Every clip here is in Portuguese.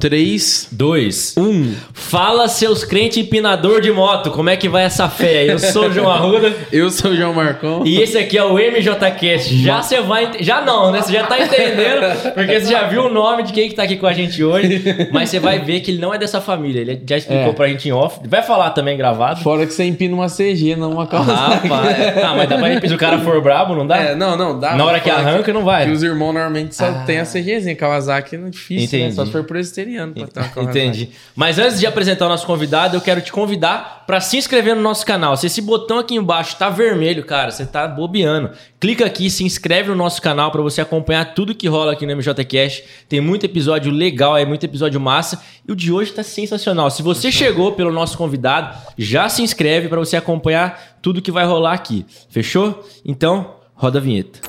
3, Dois. 1. Fala, seus crentes empinador de moto, como é que vai essa fé? Eu sou o João Arruda Eu sou o João Marcon. e esse aqui é o MJCast. Já você vai. Já não, né? Você já tá entendendo, porque você já viu o nome de quem que tá aqui com a gente hoje. Mas você vai ver que ele não é dessa família. Ele já explicou É. pra gente em off. Vai falar também gravado. Fora que você empina uma CG, não uma Kawasaki. Rapaz. Ah, mas dá pra se o cara for brabo, não dá? É, não, não, dá. Na hora que arranca, não vai. Que os irmãos normalmente só Ah. tem a CGzinha. Kawasaki é difícil, né? Entendi. Só se for presbiteriano ter uma Kawasaki. Entendi. Mas antes de apresentar o nosso convidado, eu quero te convidar para se inscrever no nosso canal. Se esse botão aqui embaixo tá vermelho, cara, você tá bobeando. Clica aqui, se inscreve no nosso canal para você acompanhar tudo que rola aqui no MJ Cash. Tem muito episódio legal, é muito episódio massa. E o de hoje tá sensacional. Se você chegou pelo nosso convidado, já se inscreve para você acompanhar tudo que vai rolar aqui. Fechou? Então, roda a vinheta.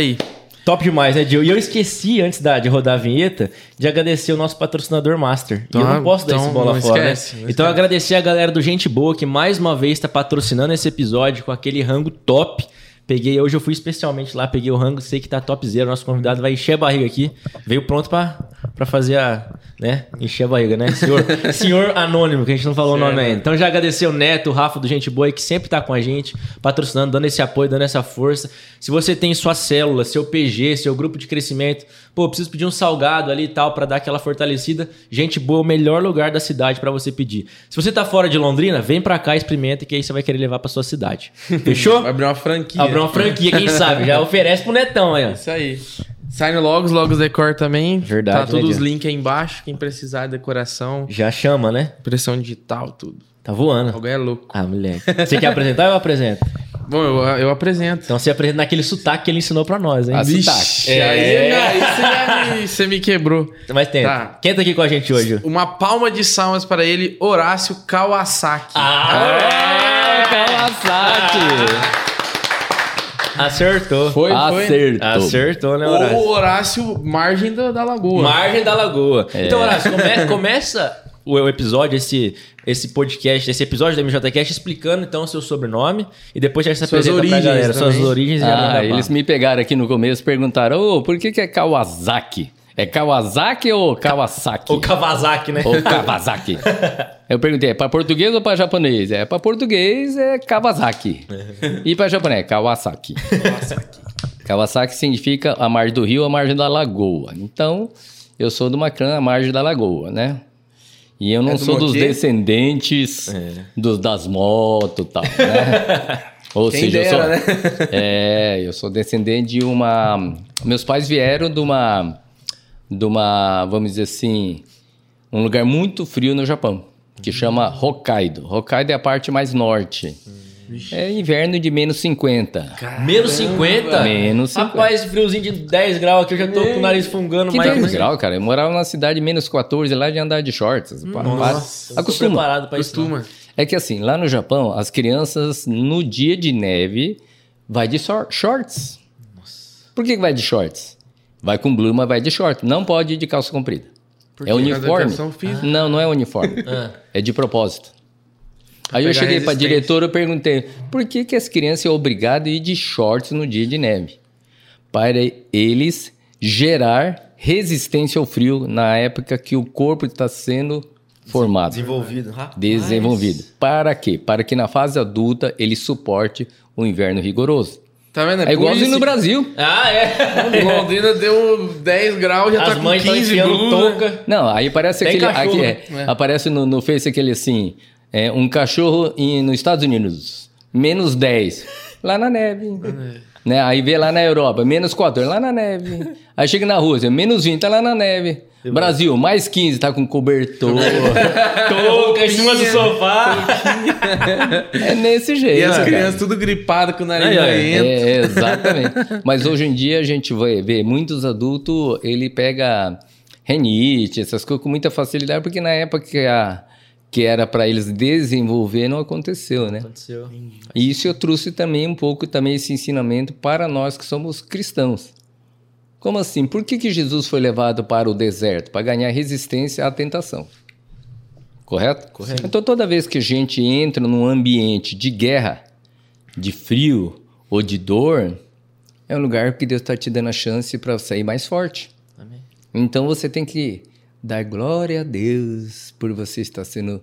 Isso aí. Top demais, né, Gil? E eu esqueci, antes da, de rodar a vinheta, de agradecer o nosso patrocinador Master. e eu Ah, não posso dar então esse bola não fora, esquece, né? Então agradecer a galera do Gente Boa, que mais uma vez está patrocinando esse episódio com aquele rango top. Peguei, hoje eu fui especialmente lá, peguei o rango, sei que tá topzera. Nosso convidado vai encher a barriga aqui. Veio pronto pra, pra fazer a. né? Encher a barriga, né? Senhor, senhor Anônimo, que a gente não falou o nome ainda. Então já agradecer o Neto, o Rafa do Gente Boa, aí, que sempre tá com a gente, patrocinando, dando esse apoio, dando essa força. Se você tem sua célula, seu PG, seu grupo de crescimento, pô, preciso pedir um salgado ali e tal pra dar aquela fortalecida. Gente Boa é o melhor lugar da cidade pra você pedir. Se você tá fora de Londrina, vem pra cá, experimenta, que aí você vai querer levar pra sua cidade. Fechou? Vai abrir uma franquia. Abrir uma franquia, quem sabe? Já oferece pro Netão aí, ó. Isso aí. Sign Logos, Logos Decor também. Verdade, Tá todos né, os links aí embaixo. Quem precisar de decoração, Já chama, né? impressão digital, tudo. Tá voando. Alguém é louco. Ah, moleque. Você quer apresentar ou eu apresento? Bom, eu, eu apresento. Então você apresenta naquele sotaque que ele ensinou pra nós, hein? Ah, Vixe, sotaque. É. aí você, já me, você me quebrou. Mas tenta. Tá. Quem tá aqui com a gente hoje? Uma palma de salmas para ele, Horácio Kawasaki. Ah, Kawasaki! Acertou. Foi, foi. Acertou. Acertou, né, Horácio? Ou Horácio, margem da, da lagoa. Margem da Lagoa. É. Então, Horácio, come- começa o, o episódio, esse, esse podcast, esse episódio do MJCast explicando então o seu sobrenome e depois já se Suas apresenta pra origens galera, suas também. origens e já manda Ah, bala. eles me pegaram aqui no começo e perguntaram: Ô, por que, que é Kawasaki? É Kawasaki ou Kawasaki? O Kawasaki, né? Ou Kawasaki. Eu perguntei, é pra português ou pra japonês? É pra português é Kawasaki. E pra japonês é Kawasaki. Kawasaki significa a margem do rio, a margem da lagoa. Então, eu sou do Macran, a margem da lagoa, né? E eu não É do sou dos descendentes dos, das motos e tal, né? Ou Quem seja, eu sou, dera, né? é, eu sou descendente de uma. Meus pais vieram de uma, de uma, vamos dizer assim, um lugar muito frio no Japão, que chama Hokkaido. Hokkaido é a parte mais norte. É inverno de menos 50. Menos 50? Menos 50. Rapaz, friozinho de 10 graus aqui, eu já tô com o nariz fungando Que mais. 10 graus, cara. Eu morava numa cidade de menos 14 lá de andar de shorts. Nossa, Acostuma. preparado pra isso. não. Costuma. É que assim, lá no Japão, as crianças no dia de neve vai de shorts. Por que que vai de shorts? Vai com blue, mas vai de short. Não pode ir de calça comprida. Por é uniforme. Física? Não, não é uniforme. Ah. É de propósito. Aí eu cheguei pra resistência. diretora e perguntei: por que, que as crianças são obrigadas a ir de shorts no dia de neve? Para eles gerar resistência ao frio na época que o corpo está sendo formado Desenvolvido. Rapaz. desenvolvido. Para quê? Para que na fase adulta ele suporte o inverno rigoroso. Tá vendo? É por igualzinho isso no Brasil. Ah, é. Londrina deu 10 graus, já As tá com mães estão 15 enfiando blusa. touca. Não, aí parece Tem aquele. cachorro, aqui, é, né? Aparece no, no Face aquele assim: é, um cachorro em, nos Estados Unidos, menos 10, lá na neve. Né? Aí vê lá na Europa, menos 14, lá na neve. Aí chega na Rússia, menos 20, tá lá na neve. Brasil, mais 15, tá com cobertor. Touca em cima do sofá. é nesse jeito. E as cara. crianças tudo gripadas com o nariz Aí, ó, doendo. É, exatamente. Mas hoje em dia a gente vai ver muitos adultos, ele pega renite, essas coisas com muita facilidade, porque na época que, a, que era para eles desenvolver não aconteceu, né? Aconteceu. E isso eu trouxe também um pouco também esse ensinamento para nós que somos cristãos. Como assim? Por que, que Jesus foi levado para o deserto? Para ganhar resistência à tentação. Correto? Correto. Então, toda vez que a gente entra num ambiente de guerra, de frio ou de dor, é um lugar que Deus está te dando a chance para sair mais forte. Amém. Então você tem que dar glória a Deus por você estar sendo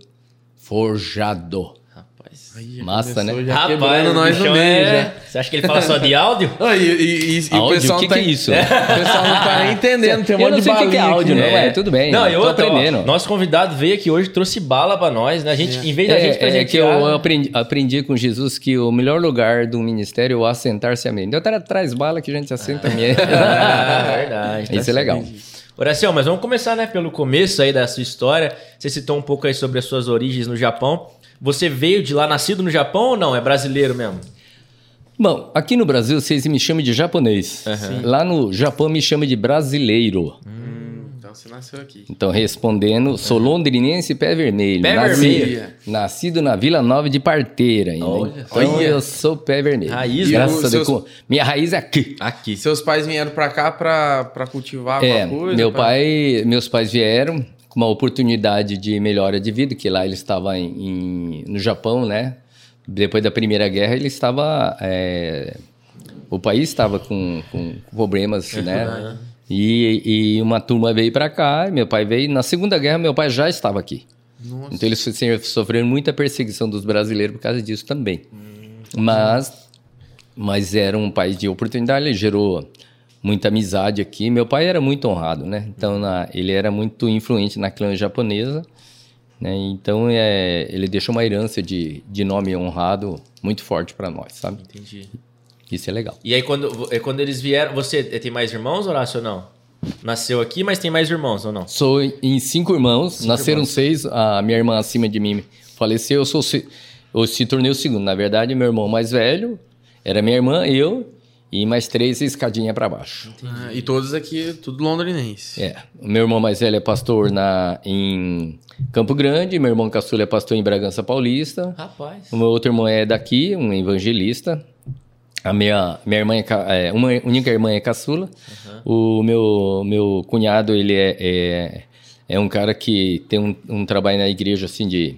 forjado. Rapaz. Aí, Massa, né? Rapaz, nós no meio, é-. Você acha que ele fala só de áudio? Ah, e, e- e- e o Áudio? pessoal O que tá, que é isso? O pessoal não tá nem entendendo, tem um Eu monte não de sei o que é áudio, aqui. não, É. é, tudo bem. Não, eu tô outra, ó, aprendendo. nosso convidado veio aqui hoje, trouxe bala pra nós, né? A gente, em vez da gente É, é que eu presentear- aprendi, aprendi com Jesus que o melhor lugar do ministério é o assentar-se a mim. Então, traz bala que a gente assenta a mim. Ah, verdade. tá Isso é legal. Horacião, mas vamos começar, né, pelo começo aí da sua história. Você citou um pouco aí sobre as suas origens no Japão. Você veio de lá, nascido no Japão ou não? É brasileiro mesmo? Bom, aqui no Brasil vocês me chamam de japonês. Lá no Japão me chamam de brasileiro. Então você nasceu aqui. Então, respondendo, sou londrinense pé vermelho. Pé Nasci- vermelho. Nascido na Vila Nova de Parteira ainda. Olha então só. eu sou pé vermelho. Raiz, Graças né? a Deus. Seus- Minha raiz é aqui. Aqui. Seus pais vieram pra cá pra, pra cultivar É, alguma coisa? meu pra- pai, meus pais vieram com uma oportunidade de melhora de vida, que lá ele estava em, em- no Japão, né? Depois da Primeira Guerra, ele estava... é, o país estava com, com problemas, né? E, e uma turma veio para cá, meu pai veio. Na Segunda Guerra, meu pai já estava aqui. Nossa. Então eles so- sofreram muita perseguição dos brasileiros por causa disso também. Mas, mas era um país de oportunidade, ele gerou muita amizade aqui. Meu pai era muito honrado, né? Então na- ele era muito influente na clã japonesa. Né? Então é, ele deixou uma herança de, de nome honrado muito forte para nós, sabe? Entendi. Isso é legal. E aí, quando, é, quando eles vieram... Você tem mais irmãos, Horácio, ou não? Nasceu aqui, mas tem mais irmãos, ou não? Sou em cinco irmãos, nasceram seis. A minha irmã acima de mim faleceu, eu, sou, eu se tornei o segundo. Na verdade, meu irmão mais velho era minha irmã, eu e mais três escadinha para baixo. Ah, e todos aqui, tudo londrinense. É, o meu irmão mais velho é pastor na, em Campo Grande, meu irmão caçula é pastor em Bragança Paulista. Rapaz. O meu outro irmão é daqui, um evangelista. A minha, minha irmã é, é, uma única irmã é caçula. O meu, meu cunhado, ele é, é, é um cara que tem um, um trabalho na igreja, assim, de,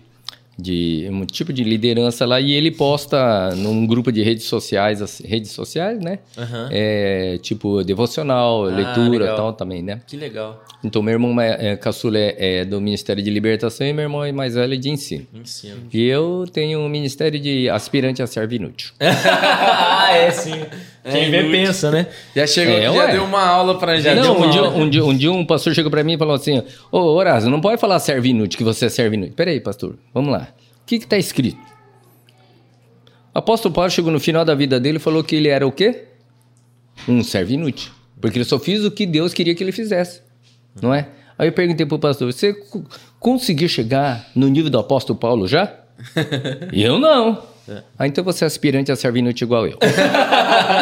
de um tipo de liderança lá. E ele posta num grupo de redes sociais, assim, redes sociais, né? Aham. É, tipo, devocional, Ah, leitura legal. e tal também, né? Que legal. Então, meu irmão mais- é, caçula é, é do Ministério de Libertação e meu irmão é mais velho é de ensino. Ensino. E eu tenho um ministério de aspirante a servo inútil. ah, é sim. Quem vê inútil. pensa, né? Já chegou É, aqui, já deu uma aula pra gente. não, um dia, um, dia, um dia um pastor chegou pra mim e falou assim: Ô Horácio, não pode falar servo inútil, que você é servo inútil. Peraí, pastor, vamos lá. O que que tá escrito? O apóstolo Paulo chegou no final da vida dele e falou que ele era o quê? Um servo inútil. Porque ele só fez o que Deus queria que ele fizesse. Não é? Aí eu perguntei pro pastor: você co- conseguiu chegar no nível do apóstolo Paulo já? Eu não. Ah, então você é aspirante a servo inútil igual eu.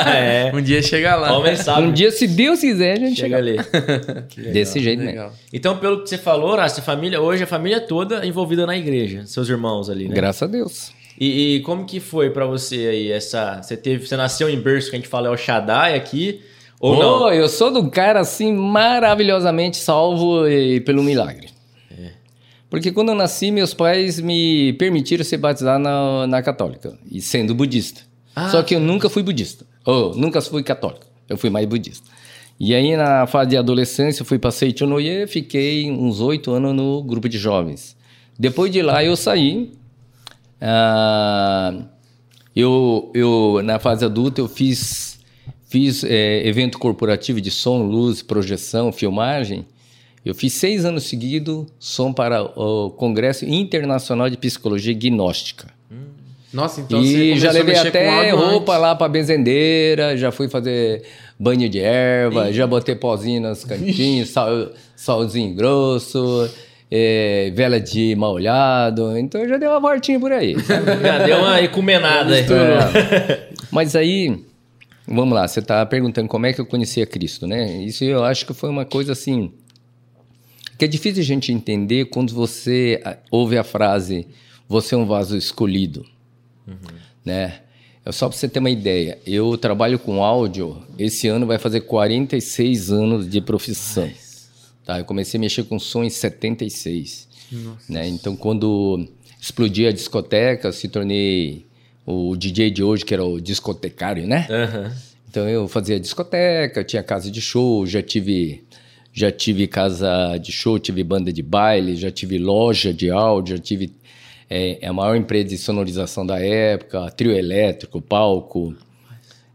É. Um dia chega lá. Homem sabe. Um dia, se Deus quiser, a gente Chega chega. ali. Desse jeito. Legal. Então, pelo que você falou, Horácio, a família, hoje a família toda envolvida na igreja, seus irmãos ali, né? Graças a Deus. E, e como que foi pra você aí essa, você teve, você nasceu em berço que a gente fala é o Shaddai aqui ou Ô, não? eu sou do cara assim maravilhosamente salvo eh, pelo milagre. É. Porque quando eu nasci, meus pais me permitiram ser batizado na, na católica, e sendo budista. Ah. Só que eu nunca fui budista. Ou nunca fui católico. Eu fui mais budista. E aí, na fase de adolescência, eu fui para Seichonoye, fiquei uns oito anos no grupo de jovens. Depois de lá, eu saí. Ah, eu, eu, na fase adulta, eu fiz, fiz eh, evento corporativo de som, luz, projeção, filmagem. Eu fiz seis anos seguidos som para o Congresso Internacional de Psicologia Gnóstica. Nossa, então você e já levei até roupa antes. lá para benzendeira, já fui fazer banho de erva, já botei pozinho nos cantinhos, sal, salzinho grosso, eh, vela de mal olhado. Então já dei uma voltinha por aí. Já deu uma ecumenada aí. É. Mas aí, vamos lá, você está perguntando como é que eu conhecia Cristo, né? Isso eu acho que foi uma coisa assim. Que é difícil a gente entender quando você ah, ouve a frase: você é um vaso escolhido. Né? É Só para você ter uma ideia, eu trabalho com áudio, esse ano vai fazer 46 anos de profissão. Tá? Eu comecei a mexer com som em 76. Né? Então, quando explodi a discoteca, se tornei o DJ de hoje, que era o discotecário, né? Aham. Então eu fazia discoteca, tinha casa de show, já tive já tive casa de show, tive banda de baile, já tive loja de áudio, já tive é, a maior empresa de sonorização da época, trio elétrico, palco.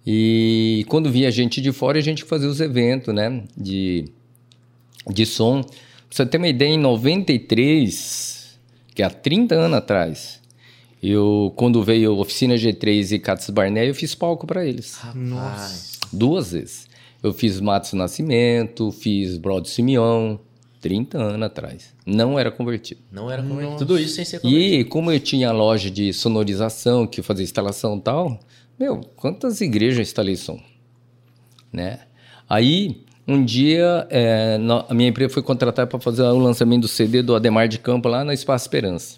E quando vinha gente de fora, a gente fazia os eventos, né, de de som. Pra você ter uma ideia, em 93, que é há 30 anos atrás, eu quando veio Oficina G3 e Cates Barnett, eu fiz palco para eles. Nossa. Duas vezes. Eu fiz Matos Nascimento, fiz Brodo Simeão, 30 anos atrás. Não era convertido. Não era convertido. Tudo isso sem ser convertido. E como eu tinha loja de sonorização, que fazia instalação e tal, meu, quantas igrejas eu instalei som? Né? Aí, um dia, é, no- a minha empresa foi contratada para fazer o lançamento do CD do Ademar de Campo lá na Espaço Esperança.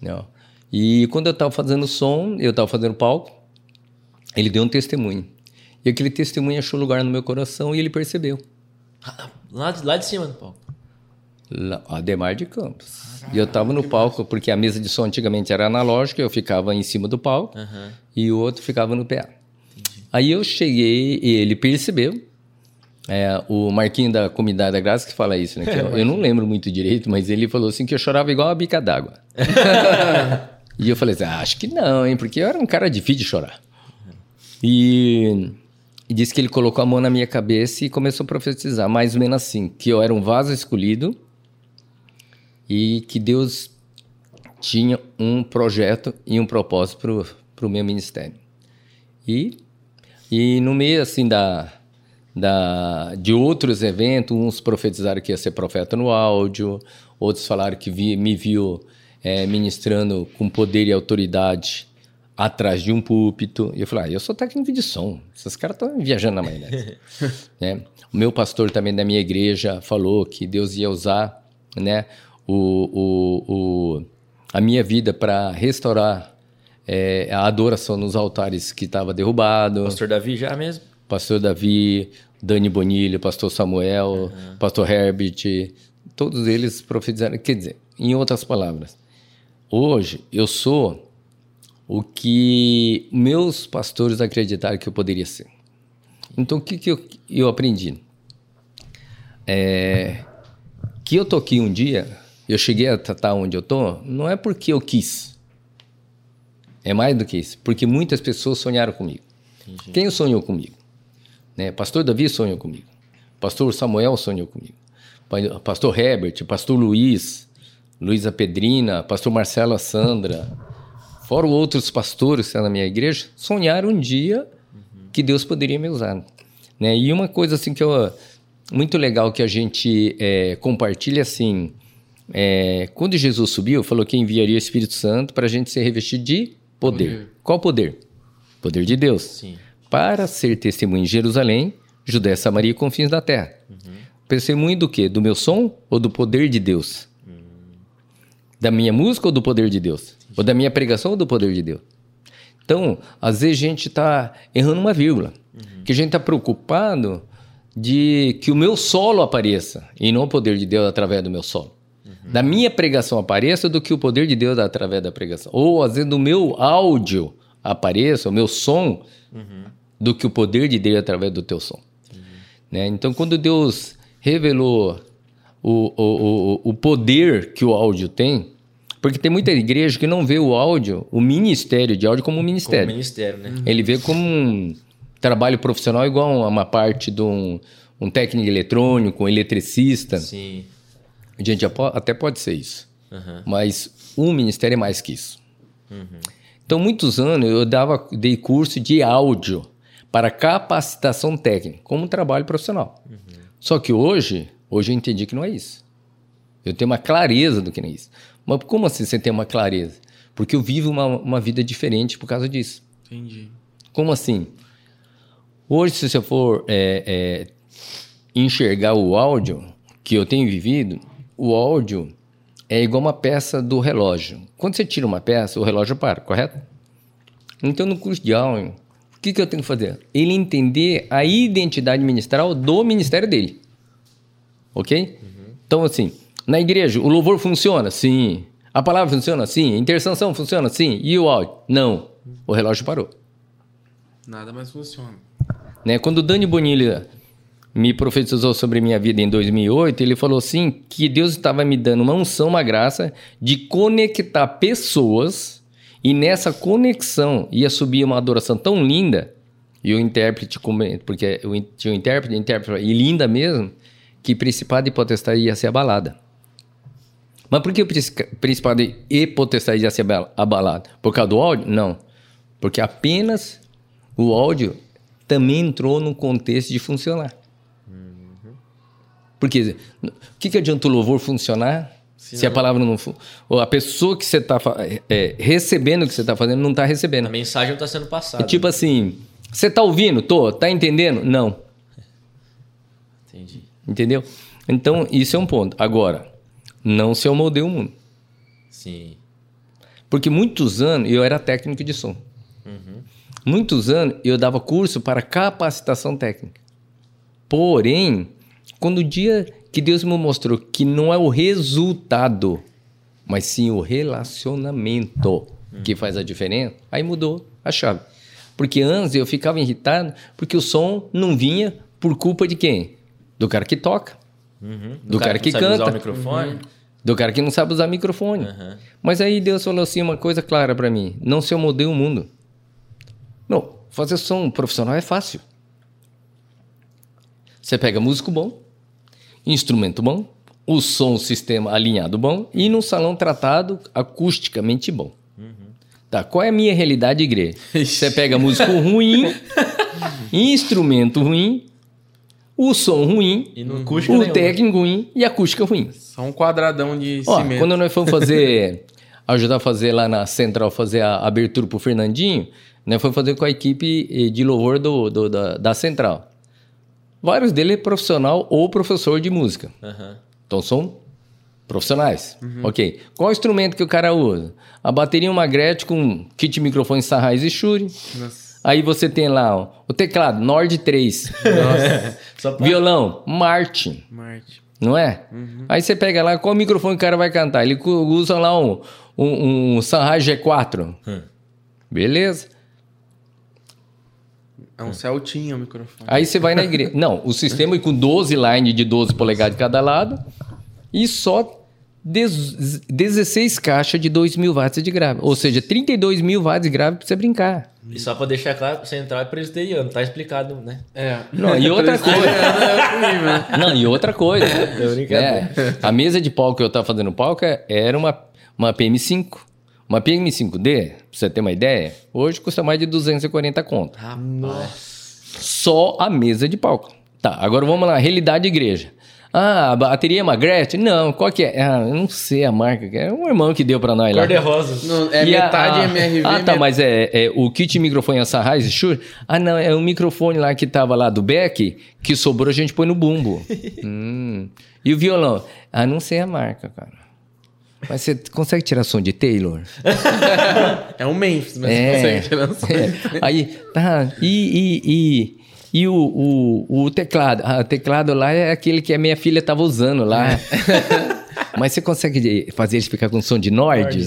Não. E quando eu estava fazendo som, eu estava fazendo palco, ele deu um testemunho. E aquele testemunho achou lugar no meu coração e ele percebeu. Lá, de- lá de cima do palco. Lá- Ademar de Campos. E eu tava no palco, porque a mesa de som antigamente era analógica, eu ficava em cima do palco e o outro ficava no PA. Aí eu cheguei e ele percebeu. É, o Marquinho da Comunidade da Graça que fala isso, né? que eu, eu não lembro muito direito, mas ele falou assim que eu chorava igual uma bica d'água. e eu falei assim, ah, acho que não, hein? Porque eu era um cara difícil de chorar. E, e disse que ele colocou a mão na minha cabeça e começou a profetizar, mais ou menos assim, que eu era um vaso escolhido e que Deus tinha um projeto e um propósito para o meu ministério. E, e no meio assim da, da, de outros eventos, uns profetizaram que ia ser profeta no áudio, outros falaram que vi, me viu eh, ministrando com poder e autoridade atrás de um púlpito. E eu falei, ah, eu sou técnico de som, esses caras estão viajando na maionese. né? O meu pastor também da minha igreja falou que Deus ia usar né, o, o, o, a minha vida para restaurar eh, a adoração nos altares que estava derrubado. Pastor Davi já mesmo? Pastor Davi, Dani Bonilho, Pastor Samuel, Pastor Herbert, todos eles profetizaram. Quer dizer, em outras palavras, hoje eu sou o que meus pastores acreditaram que eu poderia ser. Então, o que, que eu, eu aprendi? É, que eu tô aqui um dia, eu cheguei a estar onde eu tô, não é porque eu quis. É mais do que isso. Porque muitas pessoas sonharam comigo. Quem sonhou comigo? Né? Pastor Davi sonhou comigo. Pastor Samuel sonhou comigo. Pa- Pastor Herbert, Pastor Luiz, Luísa Pedrina, Pastor Marcela Sandra, fora outros pastores estão na minha igreja, sonharam um dia que Deus poderia me usar. Né? E uma coisa assim que eu muito legal que a gente é, compartilha assim, é, quando Jesus subiu, falou que enviaria o Espírito Santo para a gente ser revestido de poder. Qual poder? Poder de Deus. Sim. Para ser testemunho em Jerusalém, Judéia, Samaria e confins da terra. Testemunho do quê? Do meu som ou do poder de Deus? Da minha música ou do poder de Deus? Ou da minha pregação ou do poder de Deus? Então, às vezes a gente está errando uma vírgula. Que a gente está preocupado de que o meu solo apareça e não o poder de Deus através do meu solo. Da minha pregação apareça do que o poder de Deus através da pregação. Ou às vezes do meu áudio apareça, o meu som, do que o poder de Deus através do teu som. Né? Então, quando Deus revelou o, o, o, o poder que o áudio tem, porque tem muita igreja que não vê o áudio, o ministério de áudio como um Como ministério. ministério, né? Ele vê como um trabalho profissional igual a uma parte de um, um técnico eletrônico, um eletricista. Sim. Gente, até pode ser isso. Aham. Mas um ministério é mais que isso. Então, muitos anos eu dava, dei curso de áudio para capacitação técnica, como um trabalho profissional. Só que hoje, hoje eu entendi que não é isso. Eu tenho uma clareza do que não é isso. Mas como assim você tem uma clareza? Porque eu vivo uma, uma vida diferente por causa disso. Entendi. Como assim? Hoje, se você for é, é, enxergar o áudio que eu tenho vivido, o áudio é igual uma peça do relógio. Quando você tira uma peça, o relógio para, correto? Então, no curso de áudio, o que, que eu tenho que fazer? Ele entender a identidade ministerial do ministério dele. Ok? Então, assim, na igreja, o louvor funciona? Sim. A palavra funciona? Sim. A intercessão funciona? Sim. E o áudio? Não. o relógio parou. Nada mais funciona. Né? Quando o Dani Bonilha me profetizou sobre minha vida em 2008, ele falou assim que Deus estava me dando uma unção, uma graça de conectar pessoas e nessa conexão ia subir uma adoração tão linda e o intérprete, porque tinha um intérprete, intérprete e linda mesmo, que principado e potestade ia ser abalada. Mas por que o principado e potestade ia ser abalado? Por causa do áudio? Não. Porque apenas o áudio também entrou no contexto de funcionar. Uhum. Porque o que, que adianta o louvor funcionar se, se a palavra não for. Ou a pessoa que você está é, recebendo o que você está fazendo não está recebendo. A mensagem não está sendo passada. É tipo assim, você está ouvindo? Tô. Tá entendendo? Não. Entendi. Entendeu? Então, isso é um ponto. Agora, não se eu moldei o mundo. Sim. Porque muitos anos eu era técnico de som. Uhum. Muitos anos eu dava curso para capacitação técnica. Porém, quando o dia que Deus me mostrou que não é o resultado, mas sim o relacionamento que faz a diferença, aí mudou a chave. Porque antes eu ficava irritado porque o som não vinha por culpa de quem? Do cara que toca. Uhum. Do, do, cara, cara que, que canta. Uhum. Do cara que não sabe usar microfone. Uhum. Mas aí Deus falou assim uma coisa clara para mim: não se eu mudei o mundo. Não, fazer som profissional é fácil. Você pega músico bom, instrumento bom, o som, o sistema alinhado bom e num salão tratado acusticamente bom. Uhum. Tá, qual é a minha realidade igreja? Você pega músico ruim, instrumento ruim, o som ruim, o nenhum. técnico ruim e a acústica ruim. Só um quadradão de Ó, cimento. Quando nós fomos fazer, ajudar a fazer lá na Central, fazer a abertura pro Fernandinho, nós fomos fazer com a equipe eh, de louvor do, do da, da Central. Vários deles é profissional ou professor de música. Uhum. Então são profissionais. Uhum. Ok. Qual instrumento que o cara usa? A bateria uma Gretsch com kit microfone Sennheiser e Shure. Nossa. Aí você tem lá ó, o teclado Nord 3. Nossa. pra... Violão Martin. Martin. Não é? Uhum. Aí você pega lá, qual microfone o cara vai cantar? Ele usa lá um, um, um Sennheiser G4. Hum. Beleza. É um Celtinha o microfone. Aí você vai na igreja. Não, o sistema é com 12 lines de 12 polegadas de cada lado e só 16 caixas de 2 mil watts de grave. Ou seja, 32 mil watts de grave pra você brincar. E só pra deixar claro, central é presbiteriano, tá explicado, né? É. Não, e outra coisa. Não, e outra coisa. É, a mesa de palco que eu tava fazendo palco é, era uma, uma PM5. Uma PM5D, pra você ter uma ideia, hoje custa mais de 240 conto. Nossa. Só a mesa de palco. Tá, agora vamos lá, realidade igreja. Ah, a bateria é uma Gretsch? Não, qual que é? Ah, eu não sei a marca. É um irmão que deu pra nós lá. Cor de rosa. é e metade a, MRV. Ah, tá, mas é, é, o kit microfone é Sennheiser Shure? Ah, não, é um microfone lá que tava lá do Beck, que sobrou a gente põe no bumbo. hum. E o violão? Ah, não sei a marca, cara. Mas você consegue tirar som de Taylor? é um Memphis, mas é, você consegue tirar som. É. Aí, tá. E, e, e, e o, o, o teclado? Ah, o teclado lá é aquele que a minha filha estava usando lá. Mas você consegue fazer eles ficar com som de Nord?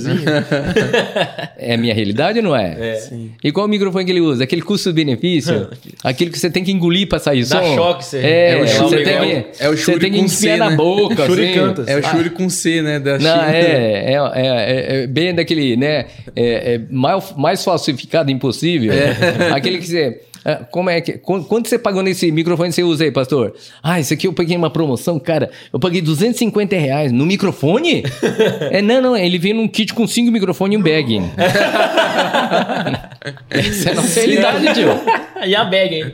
é a minha realidade ou não é? É. Sim. E qual o microfone que ele usa? Aquele custo-benefício? aquele que você tem que engolir para sair Dá som? choque, você. É, É o você Shuri tem com- que, é o você Shuri tem que com enfiar C, na né? boca. Shuri assim. É o Shuri com C, né? Da Não, China. é, é, é, é bem daquele, né? É, é mais, mais falsificado impossível. Aquele que você. É, Como é que. qu- Quanto você pagou nesse microfone que você usa aí, pastor? Ah, esse aqui eu peguei uma promoção, cara. Eu paguei 250 reais no microfone? é, não, não. Ele veio num kit com cinco microfones e um bag. Essa é a nossa realidade, tio. e a bag, hein?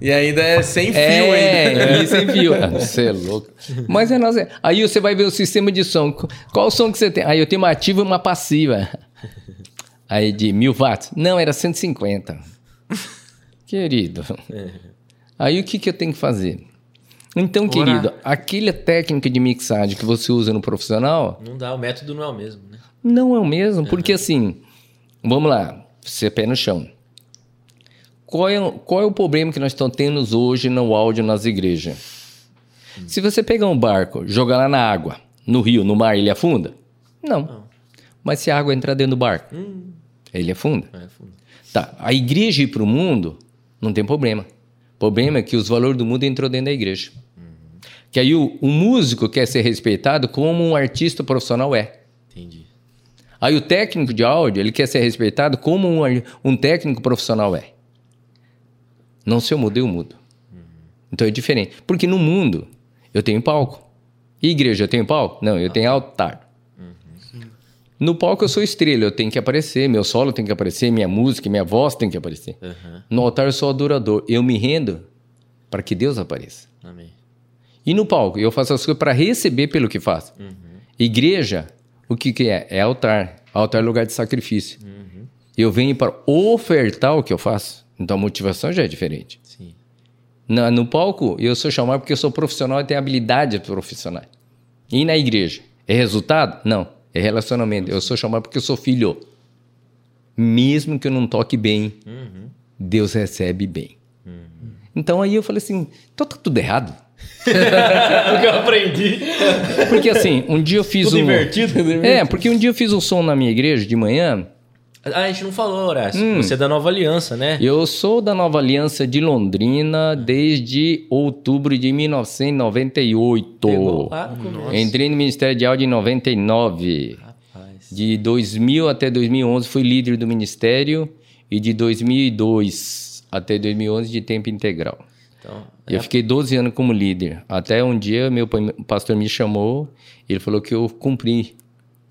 E ainda é sem fio É, ainda. e sem fio. Ah, Você é louco. Mas é nossa. Aí você vai ver o sistema de som. Qual o som que você tem? Aí eu tenho uma ativa e uma passiva. Aí de mil watts? Não, era 150. Querido. Aí o que, que eu tenho que fazer? Então, Orar. querido, aquela técnica de mixagem que você usa no profissional Não dá, o método não é o mesmo, né? não é o mesmo, porque assim, vamos lá, você pé no chão. Qual é, o- qual é o problema que nós estamos tendo hoje no áudio nas igrejas? Se você pegar um barco, jogar lá na água, no rio, no mar, ele afunda? Não. Mas se a água entrar dentro do barco? Ele é funda. É, fundo. Tá, a igreja ir para o mundo, não tem problema. O problema é que os valores do mundo entrou dentro da igreja. Que aí o, o músico quer ser respeitado como um artista profissional é. Entendi. Aí o técnico de áudio, ele quer ser respeitado como um, um técnico profissional é. Não se eu mudei, eu mudo. Então é diferente. Porque no mundo, eu tenho palco. E igreja, eu tenho palco? Não, eu tenho altar. No palco eu sou estrela, eu tenho que aparecer, meu solo tem que aparecer, minha música, minha voz tem que aparecer. Aham. No altar eu sou adorador, eu me rendo para que Deus apareça. Amém. E no palco, eu faço as coisas para receber pelo que faço. Igreja, o que, que é? É altar. Altar é lugar de sacrifício. Eu venho para ofertar o que eu faço. Então a motivação já é diferente. Sim. Na- no palco, eu sou chamado porque eu sou profissional e tenho habilidades profissionais. E na igreja? É resultado? Não. É relacionamento. Eu sou chamado porque eu sou filho. Mesmo que eu não toque bem, Deus recebe bem. Então aí eu falei assim, então tá tudo errado. o que eu aprendi. Porque assim, um dia eu fiz Tudo um... invertido. É, porque um dia eu fiz um som na minha igreja de manhã. Ah, a gente não falou, Horácio. Hum. Você é da Nova Aliança, né? Eu sou da Nova Aliança de Londrina desde outubro de 1998. Pegou lá. Entrei no Ministério de Áudio em 99. Rapaz. De 2000 até 2011 fui líder do ministério e de 2002 até 2011 de tempo integral. Então, Eu fiquei 12 anos como líder. Até um dia meu pa- pastor me chamou, ele falou que eu cumpri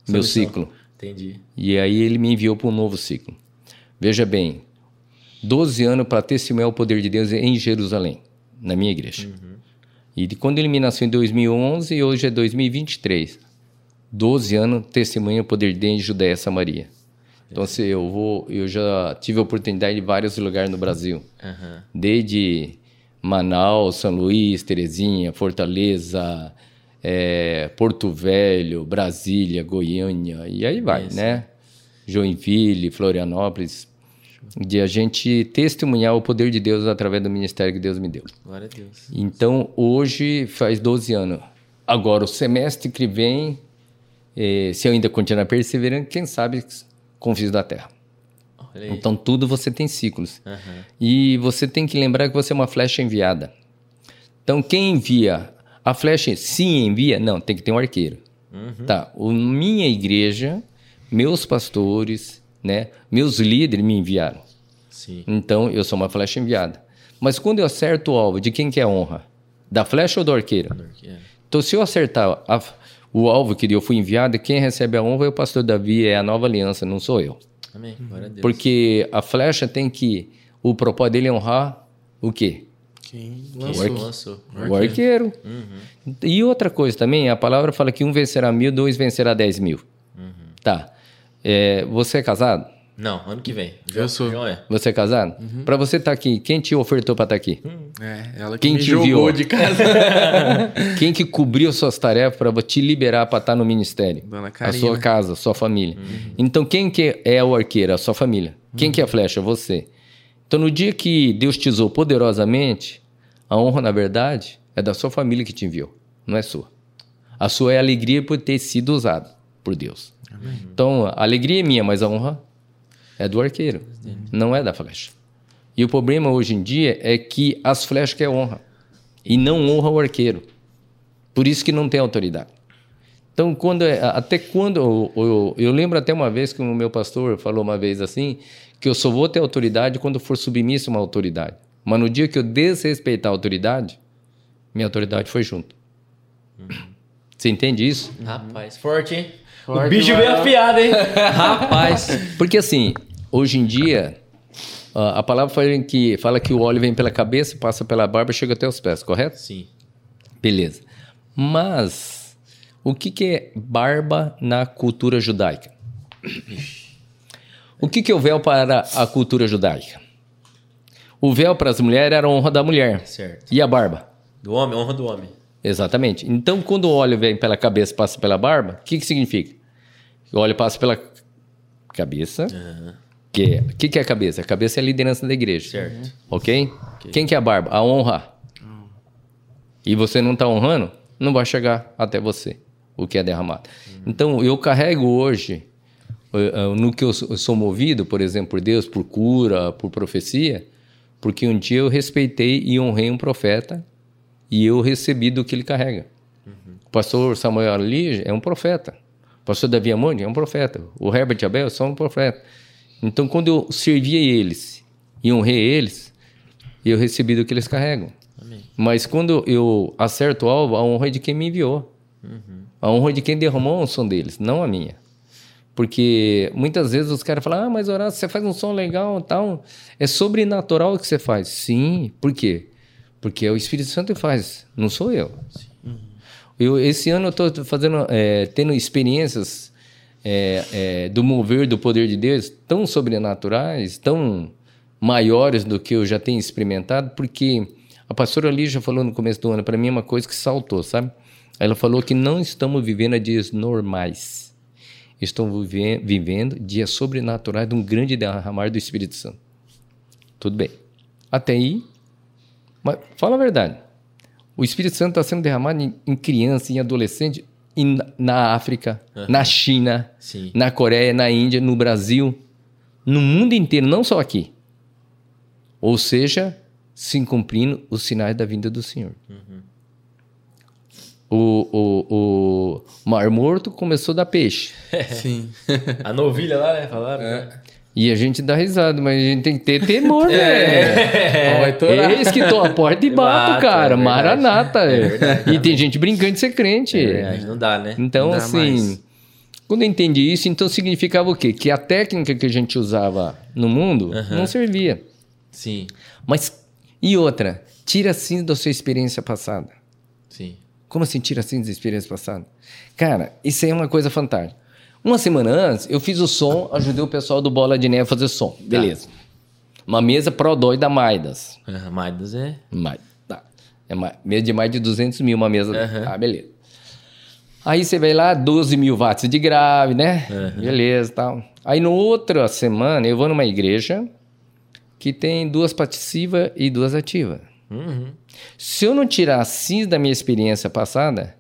meu ciclo. Entendi. E aí ele me enviou para um novo ciclo. Veja bem, 12 anos para testemunhar o poder de Deus em Jerusalém, na minha igreja. E de quando ele me nasceu em 2011 e hoje é 2023. 12 anos testemunha o poder de Deus em Judéia e Samaria. Então, se eu vou, eu já tive a oportunidade em vários lugares no Brasil, Aham. desde Manaus, São Luís, Terezinha, Fortaleza, eh, Porto Velho, Brasília, Goiânia, e aí vai, né? Joinville, Florianópolis, de a gente testemunhar o poder de Deus através do ministério que Deus me deu. Glória a Deus. Então, hoje faz 12 anos. Agora, o semestre que vem, eh, se eu ainda continuar perseverando, quem sabe confio da terra. Então, tudo você tem ciclos. Aham. E você tem que lembrar que você é uma flecha enviada. Então, quem envia? A flecha sim envia? Não, tem que ter um arqueiro. Tá. O, minha igreja, meus pastores, né? Meus líderes me enviaram. Sim. Então, eu sou uma flecha enviada. Mas quando eu acerto o alvo, de quem que é a honra? Da flecha ou do arqueiro? É. Então, se eu acertar a- o alvo que eu fui enviado, quem recebe a honra é o pastor Davi, é a nova aliança, não sou eu. Amém. Glória a Deus. Porque a flecha tem que. O propósito dele é honrar o quê? Quem Quem lançou? lançou? O arqueiro. E outra coisa também, a palavra fala que um vencerá mil, dois vencerá dez mil. Tá. É, você é casado? Não, ano que vem. Eu sou. É. Você é casado? Pra você estar aqui, quem te ofertou pra estar aqui? É, ela que Quem me te jogou enviou? de casa. Quem que cobriu suas tarefas para te liberar para estar no ministério? Dona A Karina. sua casa, a sua família. Então, quem que é o arqueiro? A sua família. Quem que é a flecha? Você. Então, no dia que Deus te usou poderosamente, a honra, na verdade, é da sua família que te enviou, não é sua. A sua é a alegria por ter sido usado por Deus. Então, a alegria é minha, mas a honra é do arqueiro, não é da flecha. E o problema hoje em dia é que as flechas querem honra e não honra o arqueiro. Por isso que não tem autoridade. Então, quando é- até quando eu, eu, eu lembro até uma vez que o meu pastor falou uma vez assim, que eu só vou ter autoridade quando for submisso a uma autoridade. Mas no dia que eu desrespeitar a autoridade, minha autoridade foi junto. Você entende isso? Rapaz, forte, hein? o Forte, bicho vai veio afiado, hein? Rapaz. Porque assim, hoje em dia, a a palavra fala que, fala que o óleo vem pela cabeça, passa pela barba e chega até os pés, correto? Sim. Beleza. Mas o que, que é barba na cultura judaica? O que, que é o véu para a cultura judaica? O véu para as mulheres era a honra da mulher. Certo. E a barba? Do homem, honra do homem. Exatamente. Então, quando o óleo vem pela cabeça passa pela barba, o que, que significa? O óleo passa pela cabeça. Que é- O que, que é a cabeça? A cabeça é a liderança da igreja. Certo. Ok? Quem que é a barba? A honra. E você não está honrando, não vai chegar até você o que é derramado. Então, eu carrego hoje eh, eh, no que eu sou movido, por exemplo, por Deus, por cura, por profecia, porque um dia eu respeitei e honrei um profeta e eu recebi do que ele carrega. O pastor Samuel Ali é um profeta. O pastor Davi Amoni é um profeta. O Herbert Abel são um profeta. Então, quando eu servia eles e honrei eles, eu recebi do que eles carregam. Mas quando eu acerto o alvo, a honra é de quem me enviou. A honra é de quem derramou a unção deles, não a minha. Porque muitas vezes os caras falam, ah, mas Horácio, você faz um som legal e tal. É sobrenatural o que você faz. Sim, por quê? Porque é o Espírito Santo que faz, não sou eu. eu esse ano eu estou fazendo, é, tendo experiências é, é, do mover do poder de Deus tão sobrenaturais, tão maiores do que eu já tenho experimentado, porque a pastora Lígia falou no começo do ano para mim uma coisa que saltou, sabe? Ela falou que não estamos vivendo dias normais. Vive- vivendo dias sobrenaturais de um grande derramar do Espírito Santo. Tudo bem. Até aí, mas fala a verdade. O Espírito Santo está sendo derramado em, em criança, em adolescente, em- na África, na China, Sim. na Coreia, na Índia, no Brasil, no mundo inteiro, não só aqui. Ou seja, se cumprindo os sinais da vinda do Senhor. O, o, o Mar Morto começou a dar peixe. Sim. A novilha lá, né? Falaram. né? E a gente dá risada, mas a gente tem que ter temor, né? Vai torar. Eis que tô a porta e bato, Bato, cara. é verdade. Maranata. é. E tem gente brincando de ser crente. É verdade, não dá, né? Então, dá assim, mais. quando eu entendi isso, então significava o quê? Que a técnica que a gente usava no mundo não servia. Sim, Mas, e outra? Tira cinza da sua experiência passada. sim. Como assim tira cinza da experiência passada? Cara, isso aí é uma coisa fantástica. Uma semana antes, eu fiz o som, ajudei o pessoal do Bola de Neve a fazer som. Beleza. Uma mesa Pro 2 da Maidas. Ah, Maidas é. Mais, tá. É mais, mesa de mais de 200 mil, uma mesa. Aham. Ah, beleza. Aí você vai lá, 12 mil watts de grave, né? Beleza tal. Aí, no outra semana, eu vou numa igreja que tem duas passivas e duas ativas. Uhum. Se eu não tirar a cinza da minha experiência passada,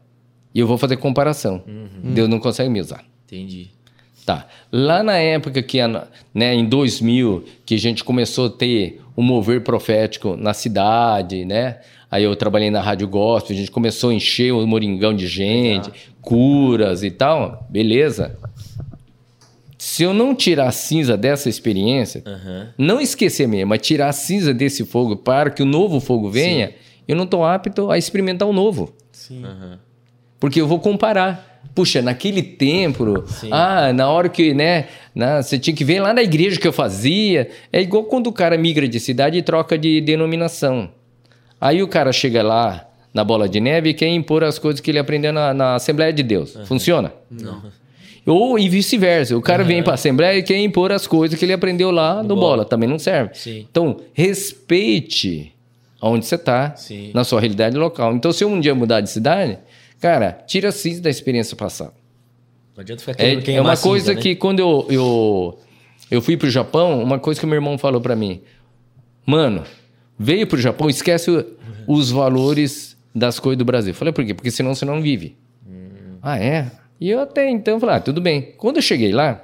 eu vou fazer comparação. Deus não consegue me usar. Entendi. Tá. Lá na época que, né, em 2000, que a gente começou a ter o mover profético na cidade, né? Aí eu trabalhei na Rádio Gospel, a gente começou a encher o Moringão de gente, curas e tal. Beleza. Se eu não tirar a cinza dessa experiência, Aham. não esquecer mesmo, mas tirar a cinza desse fogo para que o novo fogo venha, eu não estou apto a experimentar o novo. Sim. Aham. Porque eu vou comparar. Puxa, naquele tempo, ah, na hora que, né, na- você tinha que ver lá na igreja que eu fazia. É igual quando o cara migra de cidade e troca de denominação. Aí o cara chega lá na bola de neve e quer impor as coisas que ele aprendeu na, na Assembleia de Deus. Funciona? Não. Ou e vice-versa. O cara vem para a Assembleia e quer impor as coisas que ele aprendeu lá no bola. Também não serve. Sim. Então, respeite onde você está, na sua realidade local. Então, se eu um dia mudar de cidade, cara, tira a cinza da experiência passada. Não adianta ficar É, querendo é uma cinza, coisa né? que quando eu, eu, eu fui pro Japão, uma coisa que meu irmão falou para mim. Mano, veio pro Japão, esquece o- os valores das coisas do Brasil. Eu Falei, por quê? Porque senão você não vive. Hum. Ah, é? E eu até então falei, ah, tudo bem. Quando eu cheguei lá,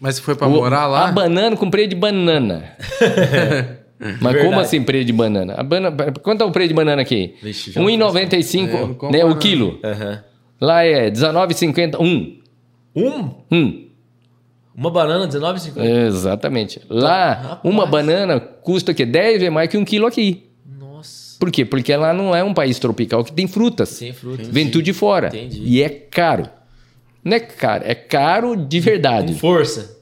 Mas você foi pra o- morar lá? A banana, comprei de banana. Mas como Verdade. assim preço de banana? A banana quanto é o preço de banana aqui? Vixe, já- É, eu não 1,95 compro né, o quilo. Aham. Lá é 19,50 um. Um? Um. Uma banana, R$19,50. Exatamente. Lá, Rapaz. uma banana custa o quê? 10 vezes mais que um quilo aqui. Nossa. Por quê? Porque lá não é um país tropical que tem frutas. Sem fruta. Vem tudo de fora. Entendi. E é caro. Não é caro, é caro de verdade. Com força.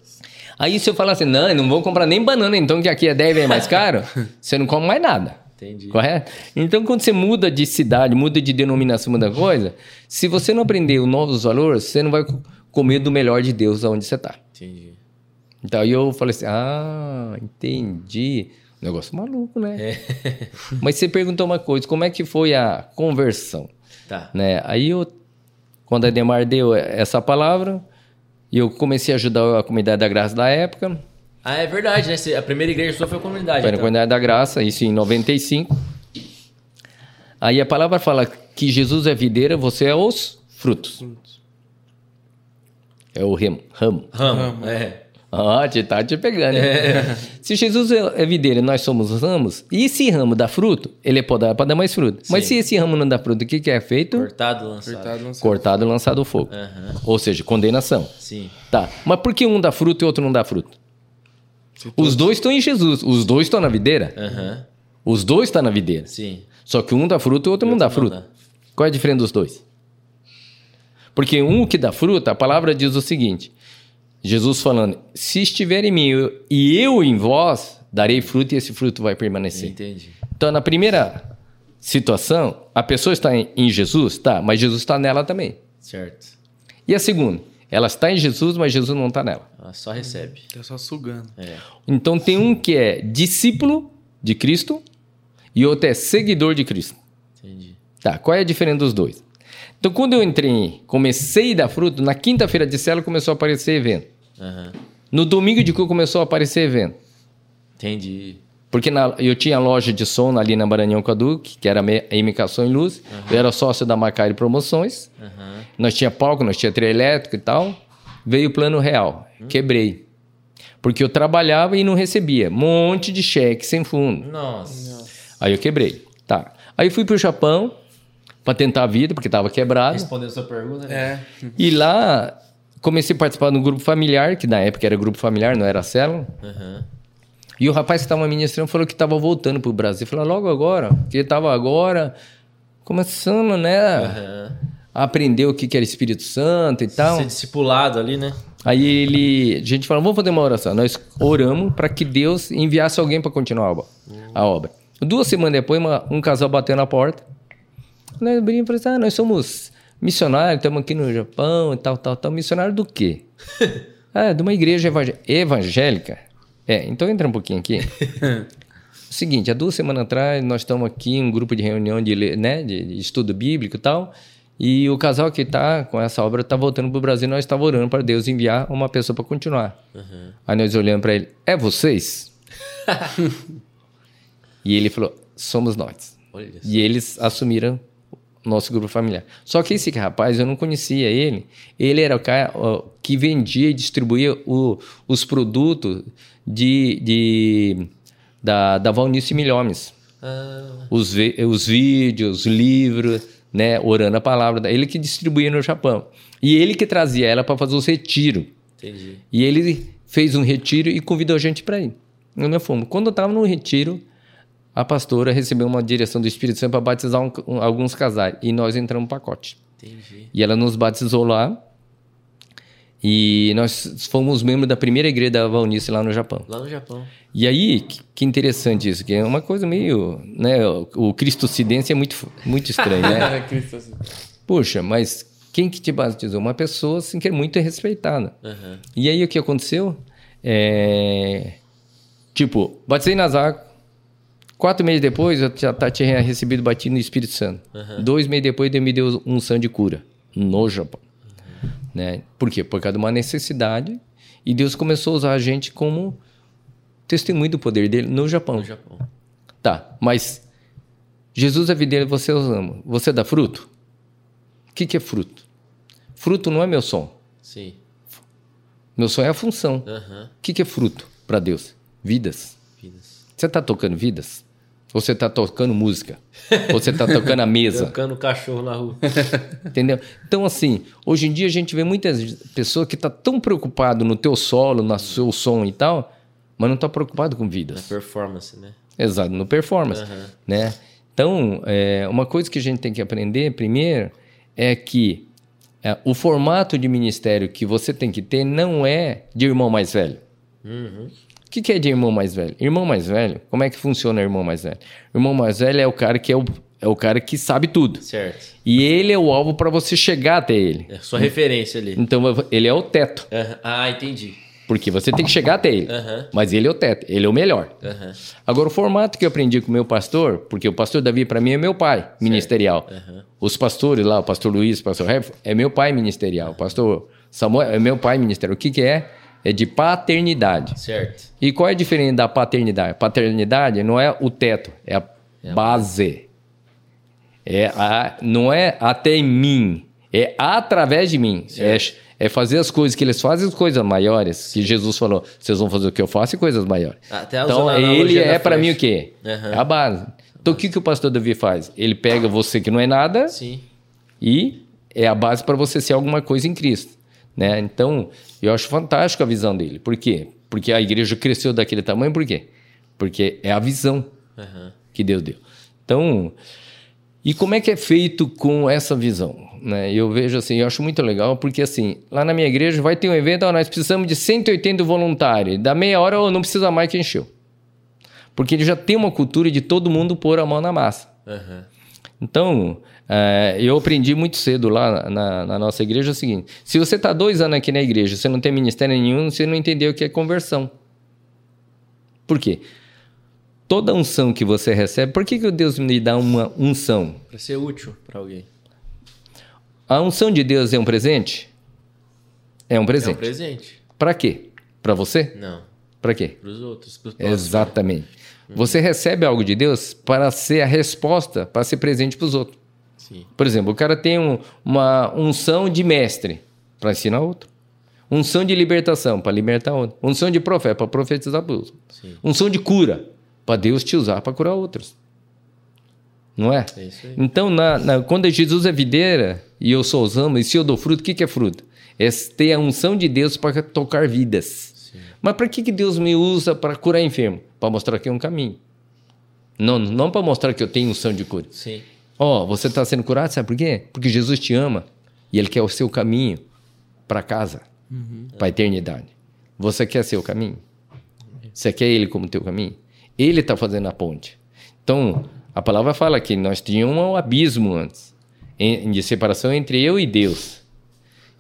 Aí se eu falar assim, não, eu não vou comprar nem banana, então que aqui é 10 vezes mais caro, você não come mais nada. Entendi. Correto? Então, quando você muda de cidade, muda de denominação, muda coisa, se você não aprender os novos valores, você não vai co- comer do melhor de Deus aonde você está. Entendi. Então, aí eu falei assim, ah, entendi. Negócio maluco, né? É. Mas você perguntou uma coisa, como é que foi a conversão? Tá. Né? Aí eu, quando a Demar deu essa palavra, e eu comecei a ajudar a comunidade da graça da época, Ah, é verdade, né? A primeira igreja sua foi a comunidade. Foi na então. comunidade da graça, isso em 95. Aí a palavra fala que Jesus é videira, você é os frutos. É o remo, ramo. Ramo. É. Ah, te tá te pegando. hein? Se Jesus é é videira e nós somos os ramos, e esse ramo dá fruto, ele é podado para dar mais fruto. Mas se esse ramo não dá fruto, o que, que é feito? Cortado, lançado. Não sei. Cortado e lançado ao fogo. Aham. Ou seja, condenação. Sim. Tá. Mas por que um dá fruto e outro não dá fruto? Os dois estão em Jesus. Os dois estão na videira. Aham. Os dois estão na videira. Sim. Só que um dá fruto e o outro não dá outro não fruto. dá. Qual é a diferença dos dois? Porque um que dá fruta, a palavra diz o seguinte: Jesus falando, se estiver em mim e eu em vós, darei fruto e esse fruto vai permanecer. Entendi. Então, na primeira situação, a pessoa está em, em Jesus, tá, mas Jesus está nela também. Certo. E a segunda, ela está em Jesus, mas Jesus não está nela. Ela só recebe. Tá só sugando. É. Então, tem um que é discípulo de Cristo e outro é seguidor de Cristo. Entendi. Tá, qual é a diferença dos dois? Então, quando eu entrei, comecei a dar fruto, na quinta-feira de célula começou a aparecer evento. No domingo de cu começou a aparecer evento. Entendi. Porque na- eu tinha loja de som ali na Maranhão Caduque, que era a MK Som e Luz. Eu era sócio da Macari Promoções. Aham. Nós tinha palco, nós tinha trio elétrico e tal. Veio o plano real. Quebrei. Porque eu trabalhava e não recebia. Monte de cheque sem fundo. Nossa. Aí eu quebrei. Tá. Aí fui pro Japão para tentar a vida, porque tava quebrado. Respondendo a sua pergunta, né? É. E lá comecei a participar de um grupo familiar, que na época era grupo familiar, não era célula. Aham. E o rapaz que estava ministrando falou que estava voltando pro Brasil. Falou, logo agora, que ele estava agora começando, né, Aham. a aprender o que, que era Espírito Santo e tal. Ser discipulado ali, né? Aí ele, a gente falou, vamos fazer uma oração. Nós oramos para que Deus enviasse alguém para continuar a obra. a obra. Duas semanas depois, uma- um casal bateu na porta. Nós brincamos e falamos, ah, nós somos missionários, estamos aqui no Japão e tal, tal, tal. Missionário do quê? ah, de uma igreja evangé- evangélica. É, então entra um pouquinho aqui. Seguinte, há duas semanas atrás nós estamos aqui em um grupo de reunião de, né, de, estudo bíblico e tal, e o casal que está com essa obra está voltando para o Brasil, nós estávamos orando para Deus enviar uma pessoa para continuar. Aí nós olhamos para ele, é vocês? e ele falou, somos nós. E eles assumiram nosso grupo familiar. Só que esse rapaz, eu não conhecia ele. Ele era o cara ó, que vendia e distribuía o- os produtos de, de- da, da Valnice Milhomes. Ah, Os, os vídeos, livros, né, orando a palavra. Ele que distribuía no Japão. E ele que trazia ela para fazer os retiros. entendi. E ele fez um retiro e convidou a gente para ir. E nós fomos. Quando eu estava no retiro, a pastora recebeu uma direção do Espírito Santo para batizar um- um- alguns casais. E nós entramos no pacote. Entendi. E ela nos batizou lá. E nós fomos membros da primeira igreja da Valnice lá no Japão. Lá no Japão. E aí, que, que interessante isso, que é uma coisa meio, né, o, o cristocidência é muito, muito estranho, né? Puxa, mas quem que te batizou? Uma pessoa, assim, que é muito respeitada. Aham. E aí, o que aconteceu? É... Tipo, batizei na Zago. Quatro meses depois, eu já tá- tinha recebido batido no Espírito Santo. Dois meses depois, Deus me deu um unção de cura no Japão. Né? Por quê? Por causa de uma necessidade. E Deus começou a usar a gente como testemunho do poder dele no Japão. No Japão. Tá, mas Jesus é videira, você os ama. Você dá fruto? O que, que é fruto? Fruto não é meu som. Sim. Meu som é a função. O que, que é fruto para Deus? Vidas. Vidas. Você está tocando vidas? Ou você está tocando música? Ou você está tocando a mesa? Tocando cachorro na rua. Entendeu? Então, assim, hoje em dia a gente vê muitas pessoas que estão tão preocupado no teu solo, no seu som e tal, mas não está preocupado com Na vidas. performance, né? Exato, no performance, Aham. né? Então, é, uma coisa que a gente tem que aprender primeiro é que é, o formato de ministério que você tem que ter não é de irmão mais velho. Uhum. O que, que é de irmão mais velho? Irmão mais velho, como é que funciona irmão mais velho? Irmão mais velho é o cara que é o, é o cara que sabe tudo. Certo. E ele é o alvo para você chegar até ele. É sua referência ali. Então ele é o teto. Ah, entendi. porque você tem que chegar até ele. Mas ele é o teto, ele é o melhor. Agora, o formato que eu aprendi com o meu pastor, porque o pastor Davi, para mim, é meu pai ministerial. Aham. Os pastores lá, o pastor Luiz, o pastor Heff, é meu pai ministerial. O pastor Samuel é meu pai ministerial. O que, que é? É de paternidade. Certo. E qual é a diferença da paternidade? Paternidade não é o teto, é a base. É a, não é até em mim, É através de mim. É, é fazer as coisas que eles fazem, as coisas maiores. Que Jesus falou, vocês vão fazer o que eu faço e coisas maiores. Até então, ele é para mim o quê? Aham. É a base. Então, o que, que o pastor Davi faz? Ele pega você que não é nada Sim. e é a base para você ser alguma coisa em Cristo. Né? Então, eu acho fantástico a visão dele. Por quê? Porque a igreja cresceu daquele tamanho, por quê? Porque é a visão Aham. que Deus deu. Então, e como é que é feito com essa visão? Né? Eu vejo assim, eu acho muito legal, porque assim, lá na minha igreja vai ter um evento, ó, nós precisamos de 180 voluntários. Da meia hora, ó, não precisa mais que encheu. Porque ele já tem uma cultura de todo mundo pôr a mão na massa. Aham. Então, eh, eu aprendi muito cedo lá na, na nossa igreja o seguinte: se você está dois anos aqui na igreja, você não tem ministério nenhum, você não entendeu o que é conversão. Por quê? Toda unção que você recebe, por que, que Deus me dá uma unção? Pra ser útil pra alguém. A unção de Deus é um presente? É um É um presente. presente. Para quê? Para você? Não. Para quê? Pros outros. Pros. Exatamente. Você recebe algo de Deus para ser a resposta, para ser presente para os outros. Sim. Por exemplo, o cara tem um- uma unção de mestre para ensinar outro. Unção de libertação para libertar outro. Unção de profeta para profetizar outro. Sim. Unção de cura para Deus te usar para curar outros. Não é? É isso aí. Então, na- na- quando Jesus é videira e eu sou os ramos, e se eu dou fruto, o que, que é fruto? É ter a unção de Deus para tocar vidas. Mas para que, que Deus me usa para curar enfermo? Para mostrar que é um caminho. Não, não para mostrar que eu tenho unção de cura. Sim. Ó, você está sendo curado, sabe por quê? Porque Jesus te ama e Ele quer o seu caminho para casa, para a eternidade. Você quer seu caminho? Você quer Ele como teu caminho? Ele está fazendo a ponte. Então, a palavra fala que nós tínhamos um abismo antes de separação entre eu e Deus.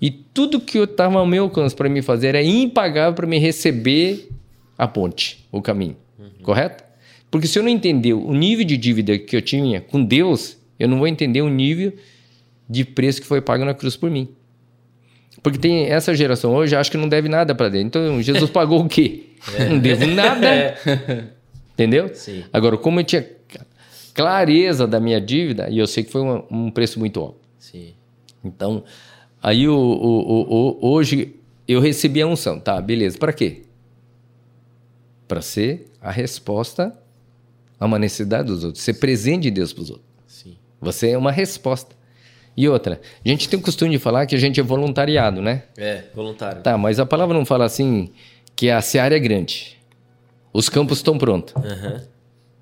E tudo que eu estava ao meu alcance para me fazer era impagável para me receber a ponte, o caminho. Correto? Porque se eu não entender o nível de dívida que eu tinha com Deus, eu não vou entender o nível de preço que foi pago na cruz por mim. Porque tem essa geração hoje acha que não deve nada para Deus. Então Jesus pagou o quê? Não devo nada. Entendeu? Sim. Agora, como eu tinha clareza da minha dívida, e eu sei que foi um, um preço muito alto. Sim. Então, aí o- o- o- hoje eu recebi a unção, tá? Beleza. Para quê? Para ser a resposta a uma necessidade dos outros, ser presente de Deus para os outros. Você é uma resposta. E outra, a gente tem o costume de falar que a gente é voluntariado, né? É, voluntário. Tá, mas a palavra não fala assim que a seara é grande. Os campos estão prontos, Aham.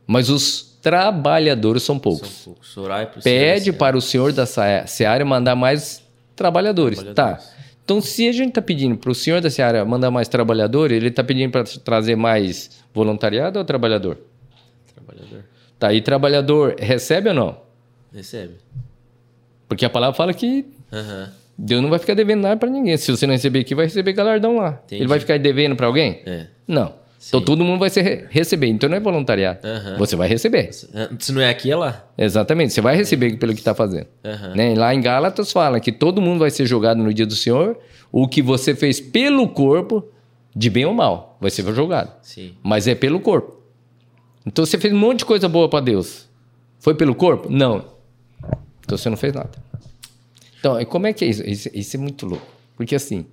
mas os trabalhadores são poucos. São poucos. Orai pro Pede Senhor, para o senhor da seara mandar mais trabalhadores. Trabalhadores. Tá. Então, se a gente está pedindo para o senhor da seara mandar mais trabalhadores, ele está pedindo para trazer mais voluntariado ou trabalhador? Trabalhador. Tá, e trabalhador recebe ou não? Recebe. Porque a palavra fala que Aham. Deus não vai ficar devendo nada para ninguém. Se você não receber aqui, vai receber galardão lá. Entendi. Ele vai ficar devendo para alguém? É. Não. Então Sim. todo mundo vai ser re- receber. Então não é voluntariado. Aham. Você vai receber. Se não é aqui, é lá. Exatamente. Você vai receber pelo que está fazendo. Aham. Né? Lá em Gálatas fala que todo mundo vai ser julgado no dia do Senhor. O que você fez pelo corpo, de bem ou mal, vai ser julgado. Sim. Mas é pelo corpo. Então você fez um monte de coisa boa para Deus. Foi pelo corpo? Não. Então você não fez nada. Então, e como é que é isso? Isso, isso é muito louco. Porque assim,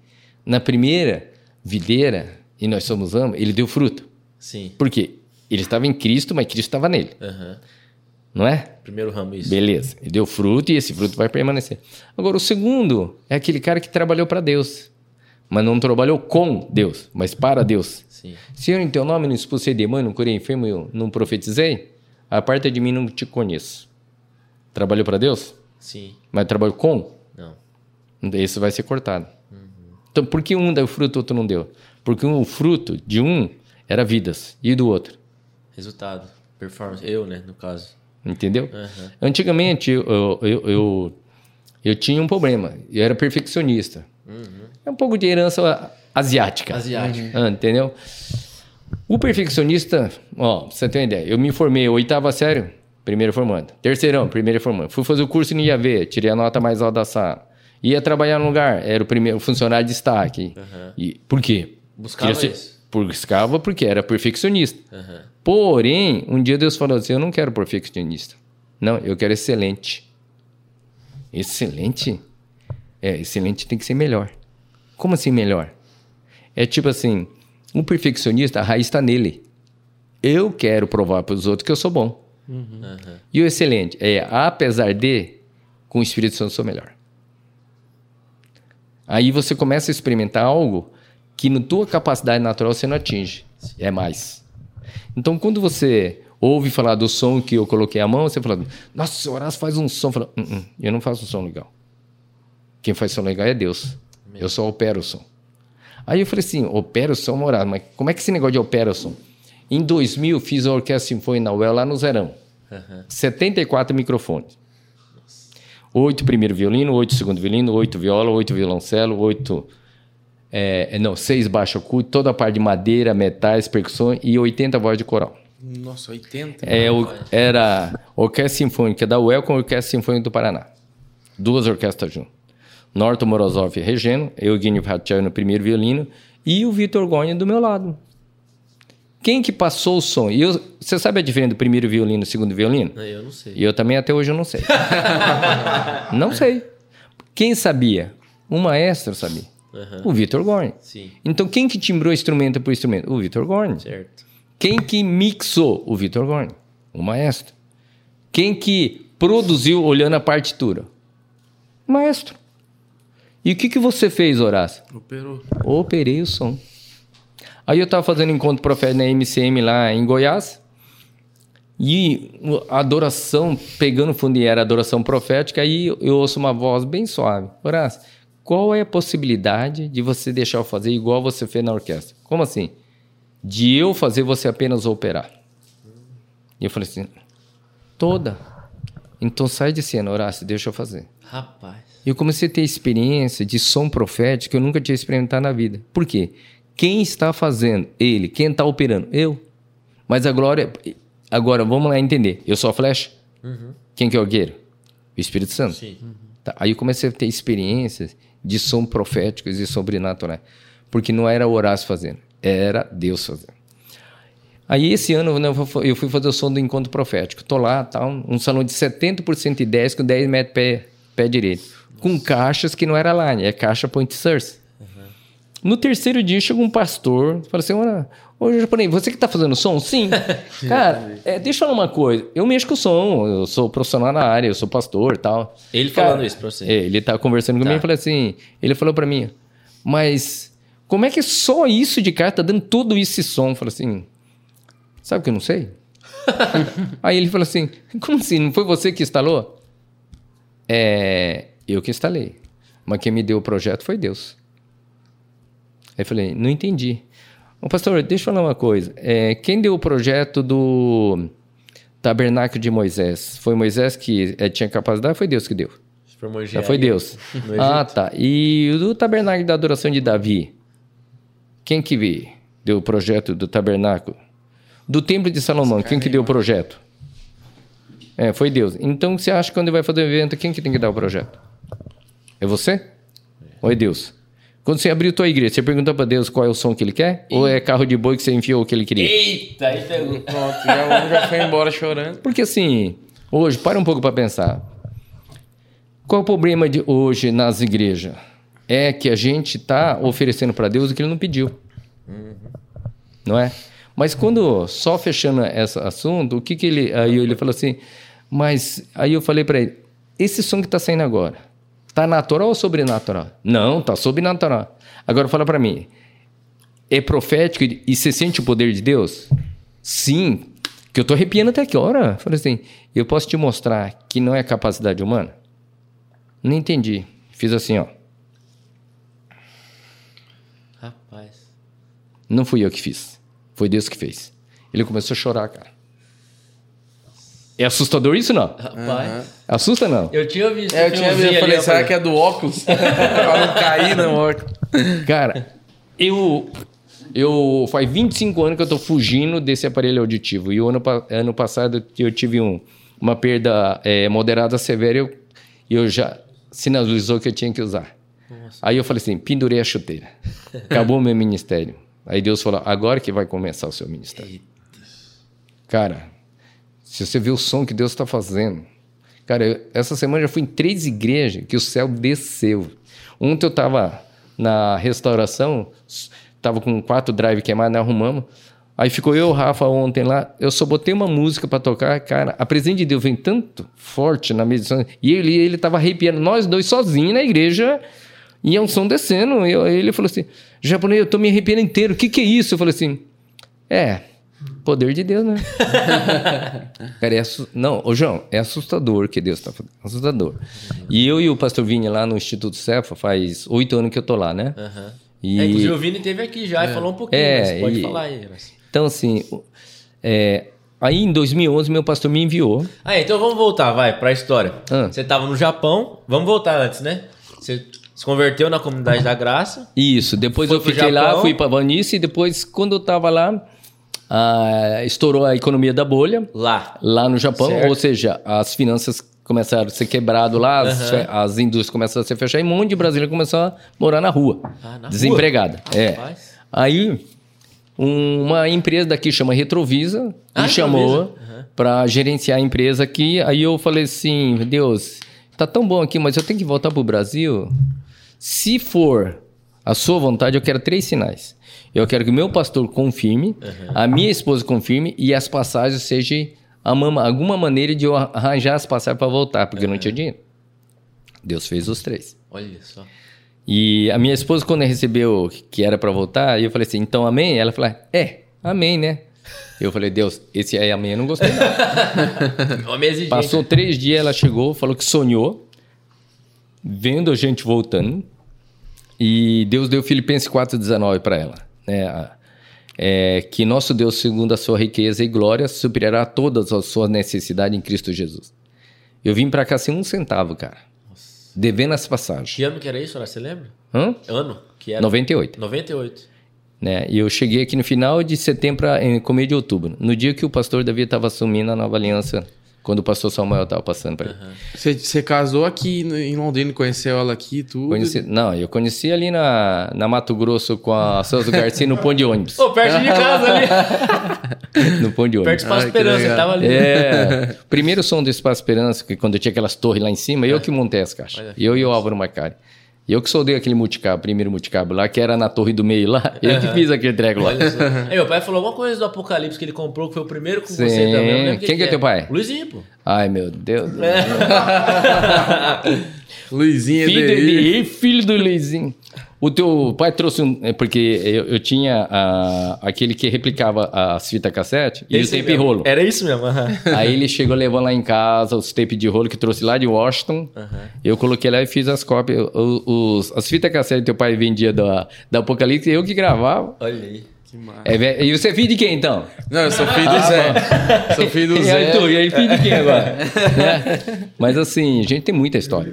na primeira videira, e nós somos ambos, ele deu fruto. Sim. Por quê? Ele estava em Cristo, mas Cristo estava nele. Aham. Não é? Primeiro ramo, isso. Beleza. Ele deu fruto e esse fruto vai permanecer. Agora, o segundo é aquele cara que trabalhou para Deus, mas não trabalhou com Deus, mas para Deus. Sim. Se eu em teu nome não expulsei demônio, não curei enfermo, eu não profetizei, aparta de mim, não te conheço. Trabalhou para Deus, Sim. mas trabalhou com? Não. Esse vai ser cortado. Então, por que um deu fruto e outro não deu? Porque o fruto de um era vidas e do outro. Resultado. Performance. Eu, né, no caso. Entendeu? Aham. Antigamente eu, eu, eu, eu, tinha um problema. Eu era perfeccionista. É um pouco de herança asiática. Asiático. Ah, entendeu? O perfeccionista, ó, pra você ter uma ideia, eu me formei oitava série, primeiro formando. Terceirão, primeiro formando. Fui fazer o curso no IAV, tirei a nota mais alta da sala. Ia trabalhar no lugar, era o primeiro funcionário de destaque. E, por quê? Buscava Queria isso. Buscava porque era perfeccionista. Aham. Porém, um dia Deus falou assim: Eu não quero perfeccionista. Não, eu quero excelente. Excelente? É, excelente tem que ser melhor. Como assim melhor? É tipo assim, um perfeccionista, a raiz está nele. Eu quero provar para os outros que eu sou bom. E o excelente é, apesar de, com o Espírito Santo sou melhor. Aí você começa a experimentar algo que na tua capacidade natural você não atinge. É mais. Então, quando você ouve falar do som que eu coloquei a mão, você fala, nossa, o Horácio faz um som. Fala, "Uh, uh, eu não faço um som legal. Quem faz som legal é Deus. Eu só opero o som. Aí eu falei assim, opera o som, Horácio, mas como é que esse negócio de opera o som? Em 2000, fiz a Orquestra Sinfônica na UEL lá no Zerão. 74 microfones. Oito primeiro violino, oito segundo violino, oito viola, oito violoncelo, oito... é, não, seis baixo oculto, toda a parte de madeira, metais, percussão e 80 voz de coral. Nossa, 80. É, o- era Orquestra Sinfônica da UEL com Orquestra Sinfônica do Paraná. Duas orquestras juntas. Norton Morozov regendo, Eugênio Vatiel no primeiro violino e o Vitor Gorni do meu lado. Quem que passou o som? E eu- você sabe a diferença do primeiro violino e do segundo violino? Eu não sei. E eu também até hoje eu não sei. não sei. Quem sabia? O maestro sabia. O Vitor Gorni. Sim, Então quem que timbrou instrumento por instrumento? O Vitor Gorni. certo. Quem que mixou? O Vitor Gorni, o maestro. Quem que produziu olhando a partitura? O maestro. E o que, que você fez, Horácio? Operou. Operei o som. Aí eu estava fazendo encontro profético na MCM lá em Goiás. E a adoração, pegando fundo e era adoração profética, aí eu ouço uma voz bem suave. Horácio, qual é a possibilidade de você deixar eu fazer igual você fez na orquestra? Como assim? De eu fazer você apenas operar. E eu falei assim, toda. Então sai de cena, Horácio, deixa eu fazer. Rapaz. E eu comecei a ter experiência de som profético que eu nunca tinha experimentado na vida. Por quê? Quem está fazendo? Ele. Quem está operando? Eu. Mas a glória. Agora, vamos lá entender. Eu sou a flecha? Quem que é o? O Espírito Santo. Sim. Tá, Aí eu comecei a ter experiências de som proféticos e sobrenaturais. Porque não era o Horácio fazendo, era Deus fazendo. Aí esse ano né, eu fui- fazer o som do encontro profético. Tô lá, tá, um, um salão de 70 por 110 com 10 metros pé, pé direito. Com caixas que não era line, é caixa point source. No terceiro dia chegou um pastor, falou assim: Olha, ô japonês, você que tá fazendo som? Sim. Cara, é, deixa eu falar uma coisa. Eu mexo com som, eu sou profissional na área, eu sou pastor e tal. Ele Cara, falando isso pra você. é, ele tá conversando comigo e falou assim: ele falou pra mim, mas como é que só isso de cara tá dando todo esse som? Eu falei assim, sabe que eu não sei? Aí ele falou assim: como assim? Não foi você que instalou? É, eu que instalei. Mas quem me deu o projeto foi Deus. Aí eu falei, não entendi. Ô, pastor, deixa eu falar uma coisa. É, quem deu o projeto do tabernáculo de Moisés? Foi Moisés que é, tinha capacidade? Foi Deus que deu? Formou Já foi Deus. Ah, tá. E o do tabernáculo da adoração de Davi? Quem que vi- deu o projeto do tabernáculo? Do templo de Salomão, quem que deu o projeto? É, foi Deus. Então você acha que quando vai fazer o evento, quem que tem que dar o projeto? É você? Ou é Deus? Quando você abriu tua igreja, você perguntou para Deus qual é o som que ele quer? Ou é carro de boi que você enfiou o que ele queria? Eita, aí pegou. Pronto, já, um já foi embora chorando. Porque assim, hoje, para um pouco para pensar. Qual é o problema de hoje nas igrejas? É que a gente está oferecendo para Deus o que ele não pediu. Não é? Mas quando, só fechando esse assunto, o que que ele... Aí ele falou assim, mas... Aí eu falei para ele, esse som que está saindo agora, tá natural ou sobrenatural? Não, tá sobrenatural. Agora fala para mim, é profético e você sente o poder de Deus? Sim, que eu tô arrepiando até que hora. Falei assim, eu posso te mostrar que não é capacidade humana? Não entendi. Fiz assim, ó. Rapaz. Não fui eu que fiz. Foi Deus que fez. Ele começou a chorar, cara. É assustador isso, não? Rapaz. Assusta, não? Eu tinha visto. É, eu tinha visto, eu falei, será que é do óculos? pra não cair no óculos. Cara, eu... Eu faz 25 anos que eu tô fugindo desse aparelho auditivo. E o ano, ano passado eu tive um, uma perda é, moderada severa e eu, eu já sinalizou que eu tinha que usar. Aí eu falei assim, pendurei a chuteira. Acabou o meu ministério. Aí Deus falou, agora que vai começar o seu ministério. Cara, se você vê o som que Deus está fazendo, Cara, eu- essa semana já fui em três igrejas que o céu desceu. Ontem eu tava na restauração, tava com quatro drive queimados, nós arrumamos. Aí ficou eu Rafa ontem lá, eu só botei uma música pra tocar, cara, a presença de Deus vem tanto forte na medição, e ele, ele tava arrepiando, nós dois sozinhos na igreja, e é um som descendo, eu- ele falou assim, japonês, eu tô me arrepiando inteiro, o que que é isso? Eu falei assim, é, poder de Deus, né? Cara, é Não, ô João, é assustador o que Deus está fazendo. Assustador. E eu e o pastor Vinha lá no Instituto Cefa, faz oito anos que eu tô lá, né? Aham. E- É, inclusive o Vini teve aqui já e falou um pouquinho, É, pode e- falar aí. Mas... Então, assim, é, aí em 2011 meu pastor me enviou. Ah, então vamos voltar, vai, pra história. Ah. Você tava no Japão, vamos voltar antes, né? Você se converteu na comunidade da graça. Isso, depois eu fiquei lá, fui para Vanice e depois, quando eu tava lá, ah, estourou a economia da bolha. Lá. lá no Japão, Certo. ou seja, as finanças começaram a ser quebradas lá, as, fe- as indústrias começaram a se fechar e um monte de brasileiro começou a morar na rua, Ah, na desempregada. rua? É. Aí um- uma empresa daqui chama Retrovisa Ah, me chamou. Aham. para gerenciar a empresa aqui. Aí eu falei assim, Deus, tá tão bom aqui, mas eu tenho que voltar pro Brasil. Se for a sua vontade, eu quero três sinais. Eu quero que o meu pastor confirme, a minha esposa confirme e as passagens sejam a mama- alguma maneira de eu arranjar as passagens para voltar, porque eu não tinha dinheiro. Deus fez os três. Olha só. E a minha esposa, quando recebeu que era para voltar, eu falei assim, então amém? Ela falou, é, amém, né? Eu falei, Deus, esse aí amém eu não gostei não. Passou três dias, ela chegou, falou que sonhou, vendo a gente voltando, e Deus deu Filipenses 4,19 para ela. Né? É, que nosso Deus, segundo a sua riqueza e glória, suprirá todas as suas necessidades em Cristo Jesus. Eu vim para cá sem um centavo, cara. Devendo as passagens. Que ano que era isso, Horácio? Você lembra? Hã? Ano? Que era? 98. 98. né? E eu cheguei aqui no final de setembro, em começo de outubro, no dia que o pastor Davi estava assumindo a nova aliança, quando o pastor Samuel estava passando para ele. Você, você casou aqui em Londrina, conheceu ela aqui e tudo. Conheci, não, eu conheci ali na, na Mato Grosso com a Celso Garcia no ponto de ônibus. Pô, perto de casa ali. no ponto de perto do ônibus. Espaço Ai, que Esperança, tava ali. É, primeiro som do Espaço Esperança, que quando tinha aquelas torres lá em cima, eu que montei as caixas. Eu e o Álvaro Macari. Eu que soldei aquele multicabo, primeiro multicabo lá, que era na torre do meio lá. Eu que fiz aquele treco lá. Olha só. Aí, meu pai falou alguma coisa do Apocalipse que ele comprou, que foi o primeiro com Sim. você também. Quem que é teu pai? Luizinho, pô. Ai, meu Deus. Luizinho Filho Edeir. de, filho do Luizinho. O teu pai trouxe um. É porque eu, eu tinha ah, aquele que replicava as fitas cassete e o Esse tape mesmo. rolo. Era isso mesmo. aham. Aí ele chegou levando lá em casa os tapes de rolo que trouxe lá de Washington. Eu coloquei lá e fiz as cópias. O- Os, as fitas cassete que teu pai vendia da, da Apocalipse, eu que gravava. Olha aí. Que massa. É, ve- e você é filho de quem então? Não, eu sou filho do Zé. Sou filho do E aí, Zé. tu, e aí, filho de quem agora? Né? Mas assim, a gente tem muita história.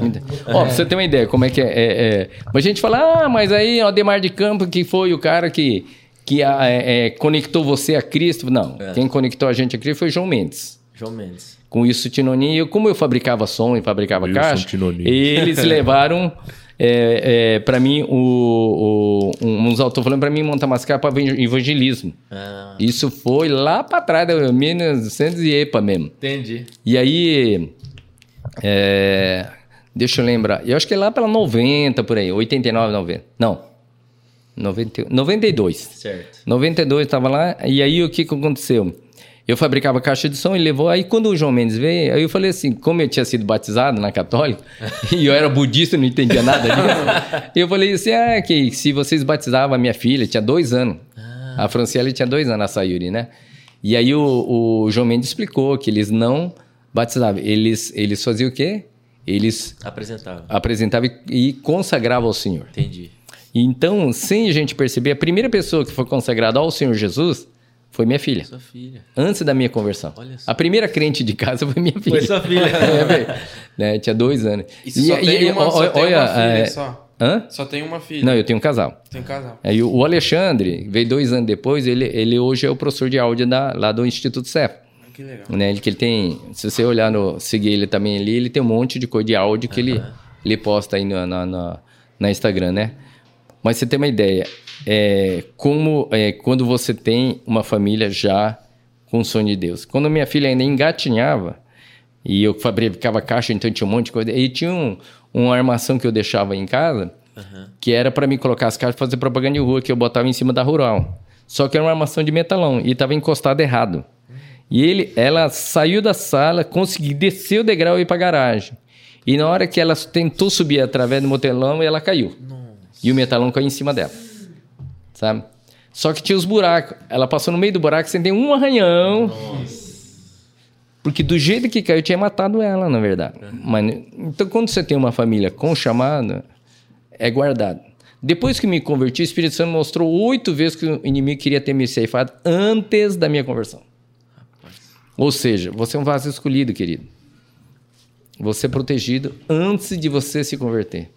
Muita. Ó, pra você ter uma ideia, como é que é. é, é... Mas a gente fala, ah, mas aí, o Demar de Campo, que foi o cara que, que ah, é, é, conectou você a Cristo. Não, quem conectou a gente a Cristo foi João Mendes. João Mendes. Com isso, Tinoninho, eu, como eu fabricava som e fabricava Wilson caixa, Tinoninho. eles levaram é, é, para mim o, o, um- uns alto-falantes para mim montar mascar para evangelismo. Ah, Isso foi lá para trás, da 1900 e epa mesmo. entendi. E aí, é, deixa eu lembrar, eu acho que é lá pela 90 por aí, 89, 90. Não, 90, 92. Certo. 92 estava lá, e aí o que, que aconteceu? Eu fabricava caixa de som e levou. Aí quando o João Mendes veio, aí eu falei assim: como eu tinha sido batizado na católica, e eu era budista não entendia nada disso, eu falei assim: ah, que se vocês batizavam a minha filha, tinha dois anos. A Franciele tinha dois anos, a Sayuri, né? E aí o, o João Mendes explicou que eles não batizavam, eles, eles faziam o quê? Eles Apresentava. apresentavam e, e consagravam ao Senhor. Entendi. Então, sem a gente perceber, a primeira pessoa que foi consagrada ao Senhor Jesus foi minha filha. Sua filha. Antes da minha conversão. Olha só. A primeira crente de casa foi minha filha. Foi sua filha. É, né? Tinha dois anos. E só tem uma, só ó- tem olha, uma filha é, só? Hã? Só tem uma filha. Não, eu tenho um casal. Tem um casal. Aí o Alexandre veio dois anos depois, ele, ele hoje é o professor de áudio da, lá do Instituto CEF. Ah, Que legal. Né? Ele, que ele tem, se você olhar no, seguir ele também ali, ele tem um monte de coisa de áudio que ele, ele posta aí na, na, na, na Instagram, né? Mas você tem uma ideia, é, como é, quando você tem uma família já com o sonho de Deus. Quando minha filha ainda engatinhava, E eu fabricava caixa, então tinha um monte de coisa. E tinha um, uma armação que eu deixava em casa, que era para mim colocar as caixas e fazer propaganda de rua, que eu botava em cima da rural. Só que era uma armação de metalão e estava encostado errado. E ele, ela saiu da sala, conseguiu descer o degrau e ir para a garagem. E na hora que ela tentou subir através do metalão, ela caiu. E o metalão caiu em cima dela. Sabe? Só que tinha os buracos. Ela passou no meio do buraco sem ter um arranhão. Porque do jeito que caiu, tinha matado ela, na verdade. Mas, então, quando você tem uma família com chamada, é guardado. Depois que me converti, o Espírito Santo mostrou oito vezes que o inimigo queria ter me ceifado antes da minha conversão. Ou seja, você é um vaso escolhido, querido. Você é protegido antes de você se converter.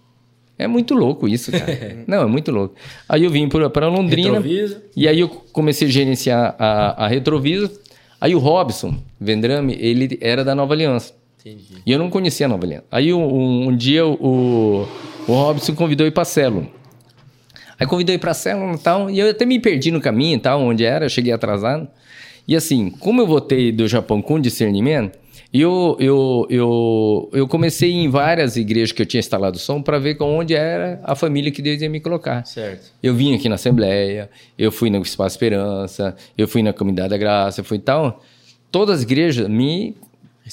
É muito louco isso, cara. Não, é muito louco. Aí eu vim para Londrina. Retroviso. E aí eu comecei a gerenciar a, a Retroviso. Aí o Robson Vendrame, ele era da Nova Aliança. Entendi. E eu não conhecia a Nova Aliança. Aí um, um dia o, o Robson convidou eu ir para Célula. Aí convidou eu ir para Célula e tal. E eu até me perdi no caminho e tal, onde era, eu cheguei atrasado. E assim, como eu voltei do Japão com discernimento, eu, eu, eu, eu comecei em várias igrejas que eu tinha instalado som para ver com onde era a família que Deus ia me colocar. Certo. Eu vim aqui na Assembleia, eu fui no Espaço Esperança, eu fui na Comunidade da Graça, eu fui tal. Todas as igrejas me.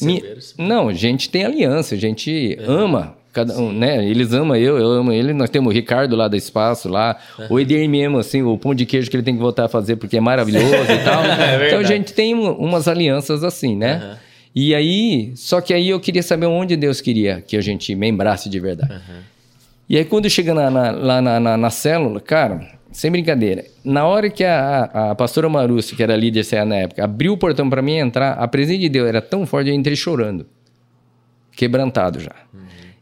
me não, a gente tem aliança, a gente ama. Cada um, né? Eles amam eu, eu amo ele. Nós temos o Ricardo lá do Espaço, lá. O Edir mesmo, assim, o pão de queijo que ele tem que voltar a fazer porque é maravilhoso e tal. então a gente tem um- umas alianças assim, né? E aí, só que aí eu queria saber onde Deus queria que a gente membrasse de verdade. E aí, quando chega na, na- lá na, na, na célula, cara, sem brincadeira, na hora que a, a, a pastora Marúcia, que era líder CA na época, abriu o portão para mim entrar, a presença de Deus era tão forte, eu entrei chorando, quebrantado já.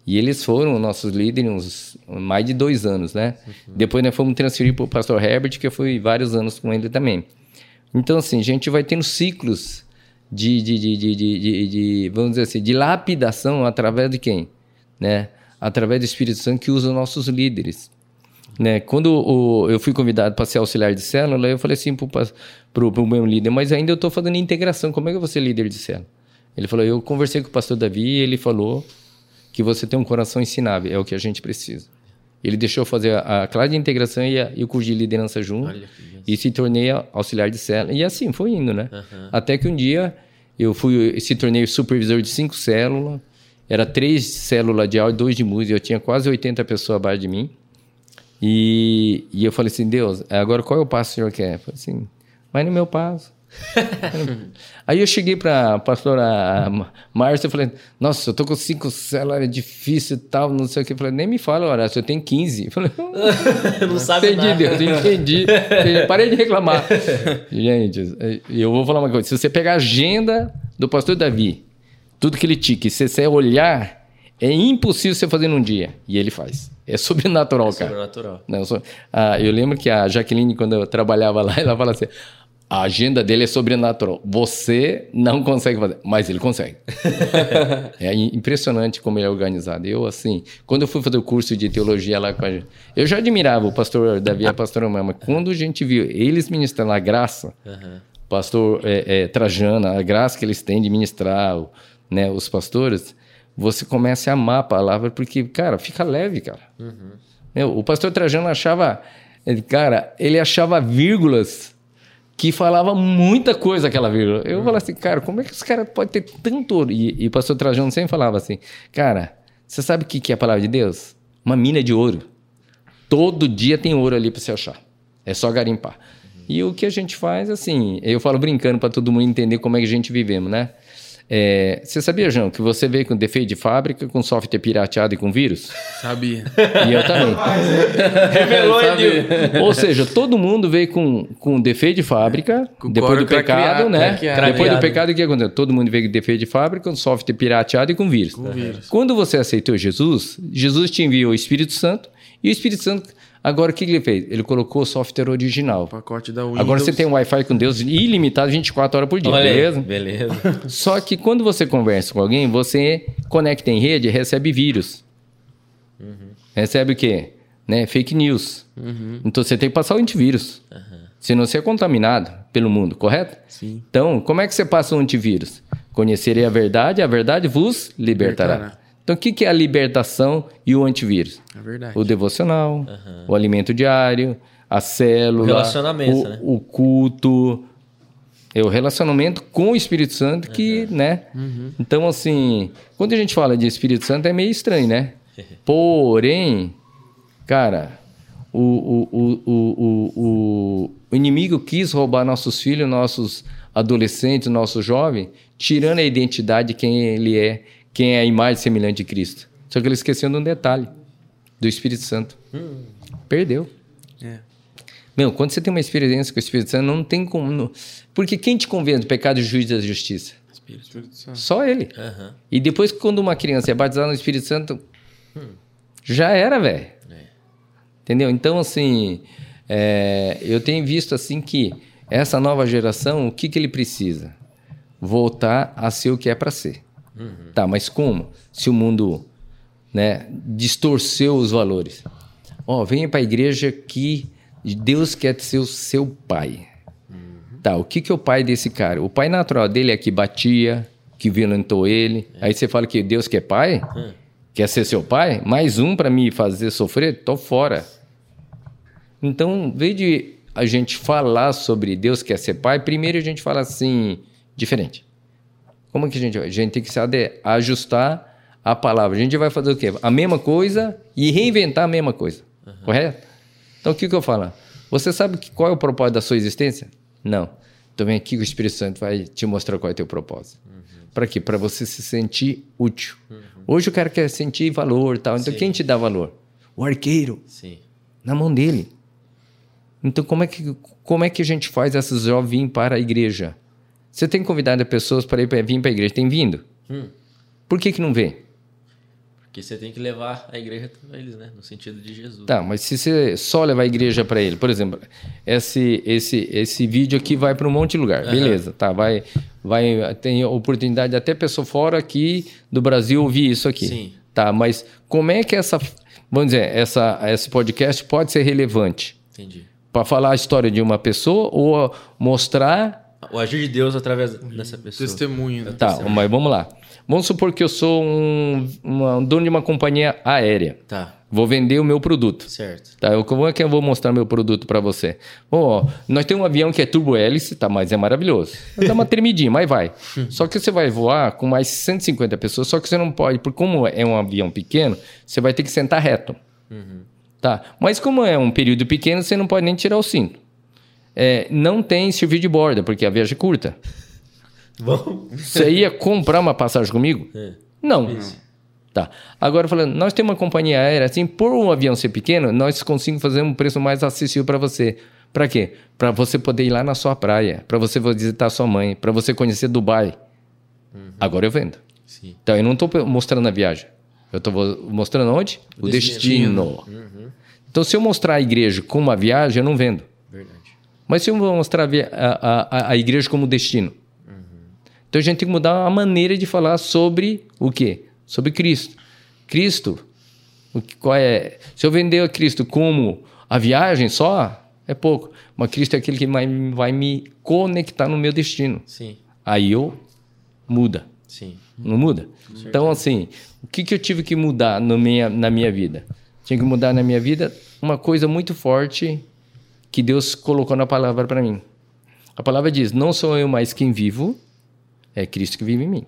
E eles foram nossos líderes uns mais de dois anos, né? Depois nós fomos transferir para o pastor Herbert, que eu fui vários anos com ele também. Então, assim, a gente vai tendo ciclos de, de, de, de, de, vamos dizer assim, de lapidação através de quem? Né? Através do Espírito Santo que usa os nossos líderes. Né? Quando o- eu fui convidado para ser auxiliar de célula, eu falei assim para o meu líder, mas ainda eu estou fazendo integração, como é que eu vou ser líder de célula? Ele falou, eu conversei com o pastor Davi e ele falou que você tem um coração ensinável, é o que a gente precisa. Ele deixou fazer a, classe de integração e, a- e o curso de liderança junto e se tornei auxiliar de célula. E assim foi indo, né? Até que um dia eu fui se tornei supervisor de cinco células. Era três células de áudio, dois de música. Eu tinha quase 80 pessoas abaixo de mim. E, e eu falei assim, Deus, agora qual é o passo que o senhor quer? Eu falei assim, vai no meu passo. Aí eu cheguei para a pastora Márcia e falei, nossa, eu tô com cinco células, é difícil e tal, não sei o que. Eu falei, nem me fala, Horácio, eu tenho 15. Eu falei, Não sabe entendi, nada. Deus, entendi. Entendi. Parei de reclamar. Gente, eu vou falar uma coisa. Se você pegar a agenda do pastor Davi, tudo que ele tique, se você olhar, é impossível você fazer num dia. E ele faz. É sobrenatural, cara. Sobrenatural. Não, ah, eu lembro que a Jaqueline, quando eu trabalhava lá, ela fala assim: a agenda dele é sobrenatural. Você não consegue fazer, mas ele consegue. é im- impressionante como ele é organizado. Eu, assim, quando eu fui fazer o curso de teologia lá com a gente, eu já admirava o pastor Davi e a pastora Mama. Quando a gente viu eles ministrando a graça, pastor é, é, Trajana, a graça que eles têm de ministrar né, os pastores, você começa a amar a palavra, porque, cara, fica leve, cara. Meu, o pastor Trajano achava, cara, ele achava vírgulas que falava muita coisa aquela vírgula. Eu falava assim, cara, como é que os caras podem ter tanto ouro? E, e o pastor Trajano sempre falava assim, cara, você sabe o que, que é a palavra de Deus? Uma mina de ouro. Todo dia tem ouro ali para você achar. É só garimpar. E o que a gente faz, assim, eu falo brincando para todo mundo entender como é que a gente vivemos, né? É, você sabia, João, que você veio com defeito de fábrica, com software pirateado e com vírus? Sabia. E eu também. Revelou, Sabia. Edil. Ou seja, todo mundo veio com, com defeito de fábrica, Com depois do craqueado, pecado, né? craqueado. Depois do pecado, o que aconteceu? Todo mundo veio com defeito de fábrica, com software pirateado e com vírus. vírus. Quando você aceitou Jesus, Jesus te enviou o Espírito Santo, e o Espírito Santo, agora o que ele fez? Ele colocou o software original. O pacote da Windows. Agora você tem um Wi-Fi com Deus ilimitado 24 horas por dia, Olha beleza? Beleza. Só que quando você conversa com alguém, você conecta em rede e recebe vírus. Recebe o quê? Né? Fake news. Então você tem que passar o antivírus. Senão você é contaminado pelo mundo, correto? Sim. Então, como é que você passa o antivírus? Conhecerei a verdade, a verdade vos libertará. Libertará. Então, o que que é a libertação e o antivírus? É verdade. O devocional, o alimento diário, a célula, O relacionamento, o, né? o culto, é o relacionamento com o Espírito Santo que, né? Então, assim, quando a gente fala de Espírito Santo é meio estranho, né? Porém, cara, o, o, o, o, o, o- o inimigo quis roubar nossos filhos, nossos adolescentes, nossos jovens, tirando a identidade de quem ele é, quem é a imagem semelhante de Cristo. Só que ele esqueceu de um detalhe, do Espírito Santo. Perdeu. É. Meu, quando você tem uma experiência com o Espírito Santo, não tem como. não- Porque quem te convence do pecado, e da justiça? Espírito Santo. Só ele. Aham. E depois, quando uma criança é batizada no Espírito Santo, já era, velho. Entendeu? Então, assim, é, eu tenho visto assim que essa nova geração, o que, que ele precisa? Voltar a ser o que é para ser. Tá, mas como? Se o mundo né, distorceu os valores. Ó, venha para a igreja que Deus quer ser o seu pai. Tá, o que, que é o pai desse cara? O pai natural dele é que batia, que violentou ele. Aí você fala que Deus quer pai? Quer ser seu pai? Mais um para me fazer sofrer? Tô fora. Então, em vez de a gente falar sobre Deus quer ser pai, primeiro a gente fala assim, diferente. Como que a gente vai? A gente tem que se ajustar a palavra. A gente vai fazer o quê? A mesma coisa e reinventar a mesma coisa. Correto? Então, o que, que eu falo? Você sabe que- qual é o propósito da sua existência? Não. Então, vem aqui que o Espírito Santo vai te mostrar qual é o teu propósito. Para quê? Para você se sentir útil. Hoje o cara quer sentir valor e tal. Então, Sim. quem te dá valor? O arqueiro Sim. na mão dele. Então, como é que, como é que a gente faz essas jovens para a igreja? Você tem convidado pessoas para ir pra- vir para a igreja? Tem vindo? Hum. Por que, que não vem? Porque você tem que levar a igreja para eles, né? No sentido de Jesus. Tá, mas se você só levar a igreja para ele, por exemplo, esse, esse, esse vídeo aqui vai para um monte de lugar, beleza, tá, vai, vai, tem oportunidade até pessoa fora aqui do Brasil ouvir isso aqui. Sim. Tá, mas como é que essa, vamos dizer, essa, esse podcast pode ser relevante? Entendi. Para falar a história de uma pessoa ou mostrar O agir de Deus através dessa pessoa. Testemunho. né? Tá, mas vamos lá. Vamos supor que eu sou um, uma- um dono de uma companhia aérea. Tá, Vou vender o meu produto. certo. Tá, eu, como é que eu vou mostrar meu produto para você? Ó, nós temos um avião que é turbo hélice, tá, mas é maravilhoso. Dá uma tremidinha, mas vai. Só que você vai voar com mais 150 pessoas, só que você não pode, porque como é um avião pequeno, você vai ter que sentar reto. Tá, mas como é um período pequeno, você não pode nem tirar o cinto. É, não tem serviço de borda, porque a viagem é curta. Bom. Você ia comprar uma passagem comigo? É. Não. Tá. Agora falando, nós temos uma companhia aérea, assim, por um avião ser pequeno, nós conseguimos fazer um preço mais acessível para você. Para quê? Para você poder ir lá na sua praia, para você visitar sua mãe, para você conhecer Dubai. Agora eu vendo. Sim. Então eu não estou mostrando a viagem. Eu estou mostrando onde? O, destino. Então se eu mostrar a igreja como uma viagem, eu não vendo. Mas se eu vou mostrar a, a, a, igreja como destino. Então a gente tem que mudar a maneira de falar sobre o quê? Sobre Cristo. Cristo, o que, qual é? Se eu vender a Cristo como a viagem só, é pouco. Mas Cristo é aquele que vai, vai me conectar no meu destino. Sim, Aí eu muda. sim. Não muda? Então, assim, o que, que eu tive que mudar no minha, na minha vida? Tinha que mudar na minha vida uma coisa muito forte que Deus colocou na palavra para mim. A palavra diz: Não sou eu mais quem vivo, é Cristo que vive em mim.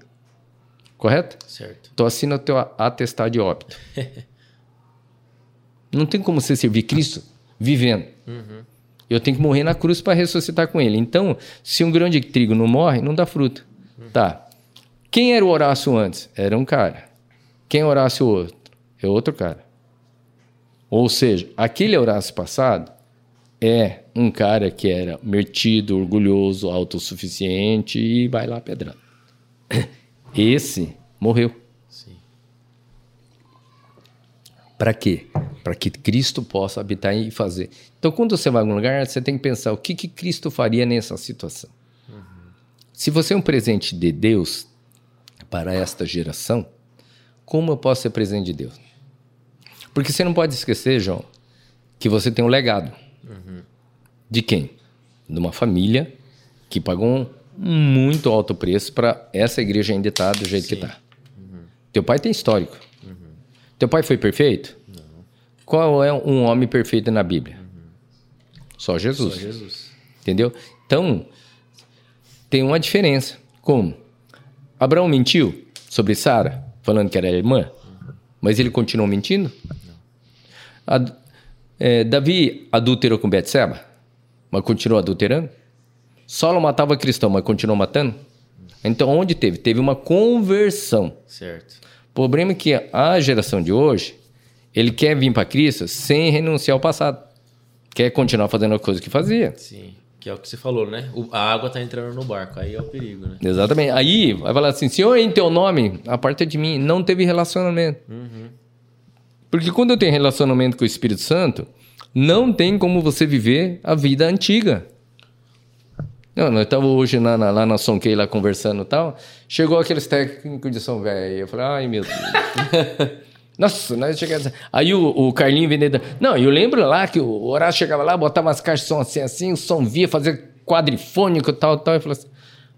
Correto? Certo. Então assina o teu atestado de óbito. Não tem como você servir Cristo vivendo. Eu tenho que morrer na cruz para ressuscitar com ele. Então, se um grão de trigo não morre, não dá fruto. Tá. Quem era o Horácio antes? Era um cara. Quem é o Horácio outro? É outro cara. Ou seja, aquele Horácio passado é um cara que era metido, orgulhoso, autossuficiente e vai lá pedrando. Esse morreu. Sim. Para quê? Para que Cristo possa habitar e fazer. Então, quando você vai a algum lugar, você tem que pensar o que, que Cristo faria nessa situação. Se você é um presente de Deus para esta geração, como eu posso ser presente de Deus? Porque você não pode esquecer, João, que você tem um legado. De quem? De uma família que pagou um, muito alto preço para essa igreja ainda estar do jeito que está. Teu pai tem histórico. Teu pai foi perfeito? Não. Qual é um homem perfeito na Bíblia? Só Jesus. Só Jesus. Entendeu? Então, tem uma diferença. Como? Abraão mentiu sobre Sara, falando que era irmã, mas ele continuou mentindo? Ad- é, Davi adulterou com Betseba, mas continuou adulterando? Saulo matava cristão, mas continuou matando? Então, onde teve? Teve uma conversão. Certo. O problema é que a geração de hoje, ele quer vir para Cristo sem renunciar ao passado. Quer continuar fazendo a coisa que fazia. Sim. Que é o que você falou, né? O- a água tá entrando no barco. Aí é o perigo, né? Exatamente. Aí vai falar assim: Senhor, em teu nome, a parte de mim, não teve relacionamento. Porque quando eu tenho relacionamento com o Espírito Santo, não tem como você viver a vida antiga. Não, nós estávamos hoje lá na, lá na Sonkei, lá conversando e tal. Chegou aqueles técnicos de São Velho. Eu falei, ai meu Deus. Nossa, nós chegamos. Aí o, o Carlinho vendedor. Não, eu lembro lá que o Horácio chegava lá, botava umas caixas de som assim, assim, o som via, fazia quadrifônico e tal, tal. E falou assim: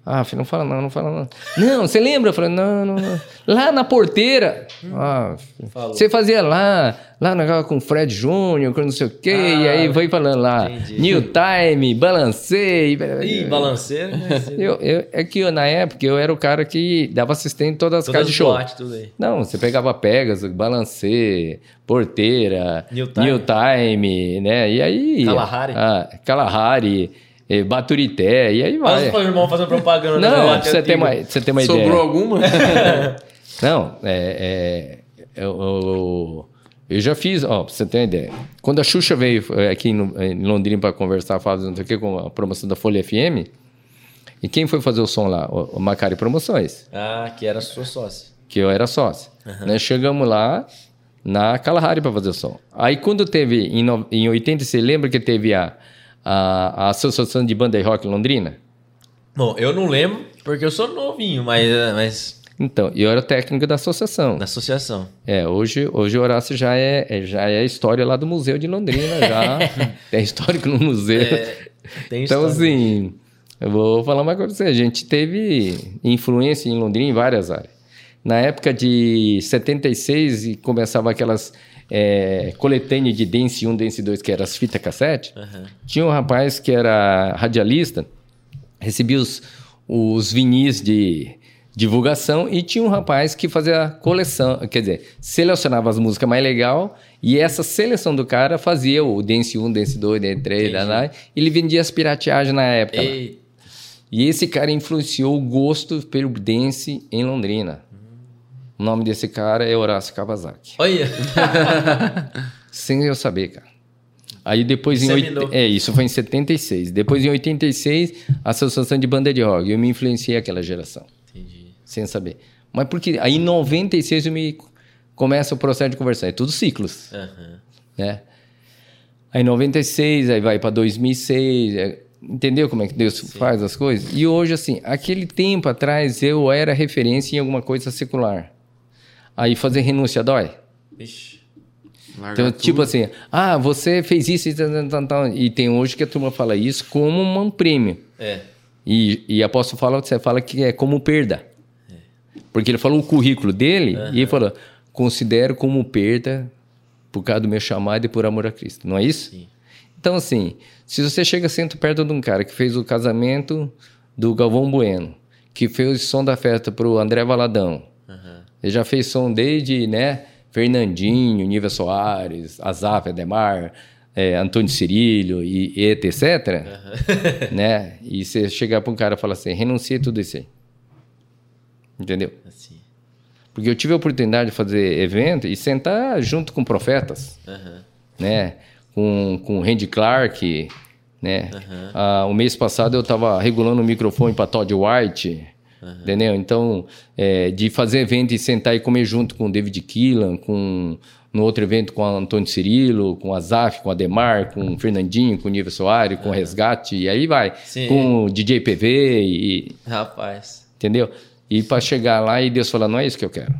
Ah, filho, não fala não, não fala não. Não, você lembra? Eu falei: Não, não, não. Lá na porteira. Ah, Falou. você fazia lá, lá na com o Fred Júnior, com não sei o quê, e Ah, aí foi falando lá: entendi. New Time, balancei. Ih, balanceiro, né? Eu, eu, é que eu, na época eu era o cara que dava assistente em todas as Todas casas as de show. boates, tudo aí. Não, você pegava Pegasus, Balancê, Porteira, New Time. New Time, né? E aí. Kalahari. Ah, Kalahari, eh, Baturité, e aí Mas vai. o irmão fazendo propaganda. Não, né? Bate você antigo. uma, você ter uma Sobrou ideia. alguma? Não, é, é, eu, eu- eu já fiz, ó, pra você ter uma ideia. Quando a Xuxa veio eh, aqui no- em Londrina para conversar, fazer não sei o que, com a promoção da Folha FM, e quem foi fazer o som lá? O, o Macari Promoções, Ah, que era sua sócia. que eu era sócio. Nós chegamos lá na Kalahari para fazer o som. Aí quando teve, em, no- em 80, você lembra que teve a, a, a Associação de Banda e Rock Londrina? Bom, eu não lembro, porque eu sou novinho, mas, mas Então, eu era técnico da associação. na associação. É, hoje, hoje o Horácio já é, é- já é história lá do Museu de Londrina, já é histórico no museu. Tem então, história. assim, eu vou falar uma coisa pra você. A gente teve influência em Londrina em várias áreas. Na época de 76, e começava aquelas é, coletâneas de Dance 1, Dance 2, que eram as fitas cassete, Aham. tinha um rapaz que era radialista, recebia os, os vinis de divulgação e tinha um rapaz que fazia coleção, quer dizer, selecionava as músicas mais legal e essa seleção do cara fazia o Dance 1, Dance 2, Dance 3, Entendi. lá, lá, ele vendia as pirateagens na época. E esse cara influenciou o gosto pelo dance em Londrina. O nome desse cara é Horácio Kawasaki. olha. Sem eu saber, cara. Aí depois em... Oit- É, isso foi em 76. Depois em 86, a Associação de Banda de Rock. Eu me influenciei aquela geração, Entendi. sem saber. Mas porque aí em 96 eu me... Começa o processo de conversão. É tudo ciclos, Aham. né? Aí em 96, aí vai para 2006... é- Entendeu como é que Deus faz as coisas? E hoje, assim, aquele tempo atrás eu era referência em alguma coisa secular. Aí fazer renúncia dói. Vixe. Largar Então, tudo. tipo assim, ah, você fez isso e tal, tal, tal, tal. E tem hoje que a turma fala isso como um prêmio. É. E, e apóstolo fala, você fala que é como perda. Porque ele falou o currículo dele e ele falou, considero como perda por causa do meu chamado e por amor a Cristo. Não é isso? Sim. Então, assim, se você chega sento perto de um cara que fez o casamento do Galvão Bueno, que fez som da festa pro André Valadão. Ele já fez som desde, né, Fernandinho, Nível Soares, Azaf, Ademar, é, Antônio Cirilho e, e etc. né? E você chegar para um cara e falar assim, renuncia tudo isso aí. Entendeu? Assim. Porque eu tive a oportunidade de fazer evento e sentar junto com profetas, Aham. né? Com, com Randy Clark, né? Ah, o mês passado eu estava regulando o microfone para Todd White, entendeu? Então, é, de fazer evento e sentar e comer junto com o David Keelan, com no outro evento com o Antônio Cirilo, com o Azaf, com o Ademar, com o Fernandinho, com o Nível Soares, com o Resgate, e aí vai. Sim. Com o DJ PV, e, Rapaz. entendeu? E para chegar lá e Deus falar, não é isso que eu quero.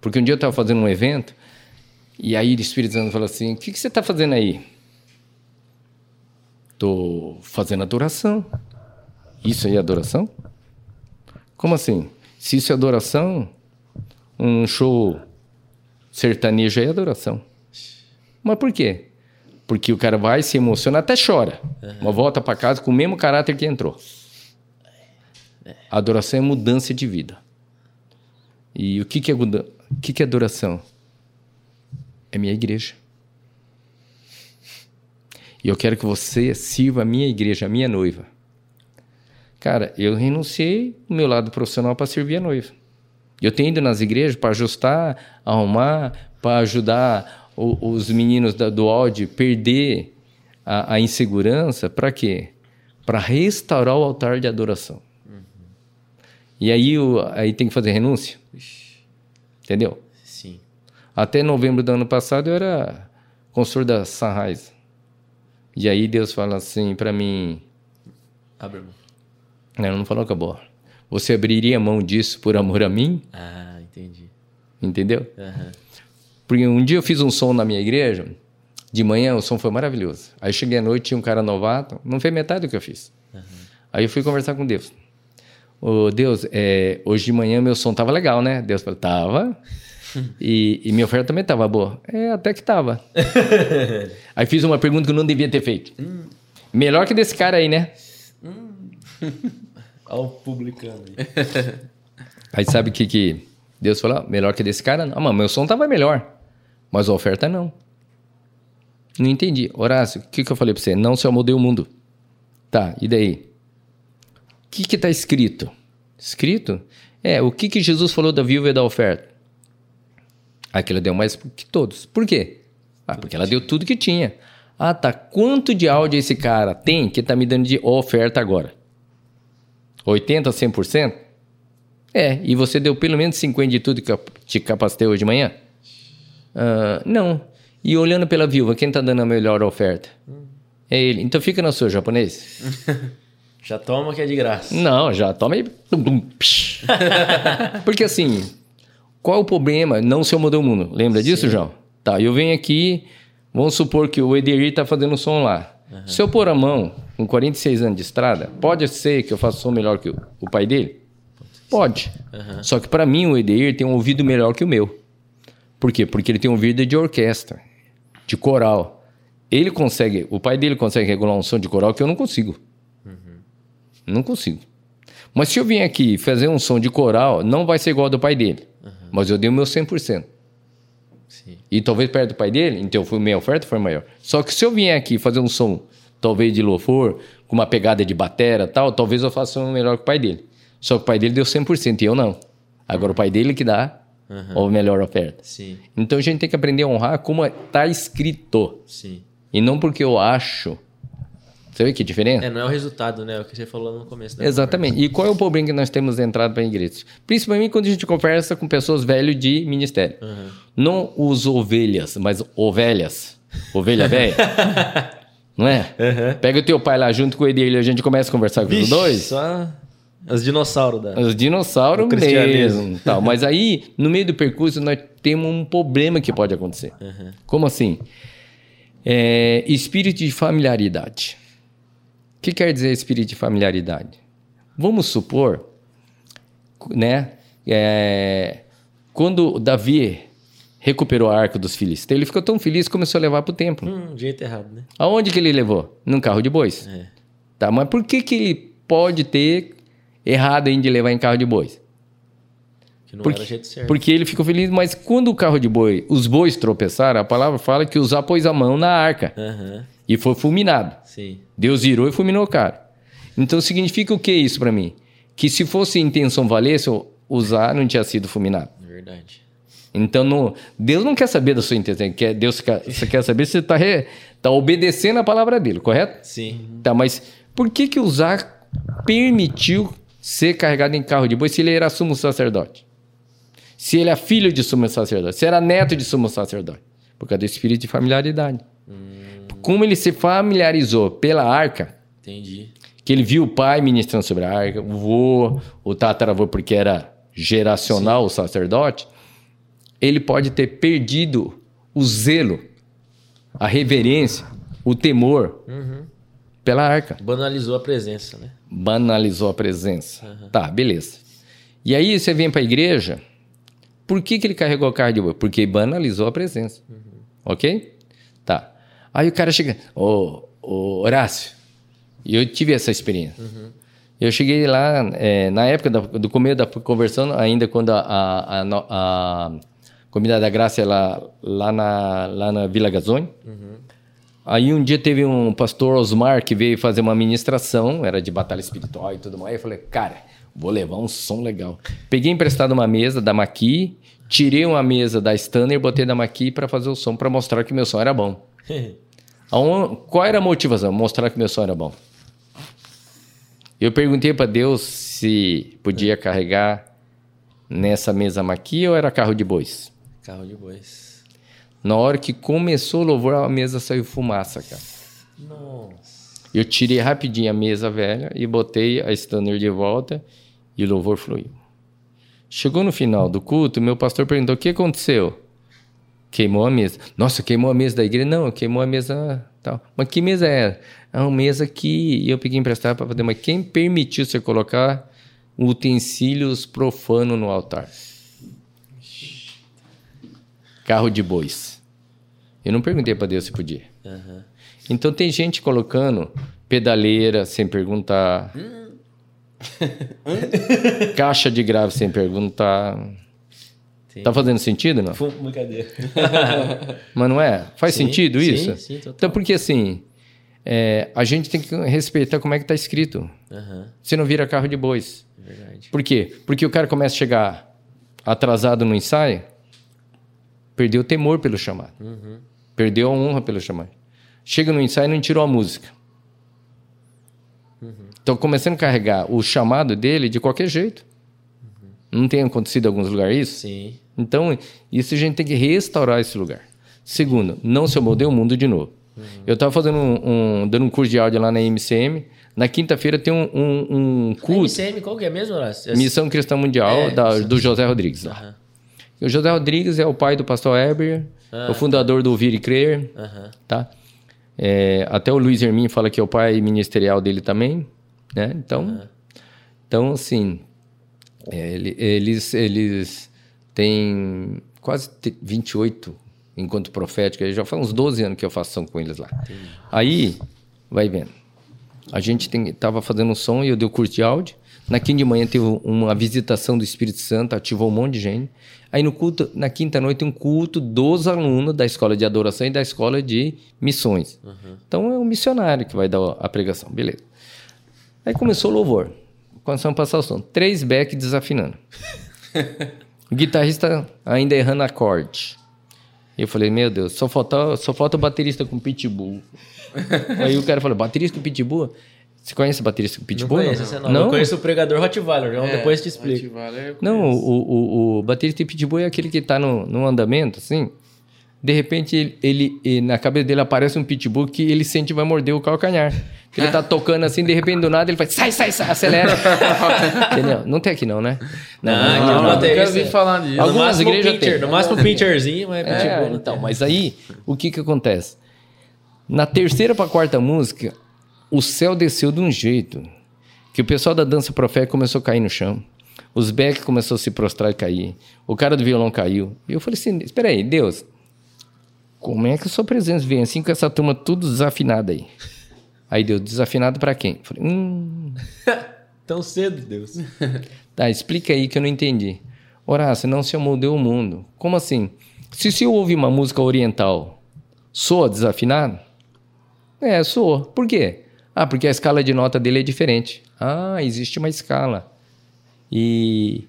Porque um dia eu estava fazendo um evento, e aí o Espírito Santo falou assim: O que, que você está fazendo aí? Tô fazendo adoração. Isso aí é adoração? Como assim? Se isso é adoração, um show sertanejo aí é adoração. Mas por quê? Porque o cara vai se emociona, até chora. Mas volta para casa com o mesmo caráter que entrou. A adoração é mudança de vida. E o que, que, é, o que, que é adoração? É minha igreja. E eu quero que você sirva a minha igreja, a minha noiva. Cara, eu renunciei o meu lado profissional para servir a noiva. Eu tenho ido nas igrejas para ajustar, arrumar, para ajudar o- os meninos da- do áudio perder a, a insegurança. Para quê? Para restaurar o altar de adoração. E aí, o- aí tem que fazer renúncia. Entendeu? Sim. Até novembro do ano passado eu era consultor da Sunrise. E aí Deus fala assim para mim, Abre a mão. Não, não falou acabou. Você abriria mão disso por amor a mim? Ah, entendi. Entendeu? Aham. Porque um dia eu fiz um som na minha igreja, de manhã o som foi maravilhoso. Aí cheguei à noite, tinha um cara novato, não fez metade do que eu fiz. Aí eu fui conversar com Deus. Ô Deus, é, hoje de manhã meu som tava legal, né? Deus falou, tava. E, e minha oferta também tava boa. É, até que tava. aí fiz uma pergunta que eu não devia ter feito. Melhor que desse cara aí, né? Olha o publicano aí. Sabe o que, que Deus falou? Ah, Melhor que desse cara? Não, mas meu som tava melhor. Mas a oferta não. Não entendi. Horácio, o que, que eu falei pra você? Não se eu mudei o mundo. Tá, e daí? O que que tá escrito? Escrito? É, o que que Jesus falou da viúva e da oferta? Aquilo deu mais que todos. Por quê? Ah, porque ela deu tudo que tinha. Ah, tá. Quanto de áudio esse cara tem que tá me dando de oferta agora? 80, 100%? É, e você deu pelo menos 50 de tudo que eu te capacitei hoje de manhã? Ah, não. E olhando pela viúva, quem tá dando a melhor oferta? É ele. Então fica no seu japonês. Já toma que é de graça. Não, já toma psh. Porque assim, qual é o problema? Não se eu mudei o mundo. Lembra disso, João? Tá, eu venho aqui, vamos supor que o Ederi tá fazendo som lá. Se eu pôr a mão com 46 anos de estrada, pode ser que eu faça som melhor que o, o pai dele? Pode. Só que para mim o Edir tem um ouvido melhor que o meu. Por quê? Porque ele tem um ouvido de orquestra, de coral. Ele consegue, o pai dele consegue regular um som de coral que eu não consigo. Não consigo. Mas se eu vim aqui fazer um som de coral, não vai ser igual ao do pai dele. Mas eu dei o meu 100%. Sim. E talvez perto do pai dele, então foi minha oferta foi maior. Só que se eu vier aqui fazer um som, talvez de louvor, com uma pegada de batera tal, talvez eu faça um melhor que o pai dele. Só que o pai dele deu 100% e eu não. Agora o pai dele que dá a melhor oferta. Sim. Então a gente tem que aprender a honrar como está escrito. Sim. E não porque eu acho. Você vê que diferença? É, não é o resultado, né? É o que você falou no começo. Da Exatamente. E qual é o problema que nós temos entrado para a igreja? Principalmente quando a gente conversa com pessoas velhas de ministério. Não os ovelhas, mas ovelhas. Ovelha velha. Não é? Pega o teu pai lá junto com ele e a gente começa a conversar com os dois. Só os dinossauros da. Os dinossauros mesmo. Tal. Mas aí, no meio do percurso, nós temos um problema que pode acontecer. Como assim? É, espírito de familiaridade. O que quer dizer espírito de familiaridade? Vamos supor, né? é, quando Davi recuperou a arca dos filisteus, ele ficou tão feliz que começou a levar para o templo. Hum, jeito errado, né? Aonde que ele levou? Num carro de bois. É. Tá, mas por que, que ele pode ter errado em de levar em carro de bois? Que não Porque, era jeito certo. porque ele ficou feliz, mas quando o carro de boi, os bois tropeçaram, a palavra fala que Uzá pôs a mão na arca Aham. e foi fulminado. Sim. Deus virou e fulminou o cara. Então significa o que isso para mim? Que se fosse intenção valesse, Uzá não tinha sido fulminado. É verdade. Então não, Deus não quer saber da sua intenção, quer, Deus quer, quer saber se você está tá obedecendo a palavra dele, correto? Sim. Tá, mas por que que Uzá permitiu ser carregado em carro de boi se ele era sumo sacerdote? Se ele é filho de sumo sacerdote, se era neto de sumo sacerdote? Por causa do espírito de familiaridade. Como ele se familiarizou pela arca, Entendi. que ele viu o pai ministrando sobre a arca, o vô, o tataravô, porque era geracional o sacerdote, ele pode ter perdido o zelo, a reverência, o temor pela arca. Banalizou a presença, né? Banalizou a presença. Tá, beleza. E aí você vem para a igreja, por que, que ele carregou o carro de boi? Porque banalizou a presença. Ok? Tá. Aí o cara chega, ô, ô Horácio, eu tive essa experiência. Eu cheguei lá, é, na época da- do começo da conversão, ainda quando a, a, a, a Comunidade da Graça é lá, lá, na, lá na Vila Gazone. Aí um dia teve um pastor Osmar que veio fazer uma ministração, era de batalha espiritual e tudo mais. Eu falei, cara, vou levar um som legal. Peguei emprestado uma mesa da Maqui, tirei uma mesa da Stanner, botei da Maqui para fazer o som, para mostrar que meu som era bom. Aon- Qual era a motivação? Mostrar que meu som era bom. Eu perguntei para Deus se podia carregar nessa mesa Maqui ou era carro de bois. Carro de bois. Na hora que começou o louvor, a mesa saiu fumaça, cara. Nossa. Eu tirei rapidinho a mesa velha e botei a Stanner de volta e o louvor fluiu. Chegou no final do culto, meu pastor perguntou: o que aconteceu? Queimou a mesa. Nossa, queimou a mesa da igreja? Não, queimou a mesa tal. Mas que mesa era? É uma mesa que eu peguei emprestado para fazer. Mas quem permitiu você colocar utensílios profanos no altar? Carro de bois. Eu não perguntei para Deus se podia. Aham. Então tem gente colocando pedaleira sem perguntar. Caixa de grave sem perguntar. Entendi. Tá fazendo sentido, não? Brincadeira. Mas não é? Faz Sim, sentido sim, isso? sim, total. então, porque assim, é, a gente tem que respeitar como é que tá escrito. Aham. Você não vira carro de bois. Verdade. Por quê? Porque o cara começa a chegar atrasado no ensaio, perdeu o temor pelo chamado. Perdeu a honra pelo chamado. Chega no ensaio e não tirou a música. Então, começando a carregar o chamado dele de qualquer jeito. Não tem acontecido em alguns lugares isso? Sim. Então, isso a gente tem que restaurar esse lugar. Segundo, não se moldei o mundo de novo. Eu estava fazendo um, um- dando um curso de áudio lá na MCM. Na quinta-feira tem um, um, um A culto. MCM, qual que é mesmo, Horácio? Missão Cristã Mundial É, da- do José Rodrigues. lá. O José Rodrigues é o pai do pastor Heber, é o fundador do Ouvir e Crer, tá? É, até o Luiz Hermin fala que é o pai ministerial dele também, né? Então, então assim, é, ele- eles, eles têm quase te- 28 enquanto profético. Já faz uns 12 anos que eu faço som com eles lá. Aí, vai vendo. A gente tem, tava fazendo um som e eu dei o curso de áudio. Na quinta de manhã teve uma visitação do Espírito Santo, ativou um monte de gente. Aí no culto, na quinta noite, um culto dos alunos da escola de adoração e da escola de missões. Então é um missionário que vai dar a pregação, beleza. Aí começou o louvor. Começamos a passar o som. Três back desafinando. o guitarrista ainda errando acorde. Eu falei, meu Deus, só falta, só falta o baterista com pitbull. Aí o cara falou, baterista com pitbull? Você conhece o baterista com Não pitbull? conheço essa não. Não? Eu conheço o pregador Rottweiler, então É, depois te explico. Não, o, o, o baterista de pitbull é aquele que tá no, no andamento, assim. De repente, ele, ele- ele- na cabeça dele aparece um pitbull que ele sente que vai morder o calcanhar. Ele tá tocando assim, de repente, do nada, ele faz, sai, sai, sai, acelera. Entendeu? Não tem aqui não, né? Não, aqui Não, não, não, tem nunca isso. vi falar disso. No Algumas máximo um igrejas pincher, tem. no máximo um pincherzinho, mas É, pitbull não então, tem. mas aí, o que que acontece? Na terceira pra quarta música, o céu desceu de um jeito que o pessoal da dança profética começou a cair no chão. Os back começou a se prostrar e cair. O cara do violão caiu. E eu falei assim, espera aí, Deus, como é que a sua presença vem assim com essa turma tudo desafinada aí? Aí Deus, desafinado pra quem? Eu falei, hum... Tão cedo, Deus. Tá, explica aí que eu não entendi. Horácio, não se amoldeu o mundo. Como assim? Se, se eu ouvir uma música oriental, soa desafinado? É, soa. Por quê? Ah, porque a escala de nota dele é diferente. Ah, existe uma escala. E...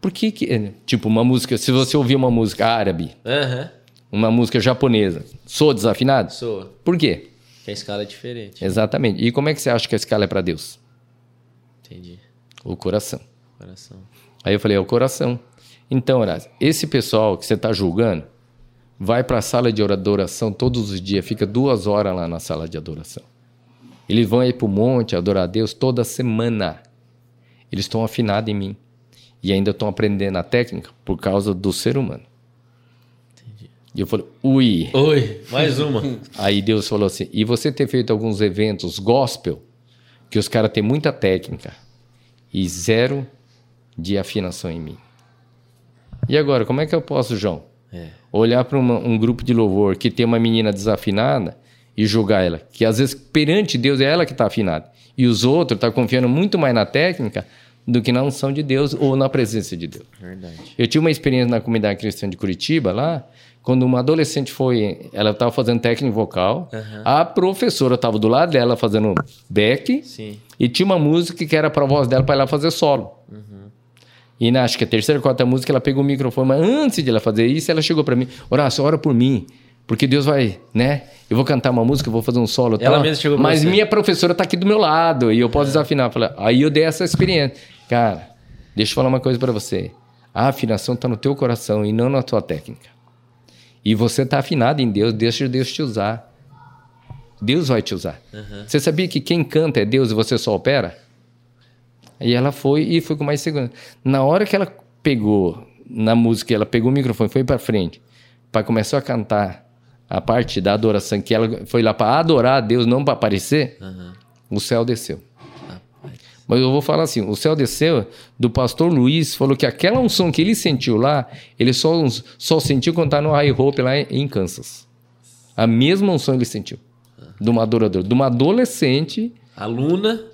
Por que que... Tipo, uma música... Se você ouvir uma música árabe, Aham. uma música japonesa, soa desafinado? Soa. Por quê? Que a escala é diferente. Exatamente. E como é que você acha que a escala é para Deus? Entendi. O coração. Coração. Aí eu falei, é o coração. Então, Horácio, esse pessoal que você está julgando, vai para a sala de adoração todos os dias, fica duas horas lá na sala de adoração. Eles vão aí para o monte adorar a Deus toda semana. Eles estão afinados em mim. E ainda estão aprendendo a técnica por causa do ser humano. E eu falei, ui. Oi, mais uma. Aí Deus falou assim: e você ter feito alguns eventos gospel, que os caras têm muita técnica e zero de afinação em mim. E agora, como é que eu posso, João? É. Olhar para um grupo de louvor que tem uma menina desafinada e julgar ela, que às vezes perante Deus é ela que está afinada, e os outros estão tá confiando muito mais na técnica do que na unção de Deus ou na presença de Deus. Verdade. Eu tive uma experiência na comunidade cristã de Curitiba lá, quando uma adolescente foi, ela estava fazendo técnica vocal, a professora estava do lado dela fazendo back Sim. e tinha uma música que era para a voz dela para ela fazer solo. E na acho que a terceira quarta música ela pegou o microfone, mas antes de ela fazer isso, ela chegou para mim, Horácio, ora por mim, porque Deus vai, né? Eu vou cantar uma música, eu vou fazer um solo. Ela tal, mesma chegou Mas você. minha professora tá aqui do meu lado e eu posso desafinar. Falei, Aí eu dei essa experiência. Cara, deixa eu falar uma coisa para você. A afinação tá no teu coração e não na tua técnica. E você tá afinado em Deus, deixa Deus te usar. Deus vai te usar. Você sabia que quem canta é Deus e você só opera? Aí ela foi e foi com mais segurança. Na hora que ela pegou na música, ela pegou o microfone, foi para frente, para começar a cantar a parte da adoração, que ela foi lá para adorar a Deus, não para aparecer, o céu desceu. Mas eu vou falar assim, o céu desceu do pastor Luiz, falou que aquela unção que ele sentiu lá, ele só, só sentiu quando tá no High Hope lá em Kansas. A mesma unção ele sentiu. De uma adoradora, de uma adolescente Aluna.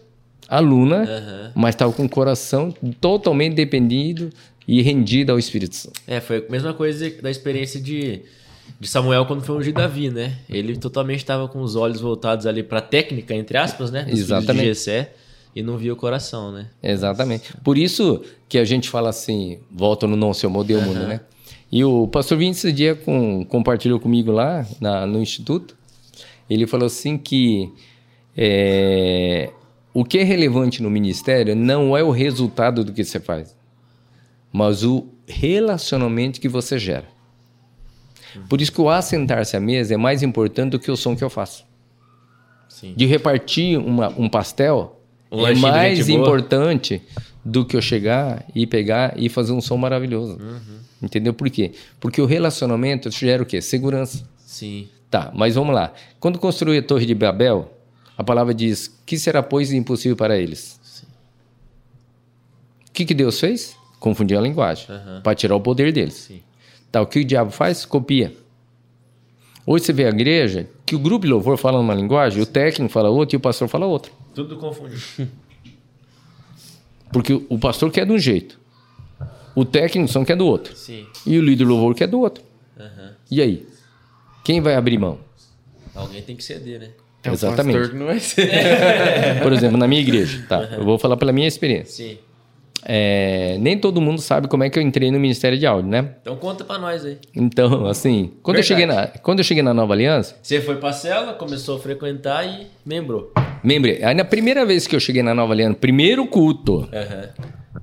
Aluna, Aham. mas estava com o coração totalmente dependido e rendido ao Espírito Santo. É, foi a mesma coisa da experiência de, de Samuel quando foi ungido Davi, né? Ele totalmente estava com os olhos voltados ali para técnica, entre aspas, né? Dos Exatamente. De Jessé, e não via o coração, né? Exatamente. Por isso que a gente fala assim, volta no não seu modelo mundo, né? E o pastor Vinci esse dia com, compartilhou comigo lá na- no instituto. Ele falou assim que é, o que é relevante no ministério não é o resultado do que você faz, mas o relacionamento que você gera. Por isso que o assentar-se à mesa é mais importante do que o som que eu faço. Sim. De repartir uma- um pastel Um é mais importante do que eu chegar e pegar e fazer um som maravilhoso. Uhum. Entendeu por quê? Porque o relacionamento gera o quê? Segurança. Sim. Tá, mas vamos lá. Quando construiu a Torre de Babel, a palavra diz: que será, pois, impossível para eles? O que, que Deus fez? Confundiu a linguagem para tirar o poder deles. Sim. Tá, o que o diabo faz? Copia. Hoje você vê a igreja que o grupo de louvor fala uma linguagem, o técnico fala outra e o pastor fala outra. Tudo confundido. Porque o- pastor quer de um jeito, o técnico só quer do outro, Sim. e o líder do louvor quer do outro. Aham. E aí? Quem vai abrir mão? Alguém tem que ceder, né? Um Exatamente. pastor que não vai ser. Por exemplo, na minha igreja, tá? Eu vou falar pela minha experiência. Sim. É, nem todo mundo sabe como é que eu entrei no Ministério de Áudio, né? Então conta pra nós aí. Então, assim, quando eu, cheguei na, quando eu cheguei na Nova Aliança, Você foi pra cela, começou a frequentar e membrou. lembrei, aí na primeira vez que eu cheguei na Nova Aliança, primeiro culto, Aham.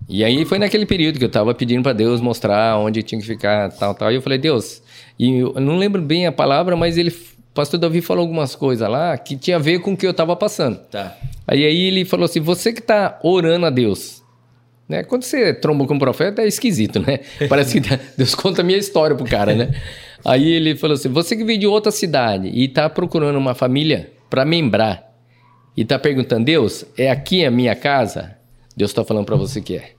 E aí foi naquele período que eu tava pedindo para Deus mostrar onde tinha que ficar, tal, tal. E eu falei, Deus, e eu não lembro bem a palavra, mas ele, o pastor Davi falou algumas coisas lá que tinha a ver com o que eu tava passando. Tá. Aí, aí ele falou assim, você que tá orando a Deus, né? Quando você tromba com um profeta é esquisito, né? Parece que Deus conta a minha história pro cara, né? Aí ele falou assim, você que veio de outra cidade e tá procurando uma família para membrar e tá perguntando, Deus, é aqui a minha casa? Deus tá falando para você que é.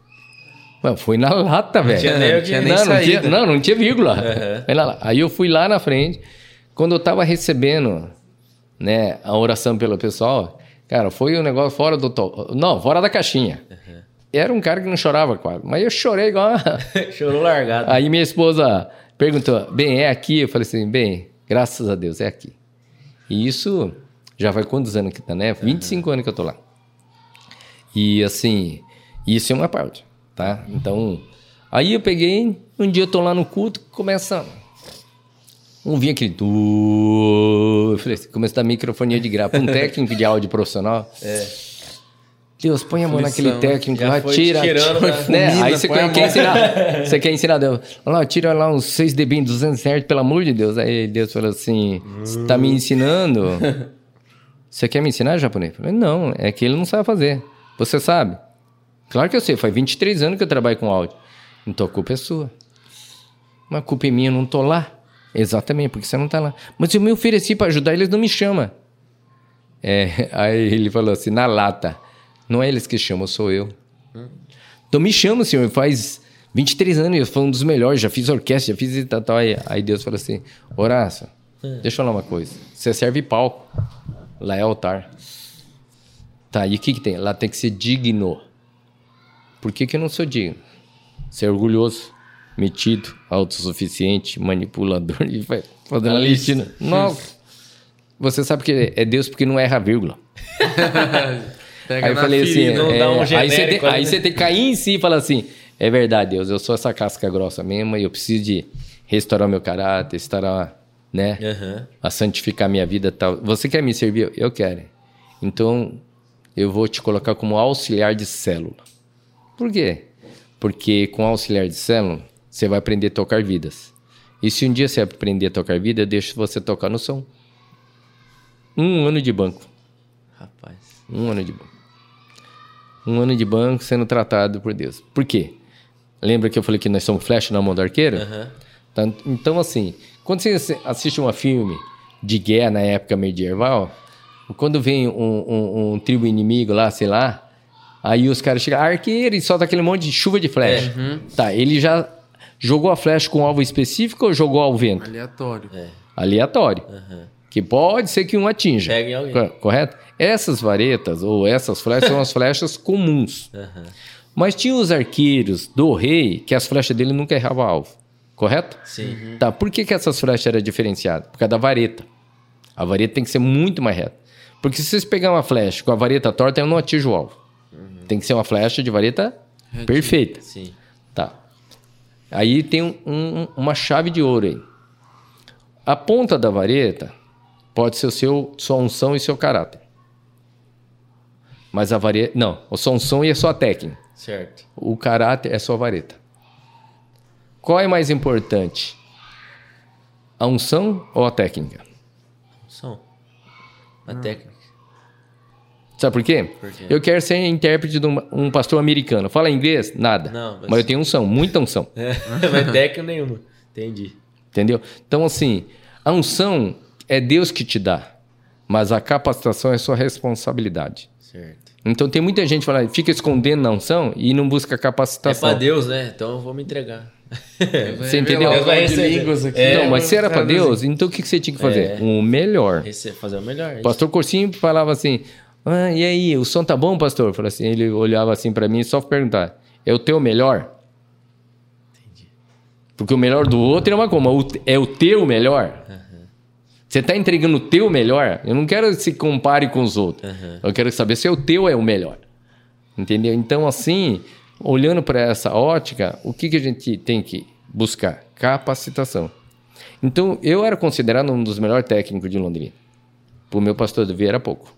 Mano, foi na lata, velho. tinha nem tinha não, não, tinha, não, não tinha vírgula. La- Aí eu fui lá na frente. Quando eu tava recebendo né, a oração pelo pessoal, cara, foi um negócio fora do... To... Não, fora da caixinha. Era um cara que não chorava quase. Mas eu chorei igual... Chorou largado. Aí minha esposa perguntou, bem, é aqui? Eu falei assim, bem, graças a Deus, é aqui. E isso já vai quantos anos que tá, né? 25 anos que eu tô lá. E assim, isso é uma parte, tá? Então, aí eu peguei, um dia eu tô lá no culto, começa... Um vinha aquele... tu- Eu falei assim, começa a dar microfonia de grava. Um técnico de áudio profissional. É. Deus, põe a mão naquele Aflição, técnico já lá, tira. tirando, tira, né? né? Aí você quer, quer ensinar. Você quer ensinar Deus. Olha lá, tira lá uns 6 dB em 200 Hz, pelo amor de Deus. Aí Deus falou assim: Você tá me ensinando? Você quer me ensinar japonês? Eu falei: Não, é que ele não sabe fazer. Você sabe? Claro que eu sei, faz 23 anos que eu trabalho com áudio. Então a culpa é sua. Mas a culpa é minha, eu não tô lá. Exatamente, porque você não tá lá. Mas eu me ofereci para ajudar, eles não me chamam. É, aí ele falou assim, na lata. Não é eles que chamam, sou eu. Então me chama, senhor, faz 23 anos, eu fui um dos melhores, já fiz orquestra, já fiz tal, tal. Aí, aí Deus falou assim, Horácio, deixa eu falar uma coisa. Você serve palco, lá é altar. Tá, e o que que tem? Lá tem que ser digno. Por que que eu não sou digno? Ser orgulhoso, metido, autossuficiente, manipulador e vai fazendo a listina. Não, você sabe que é Deus porque não erra a vírgula. Pega Aí eu falei assim, é, dá um aí, você tem, aí né? você tem que cair em si e falar assim, é verdade, Deus, eu sou essa casca grossa mesmo e eu preciso de restaurar meu caráter, restaurar, né, Aham. a santificar minha vida e tal. Você quer me servir? Eu quero. Então, eu vou te colocar como auxiliar de célula. Por quê? Porque com auxiliar de célula, você vai aprender a tocar vidas. E se um dia você aprender a tocar vida, eu deixo você tocar no som. Um ano de banco. Rapaz. Um ano de banco. Um ano de banco sendo tratado por Deus. Por quê? Lembra que eu falei que nós somos flecha na mão do arqueiro? Tá- Então, assim, quando você assi- assiste um filme de guerra na época medieval, quando vem um, um- um tribo inimigo lá, sei lá, aí os caras chegam, arqueiro, e solta aquele monte de chuva de flecha. Tá, ele já jogou a flecha com um alvo específico ou jogou ao vento? Aleatório. Aleatório. Aham. Que pode ser que um atinja. Pega em alguém. Co- Correto? Essas varetas ou essas flechas são as flechas comuns. Aham. Mas tinha os arqueiros do rei que as flechas dele nunca erravam alvo. Correto? Sim. Tá, por que, que essas flechas eram diferenciadas? Por causa da vareta. A vareta tem que ser muito mais reta. Porque se vocês pegar uma flecha com a vareta torta, eu não atinjo o alvo. Tem que ser uma flecha de vareta perfeita. Sim. Aí tem um- um- uma chave de ouro aí. A ponta da vareta pode ser o seu, sua unção e seu caráter. Mas a vareta. Não, a sua unção e a sua técnica. Certo. O caráter é sua vareta. Qual é mais importante? A unção ou a técnica? Som. A técnica. Sabe por quê? Por quê? Eu quero ser intérprete de um, um pastor americano. Fala inglês? Nada. Não, mas- mas... eu tenho unção, muita unção. É, mas técnica nenhuma. Entendi. Entendeu? Então, assim, a unção é Deus que te dá, mas a capacitação é sua responsabilidade. Certo. Então, tem muita gente que fala, fica escondendo na unção e não busca É capacitação. pra Deus, né? Então eu vou me entregar. Você entendeu? Deus vai línguas aqui. É, não, mas se era para. Deus, então o que você tinha que fazer? É. O melhor. Esse é fazer o melhor. O pastor Corsinho falava assim: ah, e aí, o som tá bom, pastor? Eu falei assim, ele olhava assim para mim só pra perguntar: é o teu melhor? Porque o melhor do outro é uma coisa, é o teu melhor? Você tá entregando o teu melhor? Eu não quero que se compare com os outros. Eu quero saber se o teu é o melhor. Entendeu? Então, assim, olhando para essa ótica, o que, que a gente tem que buscar? Capacitação. Então, eu era considerado um dos melhores técnicos de Londrina. Para o meu pastor de ver era pouco.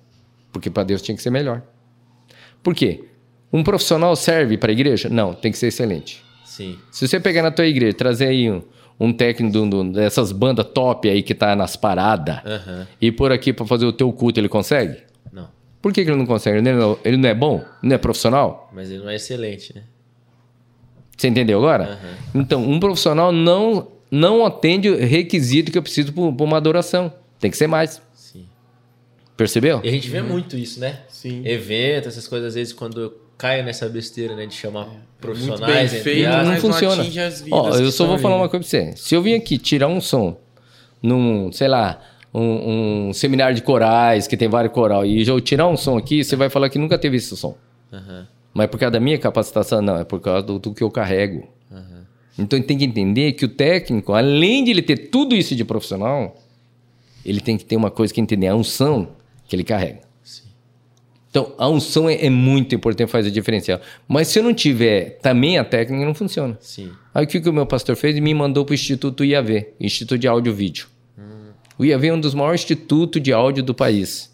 Porque para Deus tinha que ser melhor. Por quê? Um profissional serve para a igreja? Não, tem que ser excelente. Sim. Se você pegar na tua igreja, trazer aí um, um técnico um- de dessas bandas top aí que tá nas paradas Aham. e por aqui para fazer o teu culto, ele consegue? Não. Por que, que ele não consegue? Ele não, ele não é bom? Não é profissional? Mas ele não é excelente, né? Você entendeu agora? Então, um profissional não, não atende o requisito que eu preciso para uma adoração. Tem que ser mais. Percebeu? E a gente vê muito isso, né? Sim. Evento, essas coisas, às vezes, quando eu caio nessa besteira, né? De chamar Muito profissionais, bem entre feito, aspas. não funciona. as vidas Ó, eu só vou falar uma coisa pra você. Se eu vim aqui tirar um som num, sei lá, um, um seminário de corais, que tem vários coral, e eu tirar um som aqui, você vai falar que nunca teve esse som. Aham. Mas é por causa da minha capacitação? Não, é por causa do, do que eu carrego. Então tem que entender que o técnico, além de ele ter tudo isso de profissional, ele tem que ter uma coisa que entender, a unção que ele carrega. Sim. Então, a unção é, é muito importante fazer diferencial. Mas se eu não tiver também a técnica, não funciona. Sim. Aí o que, que o meu pastor fez? Me mandou para o Instituto IAV, Instituto de Áudio e Vídeo. O IAV é um dos maiores institutos de áudio do país,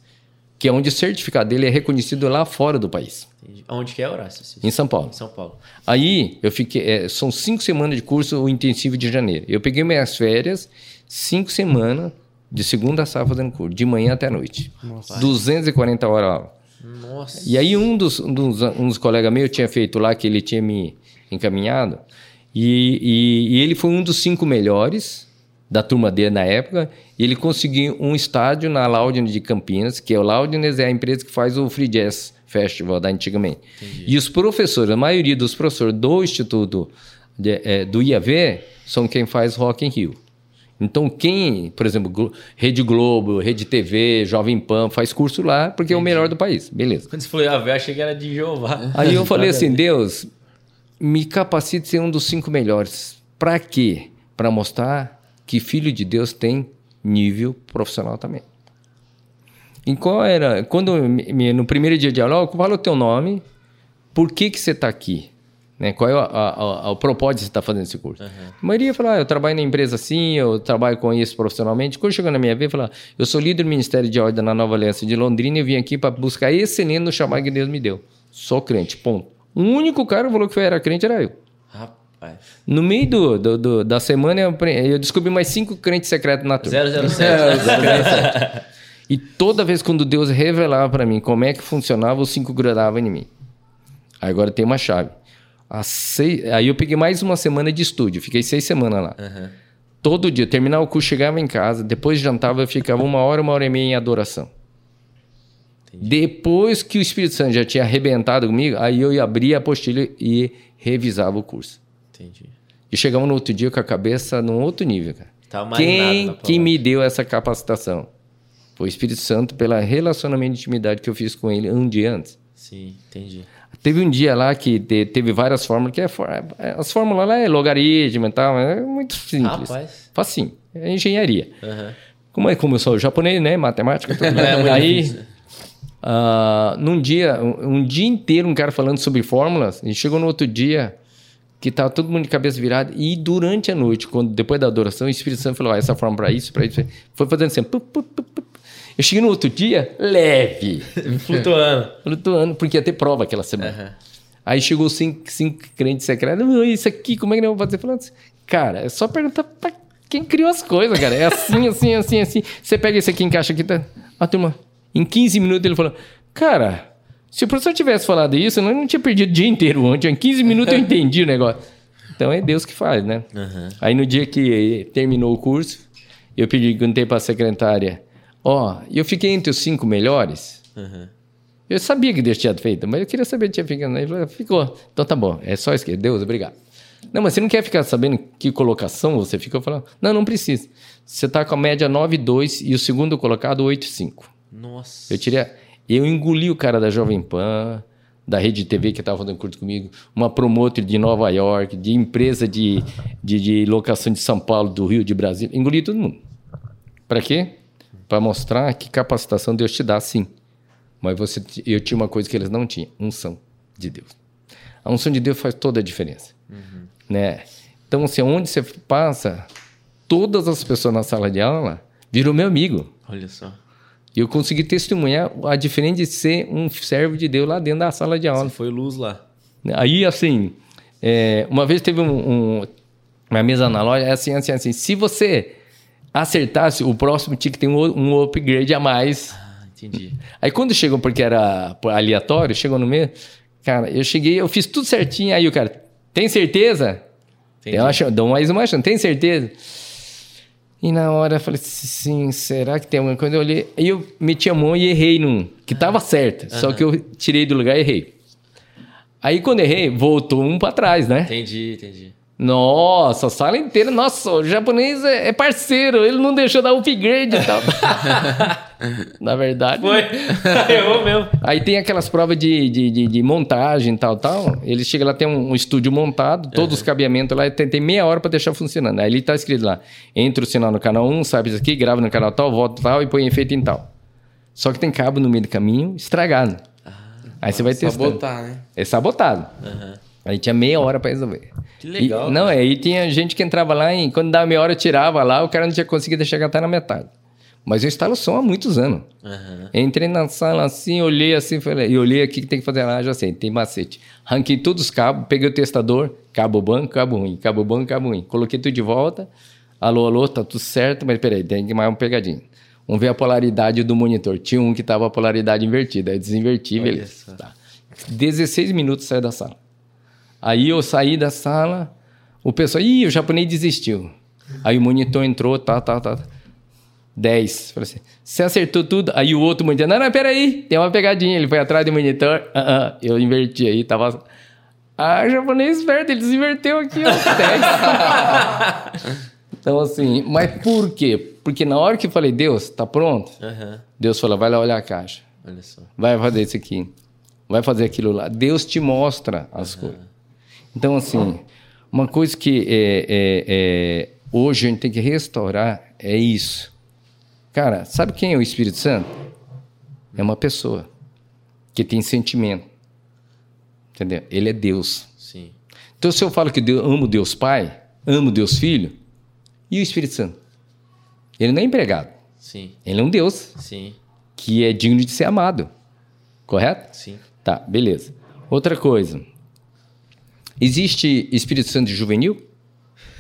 que é onde o certificado dele é reconhecido lá fora do país, Entendi. Onde que é, Horácio? Em São Paulo. Em São Paulo. Aí eu fiquei, é, são cinco semanas de curso o intensivo de janeiro. Eu peguei minhas férias, cinco semanas de segunda a sábado fazendo curso, de manhã até a noite. 240 horas aula. Nossa. E aí um dos, um dos, um dos colegas meus tinha feito lá, que ele tinha me encaminhado, e, e, e ele foi um dos cinco melhores da turma dele na época, e ele conseguiu um estádio na Loudness de Campinas, que é o Loudness é a empresa que faz o Free Jazz Festival da antigamente. E os professores, a maioria dos professores do Instituto de, é, do IAV são quem faz Rock in Rio. Então, quem, por exemplo, Glo- Rede Globo, Rede TV, Jovem Pan, faz curso lá porque é o melhor do país. Beleza. Quando você falou Yahvé, eu achei que era de Jeová. Aí eu falei assim, Deus, me capacite a ser um dos cinco melhores. Para quê? Para mostrar que filho de Deus tem nível profissional também. E qual era? Quando no primeiro dia de aula, fala o teu nome, por que que você está aqui, né? Qual é a- a- a- o propósito de você estar fazendo esse curso? A maioria fala, ah, eu trabalho na empresa assim, eu trabalho com isso profissionalmente. Quando chegou na minha vez, fala, eu sou líder do Ministério de Ordem na Nova Aliança de Londrina e vim aqui para buscar excelência no chamado que Deus me deu. Sou crente, ponto. O único cara que falou que era crente era eu. Rapaz. No meio do, do- do- da semana, eu, eu descobri mais cinco crentes secretos na turma. 007. E toda vez quando Deus revelava para mim como é que funcionava, os cinco grudavam em mim. Agora tem uma chave. Seis- Aí eu peguei mais uma semana de estúdio, fiquei seis semanas lá. Todo dia, terminava o curso, chegava em casa, depois jantava, eu ficava uma hora, uma hora e meia em adoração. Depois que o Espírito Santo já tinha arrebentado comigo, aí eu ia abrir a apostila e revisava o curso. Entendi. E chegava no outro dia com a cabeça num outro nível, cara. Tá Quem que me deu essa capacitação? Foi o Espírito Santo pela relacionamento de intimidade que eu fiz com ele um dia antes. Sim, entendi. Teve um dia lá que te- teve várias fórmulas, que é, for- é- as fórmulas lá é logaritmo e tal, é muito simples. Rapaz. Facinho, é engenharia. Aham. Como é como eu sou japonês, né? Matemática, tudo. É Aí, ah, num dia, um, um dia inteiro, um cara falando sobre fórmulas, e chegou no outro dia que tava todo mundo de cabeça virada, e durante a noite, quando depois da adoração, o Espírito Santo falou: ah, essa fórmula para isso, para isso, foi fazendo assim. pu, pu, pu, pu. Eu cheguei no outro dia, leve, Flutuando. flutuando, porque ia ter prova aquela semana. Aí chegou cinco, cinco crentes secretos. "Ah, Isso aqui, como é que nós vamos fazer? Falando assim, cara, é só perguntar pra quem criou as coisas, cara. É assim, assim, assim, assim. Você pega esse aqui, encaixa aqui, tá? A turma, em 15 minutos ele falou, cara, se o professor tivesse falado isso, eu não tinha perdido o dia inteiro ontem. Em 15 minutos eu entendi o negócio. Então é Deus que faz, né? Aí no dia que terminou o curso, eu pedi, perguntei pra secretária, ó, eu fiquei entre os cinco melhores. Eu sabia que Deus tinha feito, mas eu queria saber se tinha ficado. Ele falou, ficou. Então tá bom, é só isso que Deus, obrigado. Não, mas você não quer ficar sabendo que colocação você ficou falando? Não, não precisa. Você tá com a média 9,2 e o segundo colocado 8,5. Nossa. Eu tirei. Eu engoli o cara da Jovem Pan, da Rede TV que estava fazendo curso comigo, uma promotor de Nova York, de empresa de, de, de locação de São Paulo, do Rio, de Brasília. Engoli todo mundo. Para quê? Para mostrar que capacitação Deus te dá, sim. Mas você, eu tinha uma coisa que eles não tinham: unção de Deus. A unção de Deus faz toda a diferença. Né? Então, assim, onde você passa, todas as pessoas na sala de aula viram meu amigo. Olha só. E eu consegui testemunhar a diferença de ser um servo de Deus lá dentro da sala de aula. Você foi luz lá. Aí, assim, é, uma vez teve um, um- uma mesa na loja, é assim, assim, assim. Se você acertasse, o próximo tinha que ter um, um upgrade a mais. Ah, entendi. Aí quando chegou, porque era aleatório, chegou no meio, cara, eu cheguei, eu fiz tudo certinho. Aí o cara, tem certeza? Entendi. Eu acho, dou mais uma chance, tem certeza? E na hora eu falei, sim, será que tem alguma coisa? Eu olhei, aí eu meti a mão e errei num, que tava certo, só que eu tirei do lugar e errei. Aí quando errei, voltou um pra trás, né? Entendi, entendi. Nossa, a sala inteira, nossa, o japonês é, é parceiro, ele não deixou dar upgrade e tal. na verdade. Foi. Errou mesmo. Aí tem aquelas provas de, de, de, de montagem e tal, tal. Ele chega lá, tem um, um estúdio montado, todos os cabeamentos lá, tem, tem meia hora para deixar funcionando. Aí ele tá escrito lá, entra o sinal no canal 1, sabe isso aqui, grava no canal tal, volta tal e põe efeito em tal. Só que tem cabo no meio do caminho estragado. Aí você vai testando. Sabotar, né? É sabotado. Aí tinha meia hora para resolver. Que legal, E, não, é, aí tinha gente que entrava lá e quando dava meia hora eu tirava lá, o cara não tinha conseguido chegar até na metade. Mas eu instalo som há muitos anos. Aham. Entrei na sala assim, olhei assim, falei, e olhei aqui que tem que fazer lá, já sei, tem macete. Ranquei todos os cabos, peguei o testador, cabo bom, cabo ruim, cabo bom, cabo ruim. Coloquei tudo de volta. Alô, alô, tá tudo certo, mas peraí, tem que mais um pegadinho. Vamos ver a polaridade do monitor. Tinha um que tava a polaridade invertida, aí desinverti, Olha beleza. Tá. 16 minutos saí da sala. Aí eu saí da sala, o pessoal, ih, o japonês desistiu. Aí o monitor entrou, tá, tá, tá. 10. Falei assim, você acertou tudo? Aí o outro monitor, não, não, peraí, tem uma pegadinha. Ele foi atrás do monitor, ah, ah, eu inverti aí, tava... Ah, japonês esperto, ele desinverteu aqui, ó, 10. então, assim, mas por quê? Porque na hora que eu falei, Deus, tá pronto? Aham. Deus falou, vai lá olhar a caixa. Olha só. Vai fazer isso aqui. Vai fazer aquilo lá. Deus te mostra as coisas. Então, assim, uma coisa que é, é, é, hoje a gente tem que restaurar é isso. Cara, sabe quem é o Espírito Santo? É uma pessoa que tem sentimento. Entendeu? Ele é Deus. Sim. Então, se eu falo que Deus, amo Deus Pai, amo Deus Filho, e o Espírito Santo? Ele não é empregado. Sim. Ele é um Deus Sim. que é digno de ser amado. Correto? Sim. Tá, beleza. Outra coisa. Existe Espírito Santo juvenil?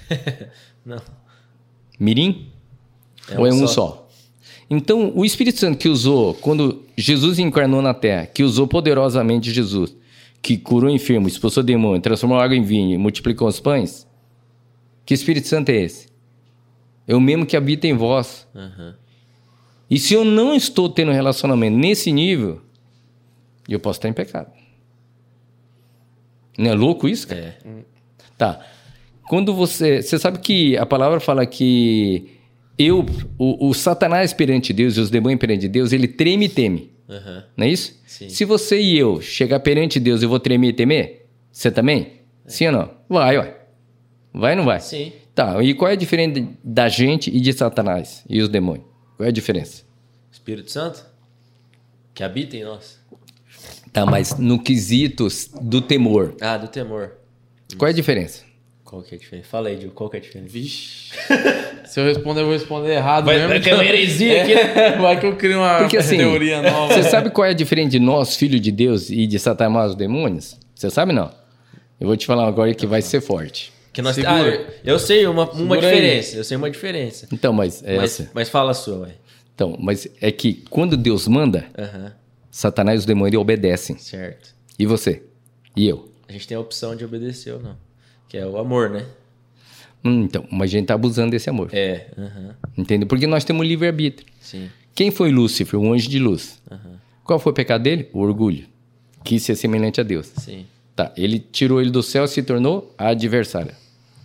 Não. Mirim? É Ou é um um só. só? Então, o Espírito Santo que usou, quando Jesus encarnou na terra, que usou poderosamente Jesus, que curou enfermo, expulsou demônio, transformou água em vinho, e multiplicou os pães, que Espírito Santo é esse? É o mesmo que habita em vós. Aham. E se eu não estou tendo relacionamento nesse nível, eu posso estar em pecado. Não é louco isso, cara? É. Tá. Quando você. Você sabe que a palavra fala que eu, o, o Satanás perante Deus e os demônios perante Deus, ele treme e teme. Aham. Não é isso? Sim. Se você e eu chegar perante Deus, eu vou tremer e temer? Você também? Sim ou não? Vai, ué. Vai ou não vai? Sim. Tá. E qual é a diferença da gente e de Satanás e os demônios? Qual é a diferença? Espírito Santo? Que habita em nós. Tá, mas no quesito do temor, Ah, do temor. qual é a diferença? Qual que é a diferença? Fala aí, Diogo. Qual que é a diferença? Vixe. Se eu responder, eu vou responder errado Vai- mesmo. vai cair uma heresia aqui, É, vai que eu crio uma Porque assim, teoria nova. você sabe qual é a diferença de nós, filhos de Deus, e de Satanás, os demônios? Você sabe não? Eu vou te falar agora que vai ser forte. Que nós... Ah, eu, eu sei uma, uma Segura aí. diferença. Eu sei uma diferença. Então, mas é Mas, essa. mas fala a sua, ué. Então, mas é que quando Deus manda, Aham. Satanás e os demônios obedecem. Certo. E você? E eu? A gente tem a opção de obedecer ou não. Que é o amor, né? Hum, então, mas a gente tá abusando desse amor. É. Aham. Entendeu? Porque nós temos livre-arbítrio. Sim. Quem foi Lúcifer, o anjo de luz? Aham. Qual foi o pecado dele? O orgulho. Quis ser semelhante a Deus. Sim. Tá, ele tirou ele do céu e se tornou adversário.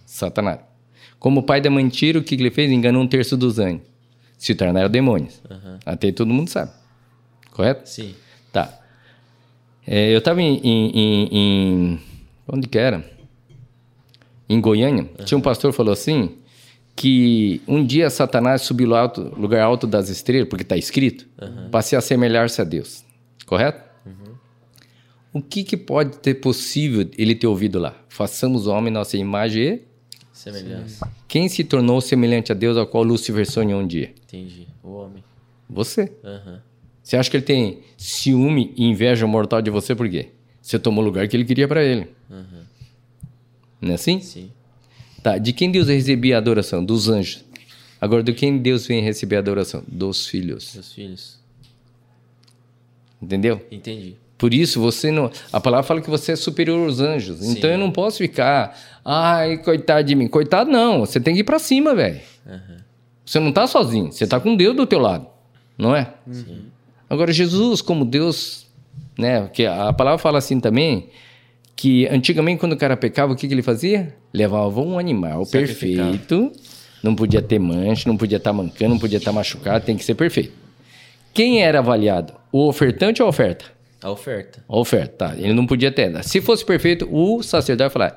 Satanás. Como pai da mentira, o que ele fez? Enganou um terço dos anjos. Se tornaram demônios. Até todo mundo sabe. Correto? Sim. Tá. É, eu estava em, em- em- Onde que era? Em Goiânia. Tinha um pastor que falou assim: que um dia Satanás subiu alto, lugar alto das estrelas, porque está escrito, para se assemelhar-se a Deus. Correto? O que, que pode ter possível ele ter ouvido lá? Façamos o homem nossa imagem e. Semelhança. Quem se tornou semelhante a Deus, ao qual Lúcifer sonhou um dia? Entendi. O homem. Você. Aham. Você acha que ele tem ciúme e inveja mortal de você por quê? Você tomou o lugar que ele queria para ele. Não é assim? Sim. Tá. De quem Deus recebia a adoração? Dos anjos. Agora, de quem Deus vem receber a adoração? Dos filhos. Seus filhos. Entendeu? Entendi. Por isso, você não. A palavra fala que você é superior aos anjos. Sim. Então eu não posso ficar. Ai, coitado de mim. Coitado, não. Você tem que ir para cima, velho. Você não tá sozinho. Você tá com Deus do teu lado. Não é? Agora, Jesus, como Deus. Né? Porque a palavra fala assim também. Que antigamente, quando o cara pecava, o que, que ele fazia? Levava um animal perfeito. Não podia ter mancha, não podia estar mancando, não podia estar machucado. Tem que ser perfeito. Quem era avaliado? O ofertante ou a oferta? A oferta. A oferta, tá. Ele não podia ter. Se fosse perfeito, o sacerdote ia falar: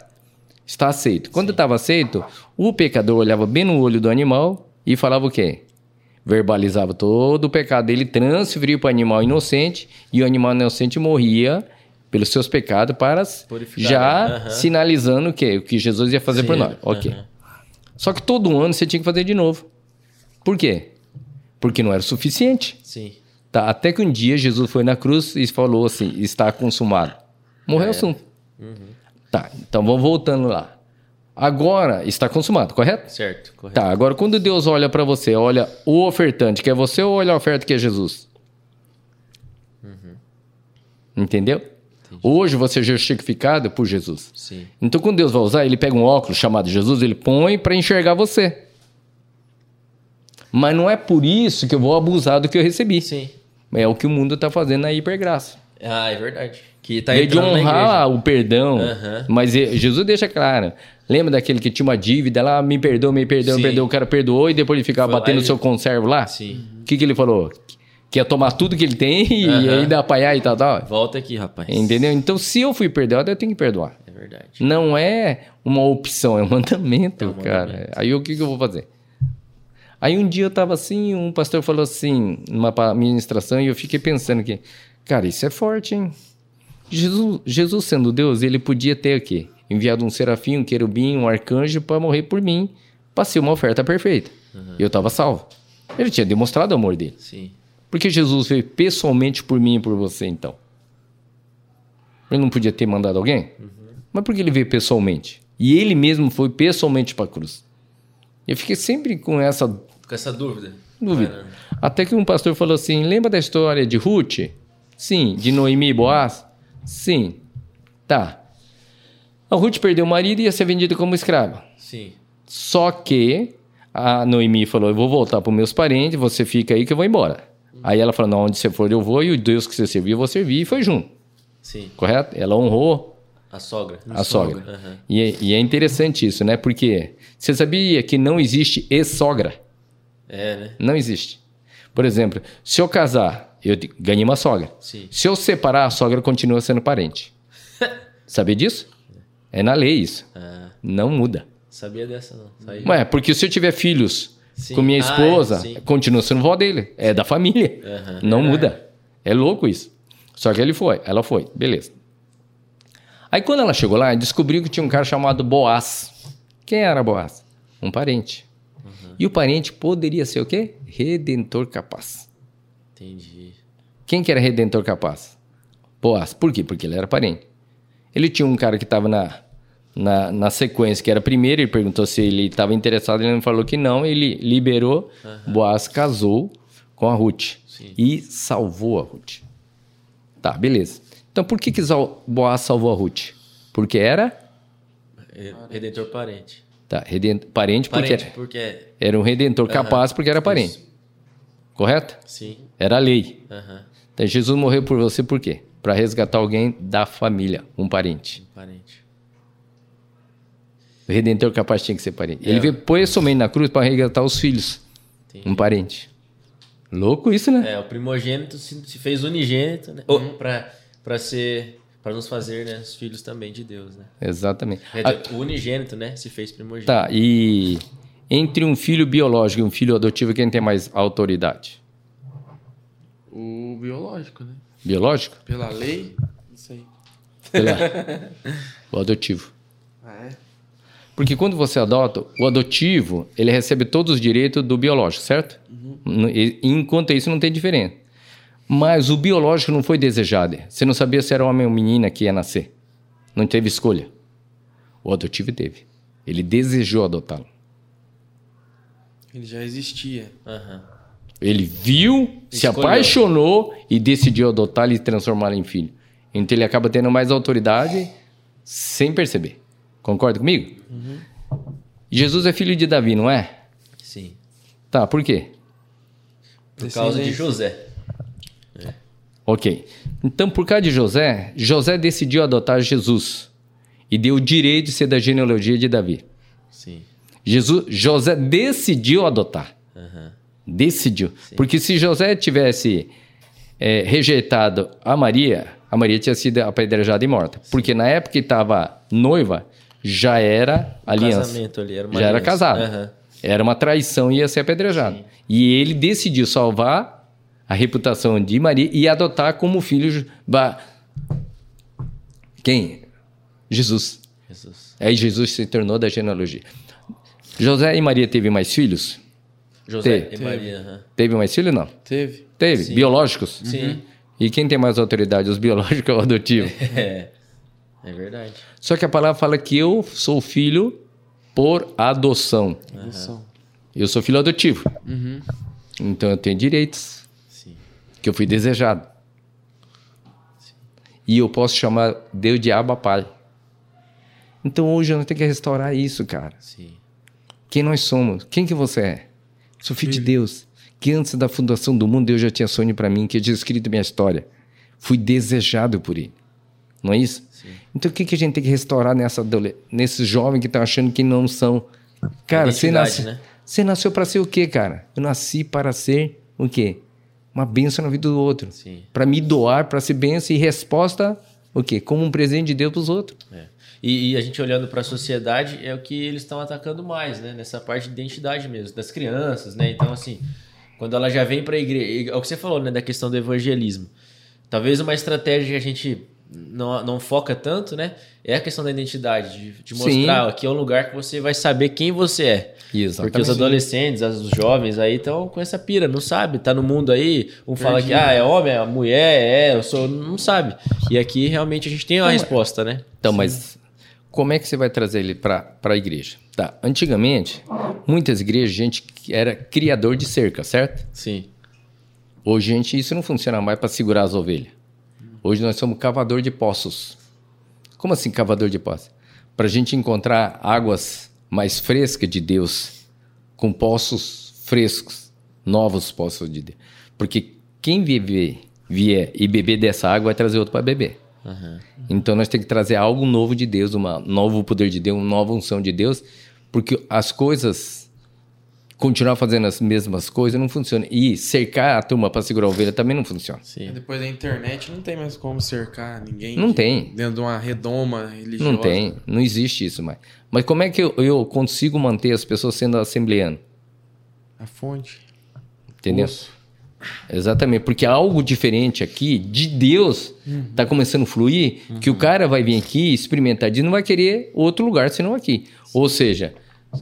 está aceito. Quando estava aceito, o pecador olhava bem no olho do animal e falava o quê? Verbalizava todo o pecado dele, transferia para o animal inocente e o animal inocente morria pelos seus pecados para já? Aham. sinalizando o quê? O que Jesus ia fazer por Sim, nós. Ok. aham. Só que todo ano você tinha que fazer de novo. Por quê? Porque não era o suficiente. Sim. Tá, até que um dia Jesus foi na cruz e falou assim: está consumado. Morreu o assunto. Tá, então vamos voltando lá. Agora está consumado, correto? Certo. Correto. Tá, agora quando Deus olha para você, olha o ofertante, que é você, ou olha a oferta que é Jesus? Entendeu? Hoje você é justificado por Jesus. Sim. Então quando Deus vai usar, ele pega um óculos chamado Jesus, ele põe para enxergar você. Mas não é por isso que eu vou abusar do que eu recebi. Sim. É o que o mundo tá fazendo na hipergraça. Ah, é verdade. Que tá de honrar o perdão. Aham. Mas Jesus deixa claro. Lembra daquele que tinha uma dívida lá, me perdoa, me perdoa, me perdoa, o cara perdoou e depois ele ficava Foi batendo no seu conservo lá? Sim. O que, que ele falou? Que ia tomar tudo que ele tem e Aham. ainda apanhar e tal, tal. Volta aqui, rapaz. Entendeu? Então, se eu fui perdoado, eu tenho que perdoar. É verdade. Não é uma opção, é um mandamento, É um cara. mandamento. Aí o que, que eu vou fazer? Aí um dia eu tava assim, um pastor falou assim, numa ministração, e eu fiquei pensando que, cara, isso é forte, hein? Jesus, Jesus sendo Deus, ele podia ter o quê? Enviado um serafim, um querubim, um arcanjo para morrer por mim, para ser uma oferta perfeita. E eu tava salvo. Ele tinha demonstrado o amor dele. Sim. Porque Jesus veio pessoalmente por mim e por você, então. Ele não podia ter mandado alguém? Mas por que ele veio pessoalmente? E ele mesmo foi pessoalmente para a cruz. Eu fiquei sempre com essa Com essa dúvida. dúvida. Caramba. Até que um pastor falou assim: lembra da história de Ruth? Sim. De Noemi e Boaz? Sim. Tá. A Ruth perdeu o marido e ia ser vendida como escrava. Sim. Só que a Noemi falou: Eu vou voltar para meus parentes, você fica aí que eu vou embora. Aí ela falou: Não, onde você for eu vou, e o Deus que você serviu eu vou servir, e foi junto, Sim. correto? Ela honrou A sogra. a sogra. Aham. E, é- e é interessante isso, né? Porque você sabia que não existe ex-sogra? É, né? Não existe. Por exemplo, se eu casar, eu ganhei uma sogra. Sim. Se eu separar, a sogra continua sendo parente. Sabia disso? É na lei isso. Ah, Não muda. sabia dessa não. Isso aí- Ué, porque se eu tiver filhos Sim. com minha Ah, esposa, é, sim. continua sendo vó dele. É da família. Aham. Não muda. É louco isso. Só que ele foi, ela foi, beleza. Aí quando ela chegou lá, descobriu que tinha um cara chamado Boaz. Quem era Boaz? Um parente. Uhum. E o parente poderia ser o quê? Redentor capaz. Entendi. Quem que era redentor capaz? Boaz. Por quê? Porque ele era parente. Ele tinha um cara que estava na, na, na sequência, que era primeiro, ele perguntou se ele estava interessado, ele não falou que não, ele liberou, Boaz casou com a Ruth Sim. e salvou a Ruth. Tá, beleza. Então por que, que Boaz salvou a Ruth? Porque era Re- Redentor parente. tá, reden- parente, porque Parente, era, porque... era um redentor capaz porque era parente. Correto? Sim. Era a lei. Aham. Então Jesus morreu por você por quê? Para resgatar alguém da família, um parente. Parente. O redentor capaz tinha que ser parente. Ele É. veio pessoalmente na cruz para resgatar os filhos, Entendi. um parente. Louco isso, né? É, o primogênito se, fez unigênito, né? Pra, pra ser... Pra nos fazer, né? Os filhos também de Deus, né? Exatamente. O unigênito, né? Se fez primogênito. Tá, e entre um filho biológico e um filho adotivo, quem tem mais autoridade? O biológico, né? Biológico? Pela lei, isso aí. Pela... o adotivo. Ah, é? Porque quando você adota, o adotivo, ele recebe todos os direitos do biológico, certo? E- Enquanto isso, não tem diferença. Mas o biológico não foi desejado. Você não sabia se era homem ou menina que ia nascer. Não teve escolha. O adotivo teve. Ele desejou adotá-lo. Ele já existia. Aham. Ele viu, se Escolheu. apaixonou e decidiu adotá-lo e transformá-lo em filho. Então ele acaba tendo mais autoridade sem perceber. Concorda comigo? Jesus é filho de Davi, não é? Sim. Tá, por quê? Por causa de. José. Ok. Então, por causa de José, José decidiu adotar Jesus e deu o direito de ser da genealogia de Davi. Sim. Jesus, José decidiu adotar. Aham. Decidiu. Porque se José tivesse é, rejeitado a Maria, a Maria tinha sido apedrejada e morta. Porque na época que estava noiva, já era aliança. casamento ali, era já era aliança. casado. Aham. Era uma traição e ia ser apedrejado. E ele decidiu salvar a reputação de Maria e adotar como filho. Quem? Jesus. Jesus. Aí Jesus se tornou da genealogia. José e Maria teve mais filhos? José Teve. e Maria. aham. Teve mais filhos? Não. Teve. Teve. Sim. Biológicos? Sim. E quem tem mais autoridade, os biológicos ou o adotivo? É. É verdade. Só que a palavra fala que eu sou filho por adoção. Adoção. Eu sou filho adotivo. Então eu tenho direitos, Sim. que eu fui desejado. E eu posso chamar Deus de Abba Pai. Então hoje nós temos que restaurar isso, cara. Sim. Quem nós somos? Quem que você é? Sou filho de Deus. Que antes da fundação do mundo, Deus já tinha sonho para mim, que tinha escrito minha história. Fui desejado por Ele. Não é isso? Então o que, que a gente tem que restaurar nessa, nesses jovens que estão achando que não são. Cara, você, nasce, né? você nasceu para ser o quê, cara? Eu nasci para ser o quê? Uma bênção na vida do outro. Sim. Para me doar, para ser bênção e resposta, o quê? Como um presente de Deus para os outros. É. E, e a gente olhando para a sociedade é o que eles estão atacando mais, né? Nessa parte de identidade mesmo, das crianças, né? Então, assim, quando ela já vem para a igreja. É o que você falou, né? Da questão do evangelismo. Talvez uma estratégia que a gente não, não foca tanto, né? É a questão da identidade, de, de Sim. mostrar aqui é um lugar que você vai saber quem você é. Exatamente. Porque os adolescentes, as- os jovens aí estão com essa pira, não sabe, tá no mundo aí, um fala que ah, é homem, é mulher, é, eu sou, não sabe. E aqui realmente a gente tem uma resposta, né? Então, mas como é que você vai trazer ele para a igreja? Tá. Antigamente, muitas igrejas, a gente era criador de cerca, certo? Sim. Hoje, gente, isso não funciona mais para segurar as ovelhas. Hoje nós somos cavador de poços. Como assim cavador de poços? Para a gente encontrar águas mais frescas de Deus, com poços frescos, novos poços de Deus. Porque quem viver, vier e beber dessa água vai trazer outro para beber. Então nós temos que trazer algo novo de Deus, um novo poder de Deus, uma nova unção de Deus, porque as coisas continuar fazendo as mesmas coisas não funciona. E cercar a turma para segurar a ovelha também não funciona. Sim. Depois da internet não tem mais como cercar ninguém. Não que- tem. Dentro de uma redoma religiosa. Não tem, não existe isso mais. Mas como é que eu, eu consigo manter as pessoas sendo assembleano? A fonte. Entendeu? Poço. Exatamente, porque algo diferente aqui, de Deus, tá começando a fluir, que o cara vai vir aqui experimentar de não vai querer outro lugar senão aqui. Ou seja,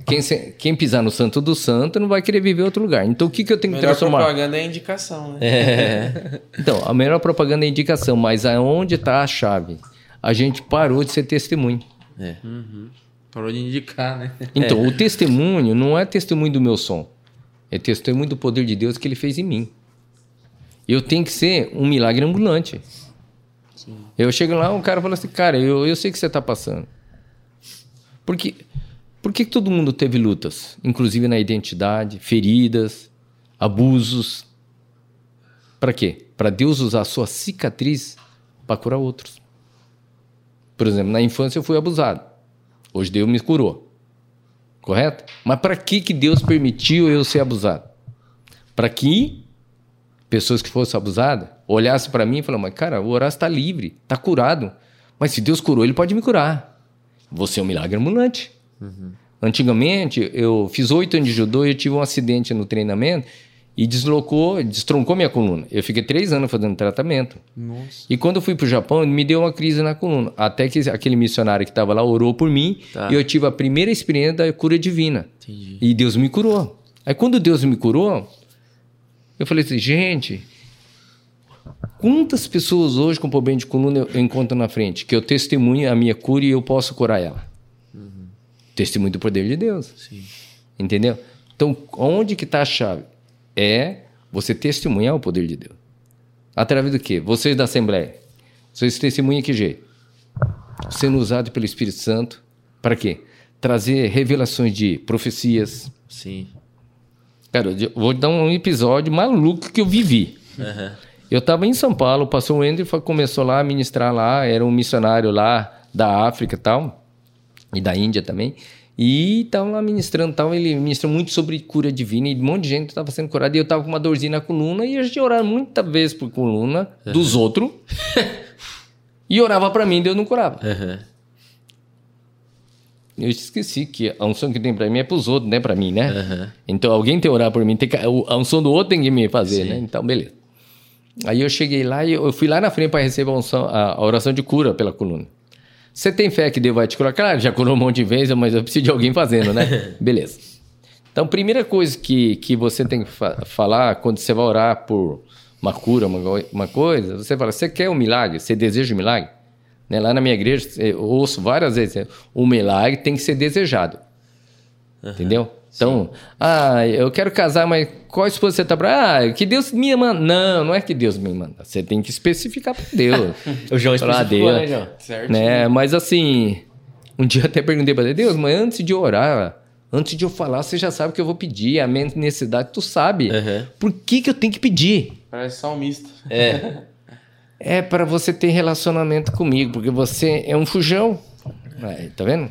quem, quem pisar no santo do santo não vai querer viver em outro lugar. Então o que, que eu tenho que Melhor transformar? propaganda é a indicação, né? Então, a melhor propaganda é a indicação, mas aonde está a chave? A gente parou de ser testemunho. É. Parou de indicar, né? Então, o testemunho não é testemunho do meu som. É testemunho do poder de Deus que ele fez em mim. Eu tenho que ser um milagre ambulante. Eu chego lá, um cara fala assim, cara, eu, eu sei que você está passando. Porque, por que que todo mundo teve lutas? Inclusive na identidade, feridas, abusos. Para quê? Para Deus usar a sua cicatriz para curar outros. Por exemplo, na infância eu fui abusado. Hoje Deus me curou. Correto? Mas para que, que Deus permitiu eu ser abusado? Para que pessoas que fossem abusadas olhassem para mim e falassem, mas cara, o Horácio está livre, está curado. Mas se Deus curou, ele pode me curar. Você é um milagre ambulante. Antigamente, eu fiz oito anos de judô e eu tive um acidente no treinamento e deslocou, destroncou minha coluna. Eu fiquei três anos fazendo tratamento. Nossa. E quando eu fui para o Japão, me deu uma crise na coluna. Até que aquele missionário que estava lá orou por mim Tá. e eu tive a primeira experiência da cura divina. Entendi. E Deus me curou. Aí quando Deus me curou, eu falei assim, gente, quantas pessoas hoje com problema de coluna eu encontro na frente que eu testemunho a minha cura e eu posso curar ela? Testemunho do poder de Deus. Sim. Entendeu? Então, onde que está a chave? É você testemunhar o poder de Deus. Através do quê? Vocês da Assembleia. Vocês testemunham que jeito? Sendo usado pelo Espírito Santo. Para quê? Trazer revelações de profecias. Sim. Cara, eu vou dar um episódio maluco que eu vivi. Aham. Eu estava em São Paulo, o pastor Andrew começou lá a ministrar lá, era um missionário lá da África e tal, e da Índia também. E estava lá ministrando tal, ele ministrou muito sobre cura divina e um monte de gente estava sendo curada. E eu estava com uma dorzinha na coluna e a gente orava muitas vezes por coluna dos outros. e orava para mim, Deus não curava. Aham. Eu esqueci que a unção que tem para mim é para os outros, não é para mim, né? Aham. Então alguém tem que orar por mim, tem que, a unção do outro tem que me fazer, né? Então, beleza. Aí eu cheguei lá e eu fui lá na frente para receber a, unção- a- oração de cura pela coluna. Você tem fé que Deus vai te curar? Claro, já curou um monte de vezes, mas eu preciso de alguém fazendo, né? beleza. Então, primeira coisa que, que você tem que fa- falar quando você vai orar por uma cura, uma, uma coisa, você fala, você quer um milagre? Você deseja um milagre? Né? Lá na minha igreja, eu ouço várias vezes, né? o milagre tem que ser desejado. Entendeu? Então, ah, eu quero casar, mas qual esposa você tá pra. Ah, que Deus me manda. Não, não é que Deus me manda. Você tem que especificar pra Deus. O João especificou, Deus. né, João? Certo. né? Mas assim, um dia eu até perguntei pra Deus, Deus, mas antes de orar Antes de eu falar, você já sabe o que eu vou pedir. A minha necessidade, tu sabe. Aham. Por que, que eu tenho que pedir? Parece salmista. É. É para você ter relacionamento comigo, porque você é um fujão. Aí, tá vendo?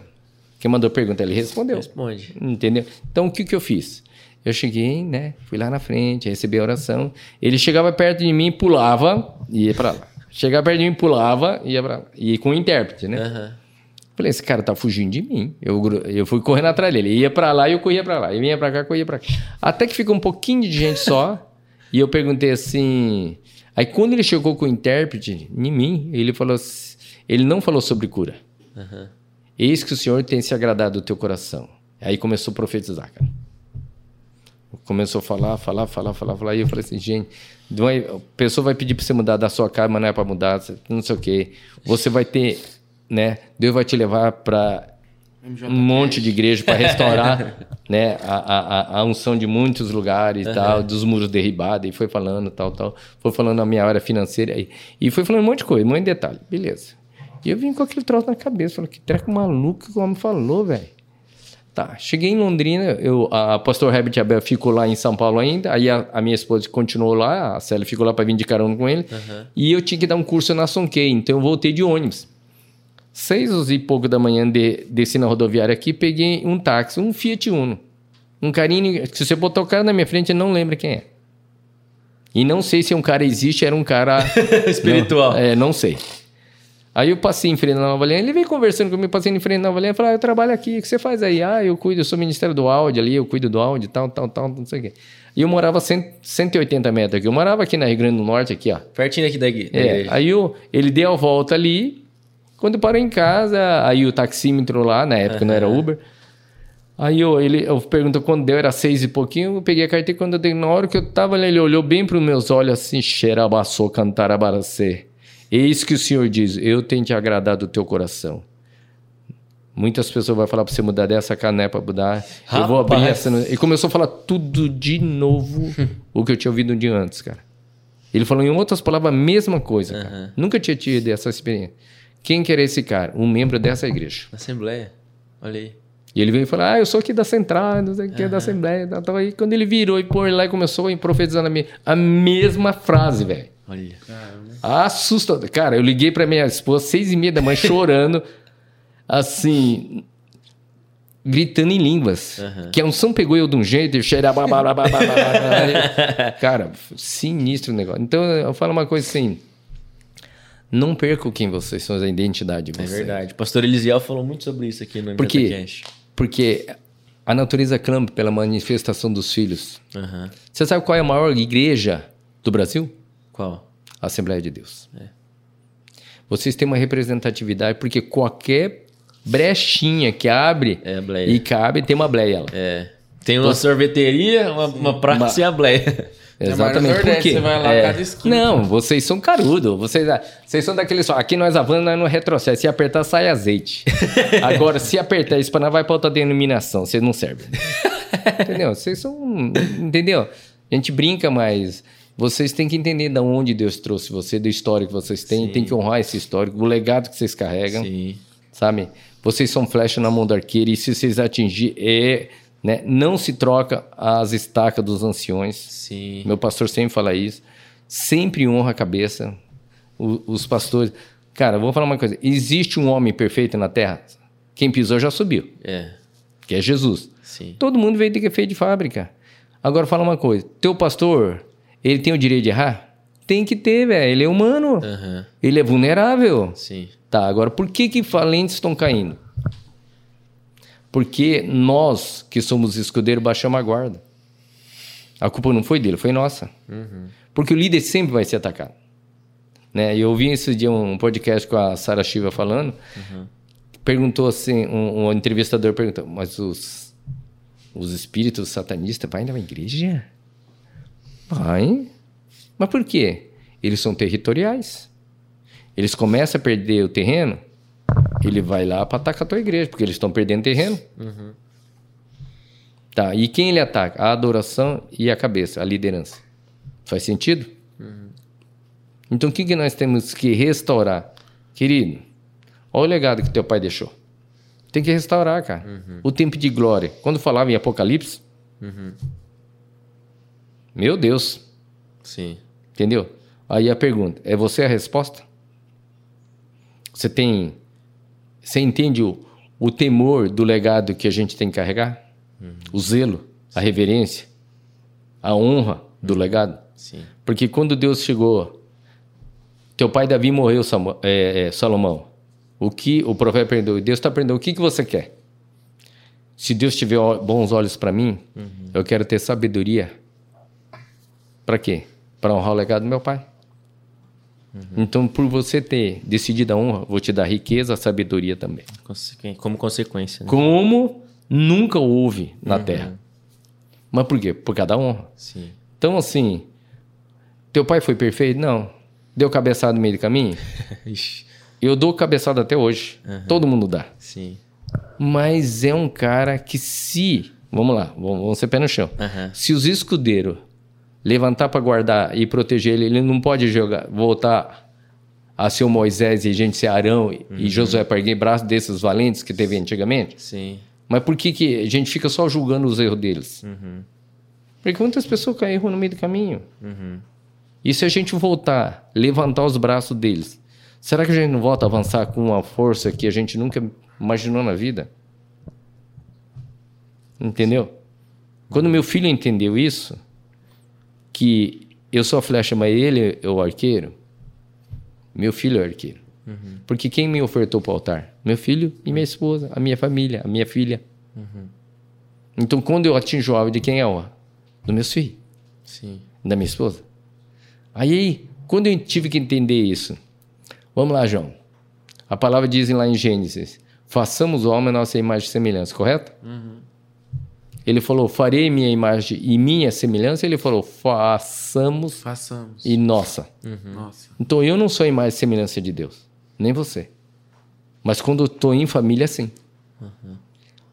Quem mandou pergunta, ele respondeu. Responde. Entendeu? Então, o que, que eu fiz? Eu cheguei, né? Fui lá na frente, recebi a oração. Ele chegava perto de mim, pulava e ia pra lá. Chegava perto de mim, pulava e ia pra lá. E com o intérprete, né? Aham. Falei, esse cara tá fugindo de mim. Eu, eu fui correndo atrás dele. Ele ia pra lá e eu corria pra lá. Ele vinha pra cá, corria pra cá. Até que ficou um pouquinho de gente só. e eu perguntei assim. Aí quando ele chegou com o intérprete em mim, ele falou assim- ele não falou sobre cura. Aham. Eis que o Senhor tem se agradado do teu coração. Aí começou a profetizar, cara. Começou a falar, falar, falar, falar, falar. E eu falei assim, gente, vai- a pessoa vai pedir para você mudar da sua casa, mas não é para mudar, não sei o quê. Você vai ter, né? Deus vai te levar para um monte de igreja para restaurar, né? A, a, a- unção de muitos lugares e tal, dos muros derribados. E foi falando, tal, tal. Foi falando a minha área financeira. E, e foi falando um monte de coisa, um monte de detalhe. Beleza. E eu vim com aquele troço na cabeça. Falei, que treco maluco que o homem falou, velho. Tá, cheguei em Londrina, eu, a pastor Herbert Abel ficou lá em São Paulo ainda, aí a, a minha esposa continuou lá, a Célia ficou lá para vir de carona com ele, e eu tinha que dar um curso na Sonquei, então eu voltei de ônibus. Seis e pouco da manhã, de, desci na rodoviária aqui, peguei um táxi, um Fiat Uno. Um carinho, se você botar o cara na minha frente, ele não lembra quem é. E não sei se um cara existe, era um cara... Espiritual. Não, é, não sei. Aí eu passei em frente da Nova Lenda, ele veio conversando comigo, passei em frente da Nova Lenda, falei, ah, eu trabalho aqui, o que você faz aí? Ah, eu cuido, eu sou Ministério do Áudio ali, eu cuido do áudio, tal, tal, tal, não sei o quê. E eu morava cento, 180 metros aqui, eu morava aqui na Rio Grande do Norte, aqui, ó. Pertinho aqui da É, igreja. aí eu, ele deu a volta ali, quando eu parei em casa, aí o taxímetro lá, na época não era Uber, aí eu, ele, eu pergunto quando deu, era seis e pouquinho, eu peguei a carteira, quando eu dei, na hora que eu tava ali, ele olhou bem para os meus olhos assim, xerabaçou, cantarabaracê. Eis que o Senhor diz, eu tenho te agradado o teu coração. Muitas pessoas vão falar para você mudar dessa caneca para mudar. Eu vou abrir Rapaz. essa. E começou a falar tudo de novo o que eu tinha ouvido um dia antes, cara. Ele falou em outras palavras a mesma coisa, cara. Nunca tinha tido essa experiência. Quem que era esse cara? Um membro dessa igreja. Assembleia. Olha aí. E ele veio e falou: Ah, eu sou aqui da Central, não sei o que, da Assembleia. Tal, tal. Aí quando ele virou e pôr lá e começou a profetizar na minha, a mesma frase, velho. Olha. Assustador. Cara, eu liguei pra minha esposa seis e meia da manhã chorando, assim, gritando em línguas. Que a unção pegou eu de um jeito, e cheira... Cara, sinistro o negócio. Então eu falo uma coisa assim, não percam quem vocês são, a identidade de É vocês. verdade. O pastor Elisiel falou muito sobre isso aqui no Por quê? MJCast. Porque a natureza clama pela manifestação dos filhos. Aham. Você sabe qual é a maior igreja do Brasil? Qual? A Assembleia de Deus. Vocês têm uma representatividade, porque qualquer brechinha que abre É e cabe, tem uma bleia lá. É. Tem uma sorveteria, uma, uma praça e a bleia. É, Exatamente. Nordeste, quê? você vai lá, É. cada esquina. Não, vocês são carudo. Vocês, ah, vocês são daqueles. só, Aqui nós avançamos, nós não retrocede. Se apertar, sai azeite. Agora, se apertar isso, vai para outra denominação. Vocês não servem. entendeu? Vocês são. Entendeu? A gente brinca, mas vocês têm que entender de onde Deus trouxe você, do histórico que vocês têm. Tem que honrar esse histórico, o legado que vocês carregam. Sim. Sabe? Vocês são flecha na mão do arqueiro e se vocês atingir, é, né, não se troca as estacas dos anciões. Sim. Meu pastor sempre fala isso. Sempre honra a cabeça. O- os pastores. Cara, vou falar uma coisa. Existe um homem perfeito na terra? Quem pisou já subiu, É. que é Jesus. Sim. Todo mundo veio de que feito de fábrica. Agora fala uma coisa. Teu pastor, ele tem o direito de errar? Tem que ter, velho. Ele é humano. Aham. Ele é vulnerável. Sim. Tá, agora por que que falentes estão caindo? Porque nós, que somos escudeiros, baixamos a guarda. A culpa não foi dele, foi nossa. Porque o líder sempre vai ser atacado. Né? Eu ouvi esse dia um podcast com a Sara Shiva falando. Perguntou assim, um, um entrevistador perguntou, mas os, os espíritos satanistas vai na igreja? Vai. Mas por quê? Eles são territoriais. Eles começam a perder o terreno, ele vai lá para atacar a tua igreja, porque eles estão perdendo terreno. Tá, e quem ele ataca? A adoração e a cabeça, a liderança. Faz sentido? Então o que, que nós temos que restaurar? Querido, olha o legado que teu pai deixou. Tem que restaurar, cara. O tempo de glória. Quando falava em Apocalipse, meu Deus, Sim. entendeu? Aí a pergunta, é você a resposta? Você tem. Você entende o, o temor do legado que a gente tem que carregar? O zelo, a reverência, a honra do legado? Sim. Porque quando Deus chegou, teu pai Davi morreu, é, é, Salomão. O que o profeta perguntou? Deus está perguntando: o que, que você quer? Se Deus tiver bons olhos para mim, eu quero ter sabedoria. Para quê? Para honrar o legado do meu pai. Então, por você ter decidido a honra, vou te dar riqueza, sabedoria também. Como consequência, né? Como nunca houve na terra. Mas por quê? Por causa da honra. Sim. Então, assim, teu pai foi perfeito? Não. Deu cabeçada no meio do caminho? Eu dou cabeçada até hoje. Todo mundo dá. Sim. Mas é um cara que se... Vamos lá, vamos, vamos ser pé no chão. Se os escudeiros levantar para guardar e proteger ele, ele não pode jogar, voltar a ser o Moisés e a gente ser Arão e Josué para erguer braço desses valentes que teve antigamente. Sim. Mas por que, que a gente fica só julgando os erros deles? Uhum. Porque muitas pessoas caíram no meio do caminho. E se a gente voltar, levantar os braços deles, será que a gente não volta a avançar com uma força que a gente nunca imaginou na vida? Entendeu? Quando meu filho entendeu isso, que eu sou a flecha, mas ele é o arqueiro, meu filho é o arqueiro. Porque quem me ofertou para o altar? Meu filho e minha esposa, a minha família, a minha filha. Então, quando eu atinjo o alvo de quem é o? Do meus filhos, Sim. da minha esposa. Aí, quando eu tive que entender isso, vamos lá, João. A palavra diz lá em Gênesis: façamos o homem a nossa imagem e semelhança, correto? Ele falou: farei minha imagem e minha semelhança. Ele falou: façamos Façamos. e nossa. Nossa. Então eu não sou a imagem e semelhança de Deus, nem você. Mas quando eu estou em família, sim.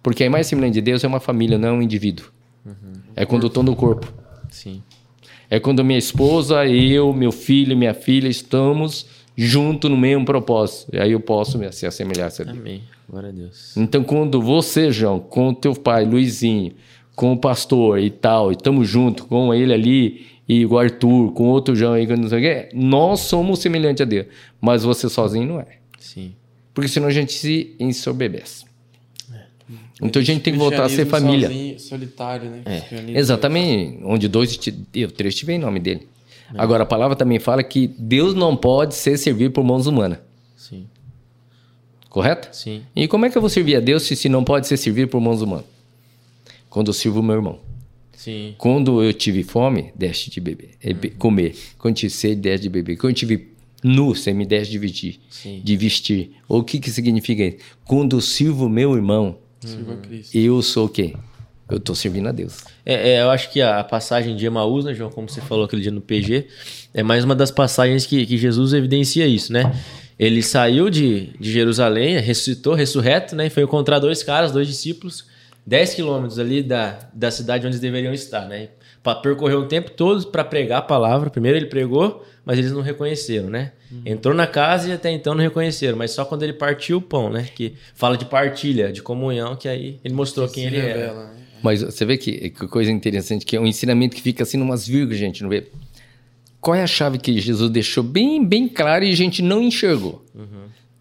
Porque a imagem e semelhança de Deus é uma família, não é um indivíduo. É quando eu estou no corpo. Sim. É quando minha esposa, eu, meu filho, minha filha estamos juntos no mesmo propósito. E aí eu posso me se assemelhar a Deus. Amém. Glória a Deus. Então, quando você, João, com o teu pai, Luizinho, com o pastor e tal, e estamos juntos com ele ali, e o Arthur, com outro João aí, que não sei o quê, nós somos semelhantes a Deus. Mas você sozinho não é. Sim. Porque senão a gente se ensoberbece. Então a gente tem que voltar a ser família. Sozinho, solitário, né? Cristianismo. Exatamente, onde dois, três tiver em nome dele. Agora, a palavra também fala que Deus não pode ser servido por mãos humanas. Correto? Sim. E como é que eu vou servir a Deus se, se não pode ser servido por mãos humanas? Quando eu sirvo o meu irmão. Sim. Quando eu tive fome, deste de beber, be- comer. Quando tive sede, deste de beber. Quando eu tive nu, você me deste de vestir. Sim. De vestir. O que que significa isso? Quando eu sirvo meu irmão, Cristo. eu sou o quê? Eu estou servindo a Deus. É, é, eu acho que a passagem de Emaús, né, João, como você falou aquele dia no PG, é mais uma das passagens que, que Jesus evidencia isso, né? Ele saiu de, de Jerusalém, ressuscitou, ressurreto, né? E foi encontrar dois caras, dois discípulos, 10 quilômetros ali da, da cidade onde eles deveriam estar, né? Para percorrer o tempo todo para pregar a palavra. Primeiro ele pregou, mas eles não reconheceram, né? Entrou na casa e até então não reconheceram, mas só quando ele partiu o pão, né? Que fala de partilha, de comunhão, que aí ele mostrou quem Se ele era. revela, né? Mas você vê que, que coisa interessante, que é um ensinamento que fica assim numas vírgulas, gente, não vê? Qual é a chave que Jesus deixou bem, bem clara e a gente não enxergou?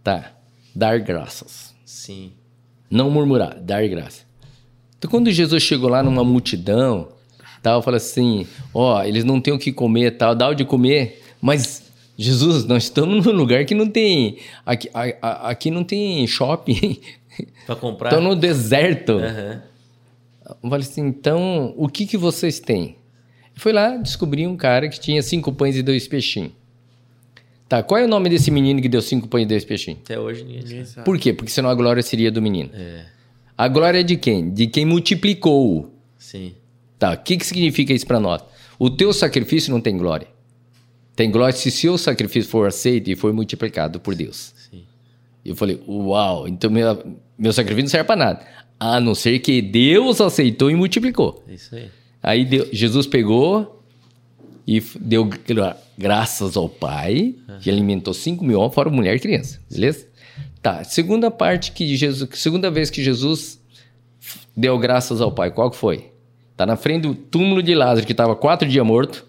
Tá. Dar graças. Sim. Não murmurar, dar graça. Então, quando Jesus chegou lá numa multidão, tal, fala assim: ó, eles não têm o que comer, tal, dá o de comer, mas Jesus, nós estamos num lugar que não tem. Aqui, a- a- aqui não tem shopping. Pra comprar. Estão no deserto. Eu falei assim, então, o que, que vocês têm? Foi lá, descobri um cara que tinha cinco pães e dois peixinhos. Tá, qual é o nome desse menino que deu cinco pães e dois peixinhos? Até hoje ninguém sabe. Ninguém sabe. Por quê? Porque senão a glória seria do menino. É, A glória é de quem? De quem multiplicou. sim. Tá, o que, que significa isso para nós? O teu sacrifício não tem glória. Tem glória se seu sacrifício for aceito e for multiplicado por Deus. Sim. Eu falei, uau, então meu, meu sacrifício não serve para nada. A não ser que Deus aceitou e multiplicou. É isso aí. Aí Deus- Jesus pegou e deu gra- graças ao Pai, que alimentou 5 mil homens, fora mulher e criança, beleza? Tá, segunda parte que Jesus, segunda vez que Jesus deu graças ao Pai, qual que foi? Tá na frente do túmulo de Lázaro, que estava quatro dias morto.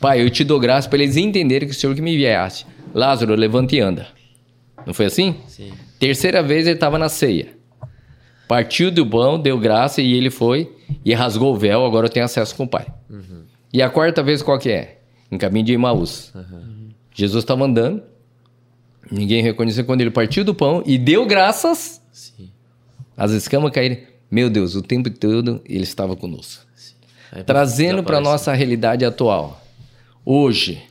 Pai, eu te dou graça para eles entenderem que o Senhor que me enviaste. Lázaro, levanta e anda. Não foi assim? Sim. Terceira vez ele estava na ceia. Partiu do pão, deu graça e ele foi e rasgou o véu. Agora eu tenho acesso com o Pai. E a quarta vez qual que é? Em caminho de Emaús. Jesus estava andando. Ninguém reconheceu quando ele partiu do pão e deu graças. Sim. As escamas caíram. Meu Deus, o tempo todo ele estava conosco. Trazendo para desaparece. nossa realidade atual. Hoje,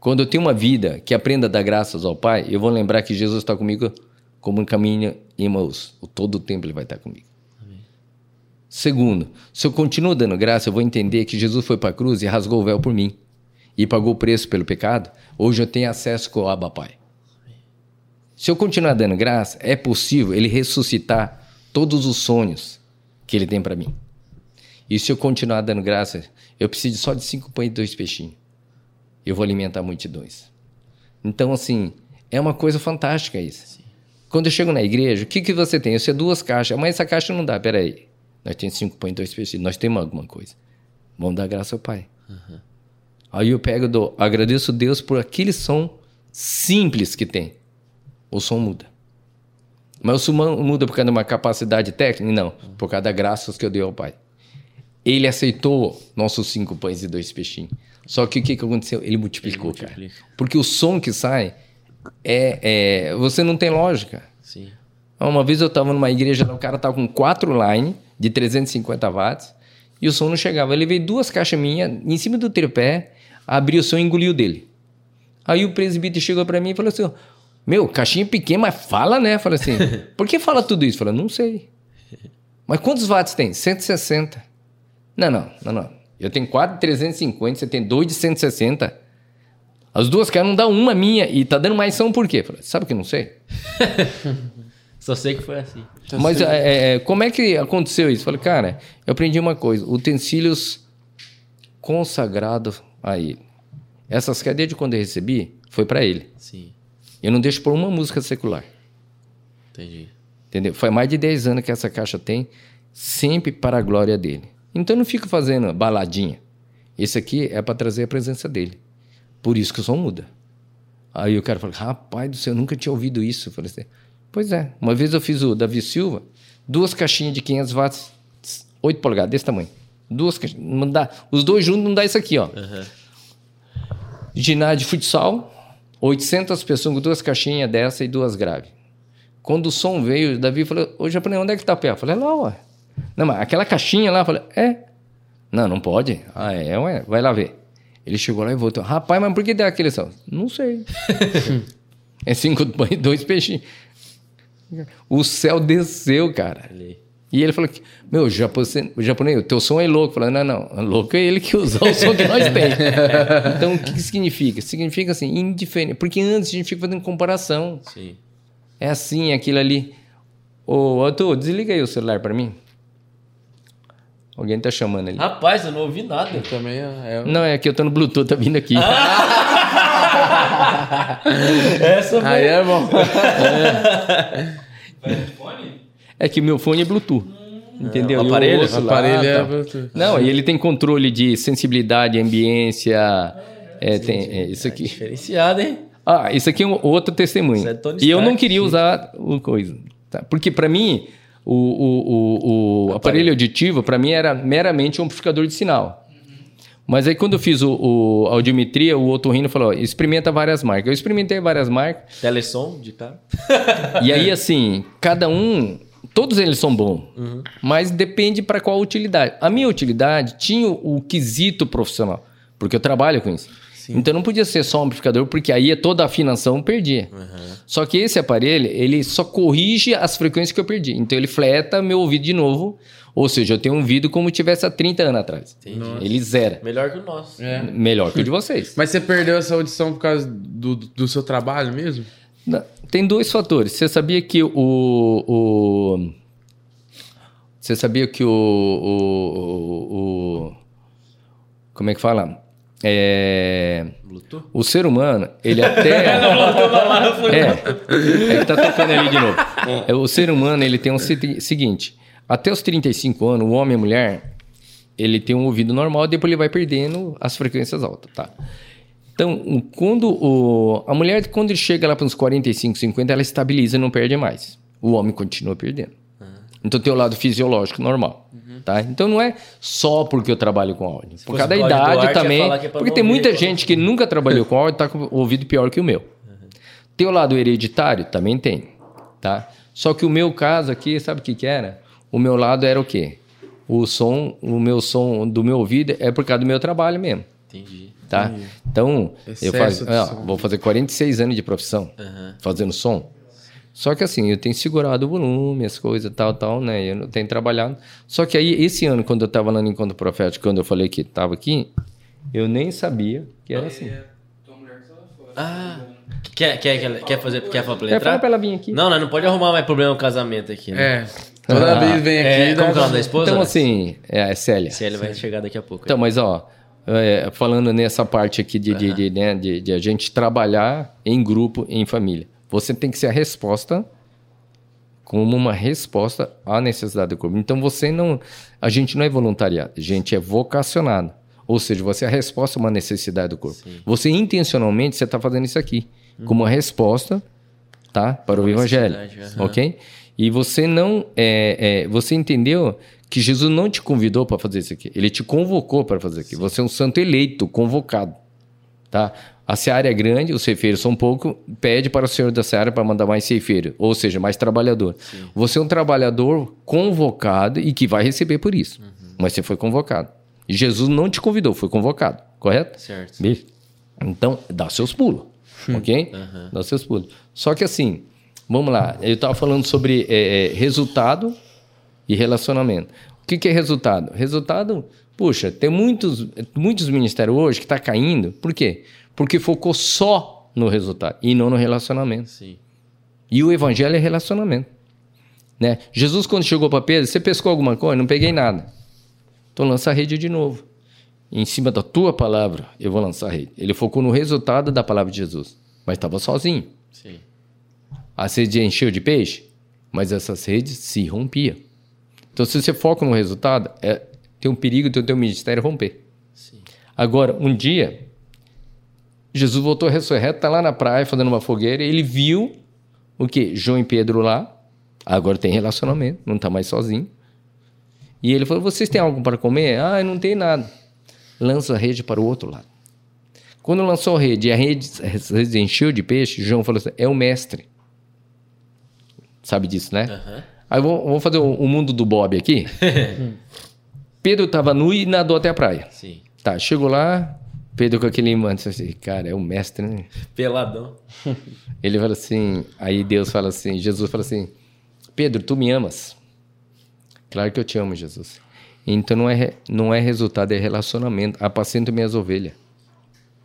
quando eu tenho uma vida que aprenda a dar graças ao Pai, eu vou lembrar que Jesus está comigo como caminho em Emaús. O todo o tempo ele vai estar comigo. Segundo, se eu continuo dando graça, eu vou entender que Jesus foi para a cruz e rasgou o véu por mim e pagou o preço pelo pecado. Hoje eu tenho acesso com o Abba Pai. Se eu continuar dando graça, é possível ele ressuscitar todos os sonhos que ele tem para mim. E se eu continuar dando graça, eu preciso só de cinco pães e dois peixinhos. Eu vou alimentar multidões. Então, assim, é uma coisa fantástica isso. Quando eu chego na igreja, o que, que você tem? Eu sei duas caixas, mas essa caixa não dá, peraí. Nós temos cinco pães e dois peixinhos, nós temos alguma coisa. Vamos dar graça ao Pai. Aí eu pego, dou, agradeço a Deus por aquele som simples que tem. O som muda. Mas o som muda por causa de uma capacidade técnica? Não, por causa das graças que eu dei ao Pai. Ele aceitou nossos cinco pães e dois peixinhos. Só que o que, que aconteceu? Ele multiplicou, cara. multiplica. Porque o som que sai é, é- Você não tem lógica. Sim. Uma vez eu estava numa igreja, o cara tava com quatro line de 350 watts e o som não chegava. Ele veio duas caixas minhas em cima do tripé, abriu o som e engoliu dele. Aí o presbítero chegou para mim e falou assim: Meu, caixinha pequena, mas fala, né? Falei assim: Por que fala tudo isso? Falei: Não sei. Mas quantos watts tem? 160. Não, não, não, não. Eu tenho quatro de 350, você tem dois de 160. As duas caras não dá uma minha e tá dando mais som por quê? Falei, Sabe que eu não sei? Só sei que foi assim. Mas é, é, como é que aconteceu isso? Falei, cara, eu aprendi uma coisa: utensílios consagrados a ele. Essas cadeias de quando eu recebi, foi para ele. Sim. Eu não deixo por uma música secular. Entendi. Entendeu? Faz mais de 10 anos que essa caixa tem, sempre para a glória dele. Então eu não fico fazendo baladinha. Esse aqui é para trazer a presença dele. Por isso que o som muda. Aí o cara falou: rapaz do céu, eu nunca tinha ouvido isso. Eu falei assim: pois é. Uma vez eu fiz o Davi Silva, duas caixinhas de 500 watts, 8 polegadas, desse tamanho. Duas caixinhas. Não dá, os dois juntos não dá isso aqui, ó. Ginásio de futsal, 800 pessoas com duas caixinhas dessa e duas graves. Quando o som veio, o Davi falou: Ô japonês, onde é que tá o pé? Eu falei: lá, ué. Não, mas aquela caixinha lá, eu falei: é. Não, não pode. Ah, é, ué, vai lá ver. Ele chegou lá e voltou: rapaz, mas por que deu aquele som? Não sei. é cinco pães e dois peixinhos. O céu desceu, cara. E ele falou que, meu, japonês, o japonês, o teu som é louco. Falei, não, não, louco é ele que usa o som que nós temos. então, o que, que significa? Significa assim, indiferente. Porque antes a gente fica fazendo comparação. Sim. É assim, aquilo ali. Ô, Arthur, desliga aí o celular pra mim. Alguém tá chamando ali. Rapaz, eu não ouvi nada. Eu também é. Não, é que eu tô no Bluetooth, tá vindo aqui. Essa foi. Aí é bom. É que meu fone é Bluetooth. Entendeu? o E aparelho? O lá, aparelho é tá. Bluetooth. Não, e ele tem controle de sensibilidade, ambiência. É, tem, é, isso aqui. Diferenciado, hein? Ah, isso aqui é um outro testemunho. Isso é Tony e eu não queria sim. usar o coisa. tá? Porque para mim, o, o, o, o aparelho auditivo, para mim, era meramente um amplificador de sinal. Mas aí quando eu fiz o, o a audiometria, o otorrino falou, ó, experimenta várias marcas. Eu experimentei várias marcas. Telesom de cara. E aí, assim, cada um... Todos eles são bons, mas depende para qual utilidade. A minha utilidade tinha o, o quesito profissional, porque eu trabalho com isso. Então não podia ser só um amplificador, porque aí toda a afinação eu perdia. Só que esse aparelho, ele só corrige as frequências que eu perdi. Então ele fleta meu ouvido de novo, ou seja, eu tenho um ouvido como tivesse há 30 anos atrás. Ele zera. Melhor que o nosso. É. Melhor que o de vocês. Mas você perdeu essa audição por causa do, do seu trabalho mesmo? Não, Tem dois fatores. Você sabia que o. o você sabia que o, o, o- o- Como é que fala? É, Bluetooth? o ser humano, ele até. é, é que tá tocando ali de novo. É, o ser humano, ele tem um se- seguinte: até os 35 anos, o homem e a mulher, ele tem um ouvido normal, depois ele vai perdendo as frequências altas, tá? Então, quando o, a mulher, quando ele chega lá para uns 45, 50, ela estabiliza e não perde mais. O homem continua perdendo. Então, tem o lado fisiológico normal. Tá? Então, não é só porque eu trabalho com áudio. Por fosse causa da idade Duarte, também. é Porque tem ouvir muita gente que nunca trabalhou com áudio e tá com o ouvido pior que o meu. Tem o lado hereditário? Também tem. Tá? Só que o meu caso aqui, sabe o que, que era? O meu lado era o quê? O som, o meu som do meu ouvido é por causa do meu trabalho mesmo. Entendi. Tá? Então, eu Excesso faço, ó, som. vou fazer 46 anos de profissão fazendo som. Só que assim, eu tenho segurado o volume, as coisas, tal, tal, né? Eu não tenho trabalhado. Só que aí, esse ano, quando eu estava lá no Encontro Profético, quando eu falei que estava aqui, eu nem sabia que era assim. Ah, quer, quer, quer, quer fazer, quer falar pra É, fala entrar? pra ela vir aqui. Não, não, não pode arrumar mais problema no casamento aqui, né? É. Toda Ah, vez vem aqui. É, como que é o nome da esposa? Então, assim, é, é Célia. Ele vai chegar daqui a pouco. Então, mas ó, é, falando nessa parte aqui de, de, de, né, de, de a gente trabalhar em grupo, em família, você tem que ser a resposta como uma resposta à necessidade do corpo. Então você não, a gente não é voluntariado, a gente é vocacionado. Ou seja, você é a resposta a uma necessidade do corpo. Você intencionalmente você está fazendo isso aqui como uma resposta, tá, para o evangelho, aham. ok? E você não, é, é, você entendeu que Jesus não te convidou para fazer isso aqui, ele te convocou para fazer aqui. Você é um santo eleito, convocado, tá? A seara é grande, os ceifeiros são pouco, pede para o senhor da seara para mandar mais ceifeiro, ou seja, mais trabalhador. Você é um trabalhador convocado e que vai receber por isso, mas você foi convocado. E Jesus não te convidou, foi convocado, correto? Certo. Beleza? Então, dá seus pulos, ok? Dá seus pulos. Só que assim, vamos lá, eu estava falando sobre é, é, resultado e relacionamento. O que, que é resultado? Resultado, puxa, tem muitos, muitos ministérios hoje que está caindo, por quê? Porque focou só no resultado e não no relacionamento. Sim. E o evangelho é relacionamento. Né? Jesus, quando chegou para Pedro, você pescou alguma coisa? Não peguei nada. Então lança a rede de novo. Em cima da tua palavra, eu vou lançar a rede. Ele focou no resultado da palavra de Jesus, mas estava sozinho. Sim. A rede encheu de peixe, mas essas redes se rompiam. Então, se você foca no resultado, é, tem um perigo do teu ministério romper. Sim. Agora, um dia, Jesus voltou ressurreto, está lá na praia fazendo uma fogueira, e ele viu o quê? João e Pedro lá, agora tem relacionamento, não está mais sozinho. E ele falou: Vocês têm algo para comer? Ah, não tem nada. Lança a rede para o outro lado. Quando lançou a rede e a rede, a rede encheu de peixe, João falou assim: É o mestre. Sabe disso, né? Aham. Aí vamos vamos fazer o, o mundo do Bob aqui. Pedro estava nu e nadou até a praia. Sim. Tá, chegou lá, Pedro com aquele manto, assim, cara, é o mestre, né? Peladão. Ele fala assim, aí Deus fala assim, Jesus fala assim, Pedro, tu me amas? Claro que eu te amo, Jesus. Então não é, não é resultado, é relacionamento. Apacento minhas ovelhas.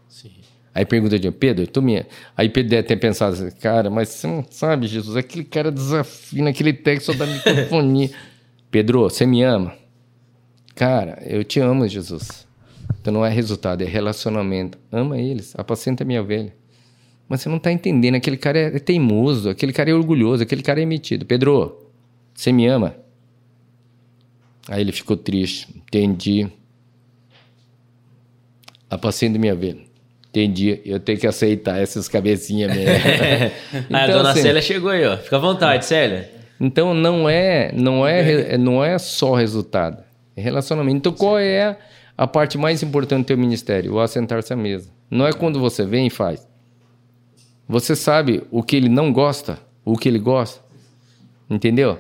Sim. Aí pergunta de Pedro, tu me... Aí Pedro deve ter pensado assim, cara, mas você não sabe, Jesus, aquele cara desafina aquele texto da microfonia. Pedro, você me ama? Cara, eu te amo, Jesus. Então não é resultado, é relacionamento. Ama eles, apacenta minha ovelha. Mas você não está entendendo, aquele cara é teimoso, aquele cara é orgulhoso, aquele cara é metido. Pedro, você me ama? Aí ele ficou triste, entendi. Apacenta minha ovelha. Entendi, eu tenho que aceitar essas cabecinhas mesmo. Ah, a Então, dona assim, Célia chegou aí, ó. Fica à vontade, Célia. então não é, não é, não é só resultado, relacionamento. Então qual é a parte mais importante do teu ministério? O assentar-se à mesa. Não é quando você vem e faz. Você sabe o que ele não gosta, o que ele gosta. Entendeu?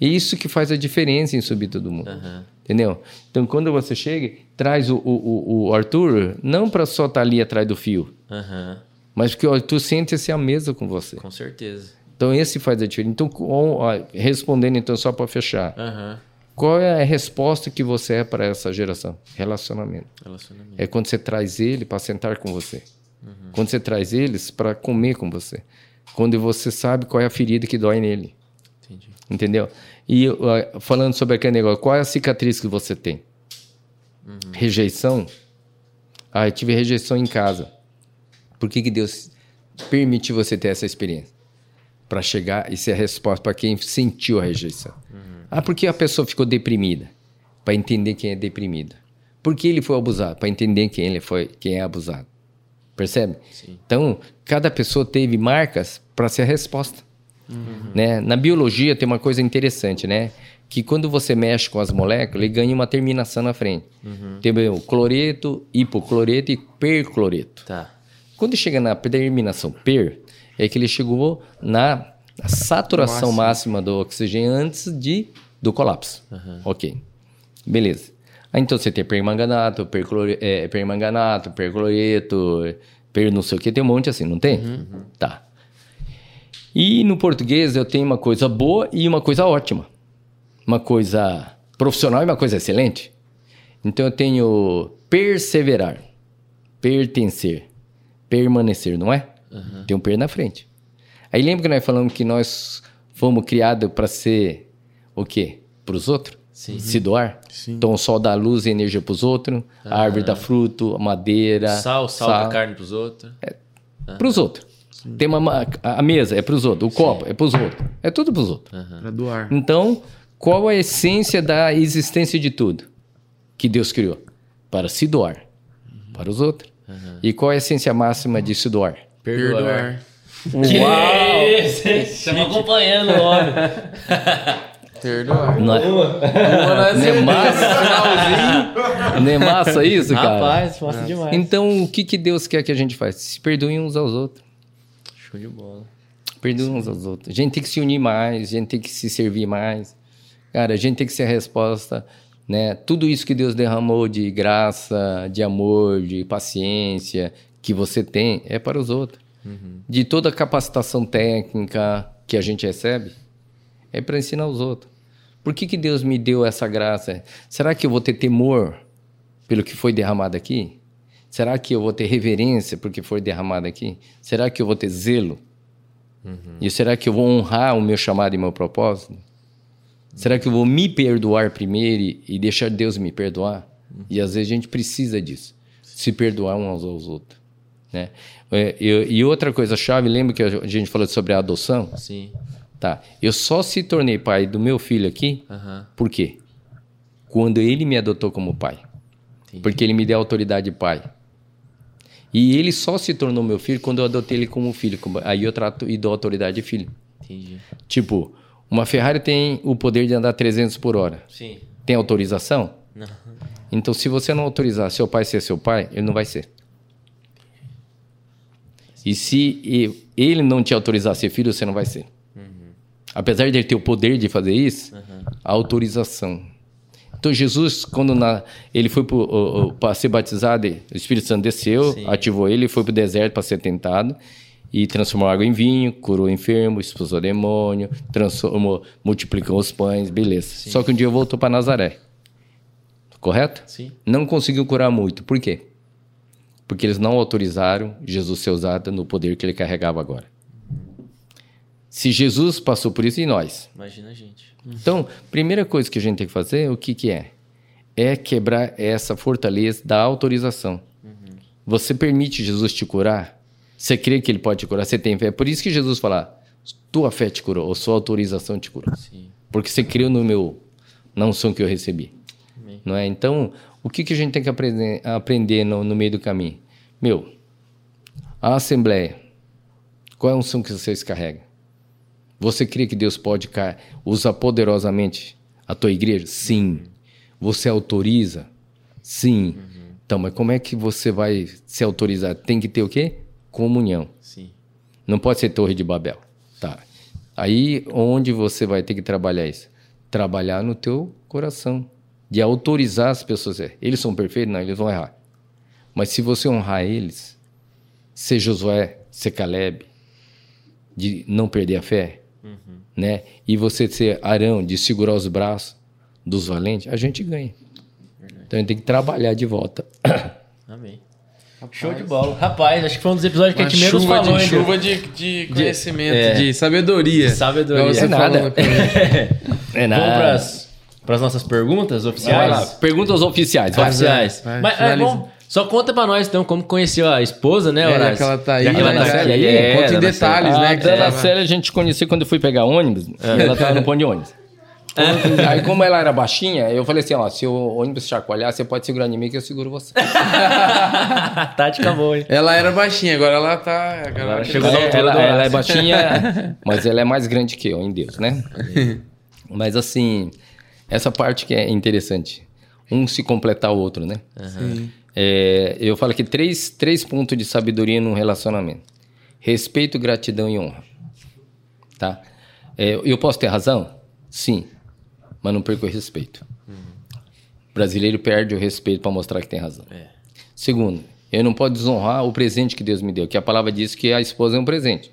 E isso que faz a diferença em subir todo mundo. Aham. Entendeu? Então quando você chega, traz o, o, o- Arthur não para só estar ali atrás do fio, Aham. mas porque o Arthur sente-se à mesa com você. Com certeza. Então esse faz a diferença. Então, respondendo então só para fechar, Aham. Qual é a resposta que você é para essa geração? Relacionamento. Relacionamento. É quando você traz ele para sentar com você. Quando você traz eles para comer com você. Quando você sabe qual é a ferida que dói nele. Entendi. Entendeu? E ó, falando sobre aquele negócio, qual é a cicatriz que você tem? Rejeição? Ah, eu tive rejeição em casa. Por que, que Deus permitiu você ter essa experiência? Para chegar e ser a resposta para quem sentiu a rejeição. Ah, porque a pessoa ficou deprimida? Para entender quem é deprimido. Por que ele foi abusado? Para entender quem ele foi, quem é abusado. Percebe? Então, cada pessoa teve marcas para ser a resposta. Né? Na biologia tem uma coisa interessante, né? Que quando você mexe com as moléculas, ele ganha uma terminação na frente. Tem o cloreto, hipocloreto e percloreto. Tá. Quando chega na terminação per, é que ele chegou na saturação máxima do oxigênio antes de, do colapso. Ok. Beleza. Aí então você tem permanganato, perclore, é, permanganato, percloreto, per não sei o que, tem um monte assim, não tem? Tá. E no português eu tenho uma coisa boa e uma coisa ótima. Uma coisa profissional e uma coisa excelente. Então eu tenho perseverar, pertencer, permanecer, não é? Tem um per na frente. Aí lembra que nós falamos que nós fomos criados para ser o quê? Para os outros? Sim. Se doar? Então o sol dá luz e energia para os outros, a árvore dá fruto, a madeira. Sal, sal da carne pros outros. Para os outros. Tem uma, ma- a mesa é para os outros, o copo é para os outros. É tudo para os outros. Pra doar. Então, qual a essência da existência de tudo que Deus criou? Para se doar para os outros. E qual a essência máxima de se doar? Perdoar. Uau! Estamos acompanhando o homem. Perdoar. Não é, não é massa? Não é massa isso, cara? Rapaz, mostra demais. Então, o que, que Deus quer que a gente faça? Se perdoem uns aos outros. Show de bola. Perdoem uns aos outros. A gente tem que se unir mais, a gente tem que se servir mais. Cara, a gente tem que ser a resposta, né? Tudo isso que Deus derramou de graça, de amor, de paciência que você tem é para os outros. De toda a capacitação técnica que a gente recebe é para ensinar os outros. Por que, que Deus me deu essa graça? Será que eu vou ter temor pelo que foi derramado aqui? Será que eu vou ter reverência por que foi derramado aqui? Será que eu vou ter zelo? E será que eu vou honrar o meu chamado e meu propósito? Será que eu vou me perdoar primeiro e, e deixar Deus me perdoar? E às vezes a gente precisa disso, se perdoar uns aos outros. Né? É, e, e outra coisa chave, lembra que a gente falou sobre a adoção? Sim. Tá. Eu só se tornei pai do meu filho aqui, por quê? Quando ele me adotou como pai. Entendi. Porque ele me deu autoridade de pai. E ele só se tornou meu filho quando eu adotei ele como filho. como- Aí eu trato e dou autoridade de filho. Entendi. Tipo, uma Ferrari tem o poder de andar 300 por hora. Sim. Tem autorização? Não. Então, se você não autorizar seu pai ser seu pai, ele não vai ser. E se ele não te autorizar a ser filho, você não vai ser. Apesar de ele ter o poder de fazer isso, a autorização. Então, Jesus, quando na- ele foi para ser batizado, o Espírito Santo desceu, Sim. ativou ele, foi para o deserto para ser tentado e transformou água em vinho, curou o enfermo, expulsou demônio, transformou, multiplicou os pães, beleza. Só que um dia voltou para Nazaré. Correto? Sim. Não conseguiu curar muito. Por quê? Porque eles não autorizaram Jesus ser usado no poder que ele carregava agora. Se Jesus passou por isso, e nós? Imagina a gente. Então, primeira coisa que a gente tem que fazer, o que, que é? É quebrar essa fortaleza da autorização. Você permite Jesus te curar? Você crê que ele pode te curar? Você tem fé? É por isso que Jesus fala, tua fé te curou, ou sua autorização te curou. Sim. Porque você creu no meu, na unção que eu recebi. Amém. Não é? Então, o que, que a gente tem que aprender, aprender no, no meio do caminho? Meu, a Assembleia, qual é a unção que vocês carregam? Você crê que Deus pode usar poderosamente a tua igreja? Sim. Você autoriza? Sim. Então, mas como é que você vai se autorizar? Tem que ter o quê? Comunhão. Sim. Não pode ser Torre de Babel. Tá. Aí onde você vai ter que trabalhar isso? Trabalhar no teu coração. De autorizar as pessoas. É, Eles são perfeitos? Não, eles vão errar. Mas se você honrar eles, ser Josué, ser Caleb, de não perder a fé, né? E você ser Arão, de segurar os braços dos valentes, a gente ganha. Então a gente tem que trabalhar de volta. Amém. Show de bola. Rapaz, acho que foi um dos episódios que a gente menos chuva, falou, de, hein, chuva de, de conhecimento, é. de sabedoria. Sabedoria. Igual você É nada. né? É Vamos para as nossas perguntas Vai oficiais? lá, perguntas oficiais. vai. Oficiais. vai, Mas, é, finaliza. vamos- só Só conta pra nós, então, como conheceu a esposa, né, É, Horácio? já que ela tá aí, Já que ela né, cara? aí, É, conta em ela detalhes, né, A que Dana Célia a gente conheceu quando eu fui pegar ônibus. Ela tava no ponto de ônibus. Aí, como ela era baixinha, eu falei assim: ó, se o ônibus chacoalhar, você pode segurar em mim que eu seguro você. Tática boa, hein? Ela era baixinha, agora ela tá. Agora ela chegou É, na altura ela, do ela é baixinha, mas ela é mais grande que eu, em Deus, né? mas assim, essa parte que é interessante. Um se completar o outro, né? É, eu falo que três, três pontos de sabedoria num relacionamento: respeito, gratidão e honra. Tá? É, eu posso ter razão? Sim, mas não perco o respeito. O brasileiro perde o respeito para mostrar que tem razão. Segundo, eu não posso desonrar o presente que Deus me deu, que a palavra diz que a esposa é um presente.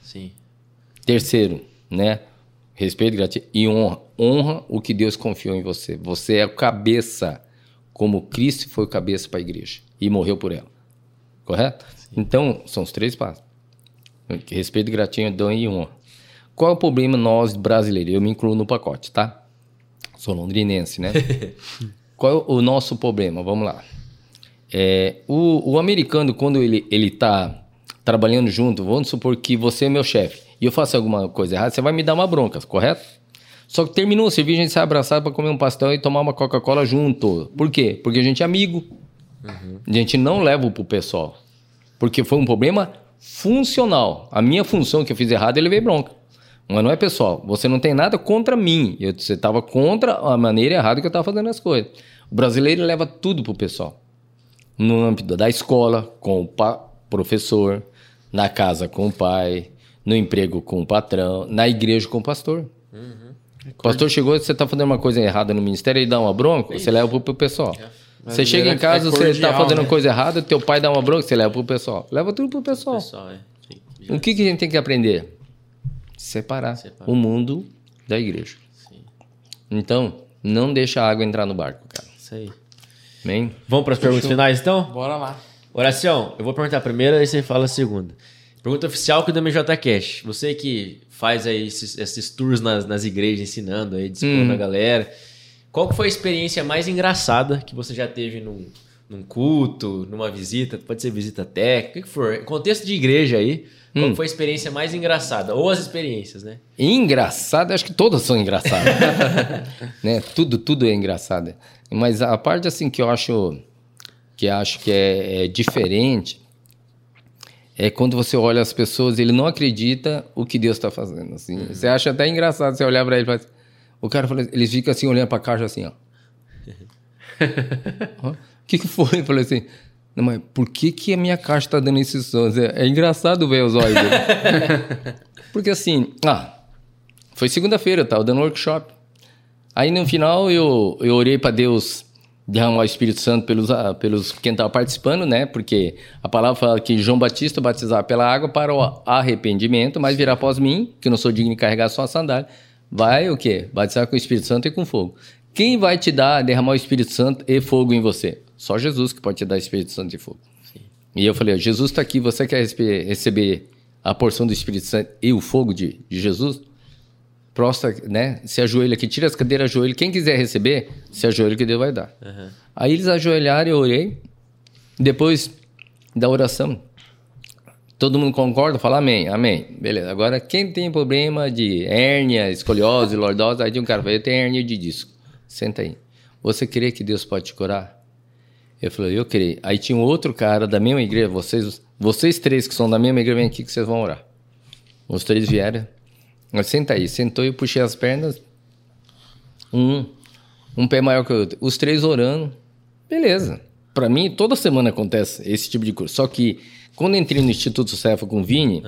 Sim. Terceiro, né? Respeito, gratidão e honra. Honra o que Deus confiou em você. Você é o cabeça, como Cristo foi o cabeça para a igreja e morreu por ela. Correto? Então, são os três passos. Respeito, gratidão e honra. Qual é o problema nós brasileiros? Eu me incluo no pacote, tá? Sou londrinense, né? Qual é o nosso problema? Vamos lá. É, o, o americano, quando ele, ele tá trabalhando junto, vamos supor que você é meu chefe e eu faço alguma coisa errada, você vai me dar uma bronca, correto? Só que terminou o serviço, a gente sai abraçado para comer um pastel e tomar uma Coca-Cola junto. Por quê? Porque a gente é amigo. A gente não leva pro pessoal. Porque foi um problema funcional. A minha função que eu fiz errado, ele veio bronca. Mas não é pessoal. Você não tem nada contra mim. Eu, você estava contra a maneira errada que eu estava fazendo as coisas. O brasileiro leva tudo pro pessoal. No âmbito da escola, com o professor, na casa com o pai, no emprego com o patrão, na igreja com o pastor. O pastor chegou, você está fazendo uma coisa errada no ministério e dá uma bronca, você leva pro, pessoal. Você Mas chega é- em casa, é você está cordial, fazendo né? coisa errada, teu pai dá uma bronca, você leva pro pessoal. Leva tudo pro pessoal. Pessoal, é. Sim. O que, que a gente tem que aprender? Separar, Separar. o mundo da igreja. Então, não deixa a água entrar no barco, cara. Isso aí. Amém? Vamos para as perguntas finais, então? Bora lá. Oração, eu vou perguntar a primeira e você fala a segunda. Pergunta oficial que o MJ Cash. Você que faz aí esses, esses tours nas, nas igrejas ensinando aí, discipulando a galera. Qual que foi a experiência mais engraçada que você já teve num, num culto, numa visita? Pode ser visita técnica, o que for. Contexto de igreja aí. Qual que foi a experiência mais engraçada? Ou as experiências, né? Engraçado, acho que todas são engraçadas. né? Tudo, tudo é engraçado. Mas a parte assim que eu acho que acho que é, é diferente é quando você olha as pessoas, ele não acredita o que Deus está fazendo. Assim. Você acha até engraçado você olhar para ele, e faz- o cara fala, eles ficam assim olhando para a caixa assim, ó. O que, que foi? Eu falei assim, não, mas por que, que a minha caixa tá dando esses sons? É, é engraçado ver os olhos dele. Porque assim, ah, foi segunda-feira, eu tava dando workshop. Aí no final eu, eu orei para Deus derramar o Espírito Santo pelos, ah, pelos quem estava participando, né? Porque a palavra fala que João Batista batizava pela água para o arrependimento, mas virá após mim, que não sou digno de carregar sua sandália, vai o quê? Batizar com o Espírito Santo e com fogo. Quem vai te dar, derramar o Espírito Santo e fogo em você? Só Jesus que pode te dar Espírito Santo e fogo. E eu falei, Jesus está aqui, você quer receber a porção do Espírito Santo e o fogo de, de Jesus? Prostra, né? Se ajoelha aqui, tira as cadeiras, ajoelha. Quem quiser receber, se ajoelha que Deus vai dar. Aí eles ajoelharam, eu orei. Depois da oração, todo mundo concorda? Fala amém, amém. Beleza. Agora, quem tem problema de hérnia, escoliose, lordose, aí tem um cara, fala, eu tenho hérnia de disco. Senta aí. Você crê que Deus pode te curar? Eu falei, eu creio. Aí tinha um outro cara da mesma igreja, vocês, vocês três que são da mesma igreja, vem aqui que vocês vão orar. Os três vieram. Senta aí. Sentou e puxei as pernas. Um, um pé maior que o outro. Os três orando. Beleza. Pra mim, toda semana acontece esse tipo de coisa. Só que quando entrei no Instituto Cefa com o Vini,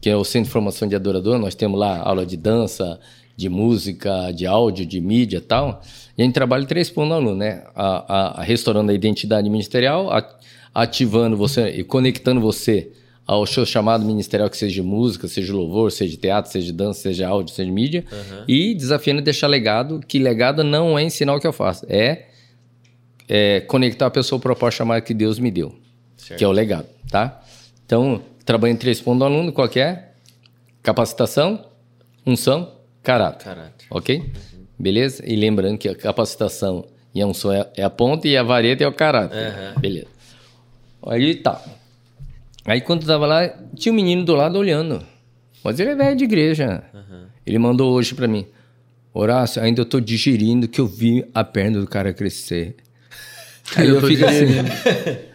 que é o Centro de Formação de Adorador, nós temos lá aula de dança, de música, de áudio, de mídia e tal. E a gente trabalha três pontos no aluno, né? A, a- a restaurando a identidade ministerial, a- ativando você e conectando você ao seu chamado ministerial, que seja de música, seja de louvor, seja de teatro, seja de dança, seja de áudio, seja de mídia. E desafiando a deixar legado, que legado não é ensinar o que eu faço, é, é conectar a pessoa ao propósito chamado que Deus me deu, que é o legado, tá? Então, trabalho em três pontos do aluno, qual é? Capacitação, unção, caráter. Caráter. Ok? Beleza? E lembrando que a capacitação e a unção é, é a ponta e a vareta é o caráter. Beleza. Aí tá. Aí quando eu tava lá, tinha um menino do lado olhando. Mas ele é velho de igreja. Ele mandou hoje pra mim. Horácio, ainda eu tô digerindo que eu vi a perna do cara crescer. Aí eu, fico assim.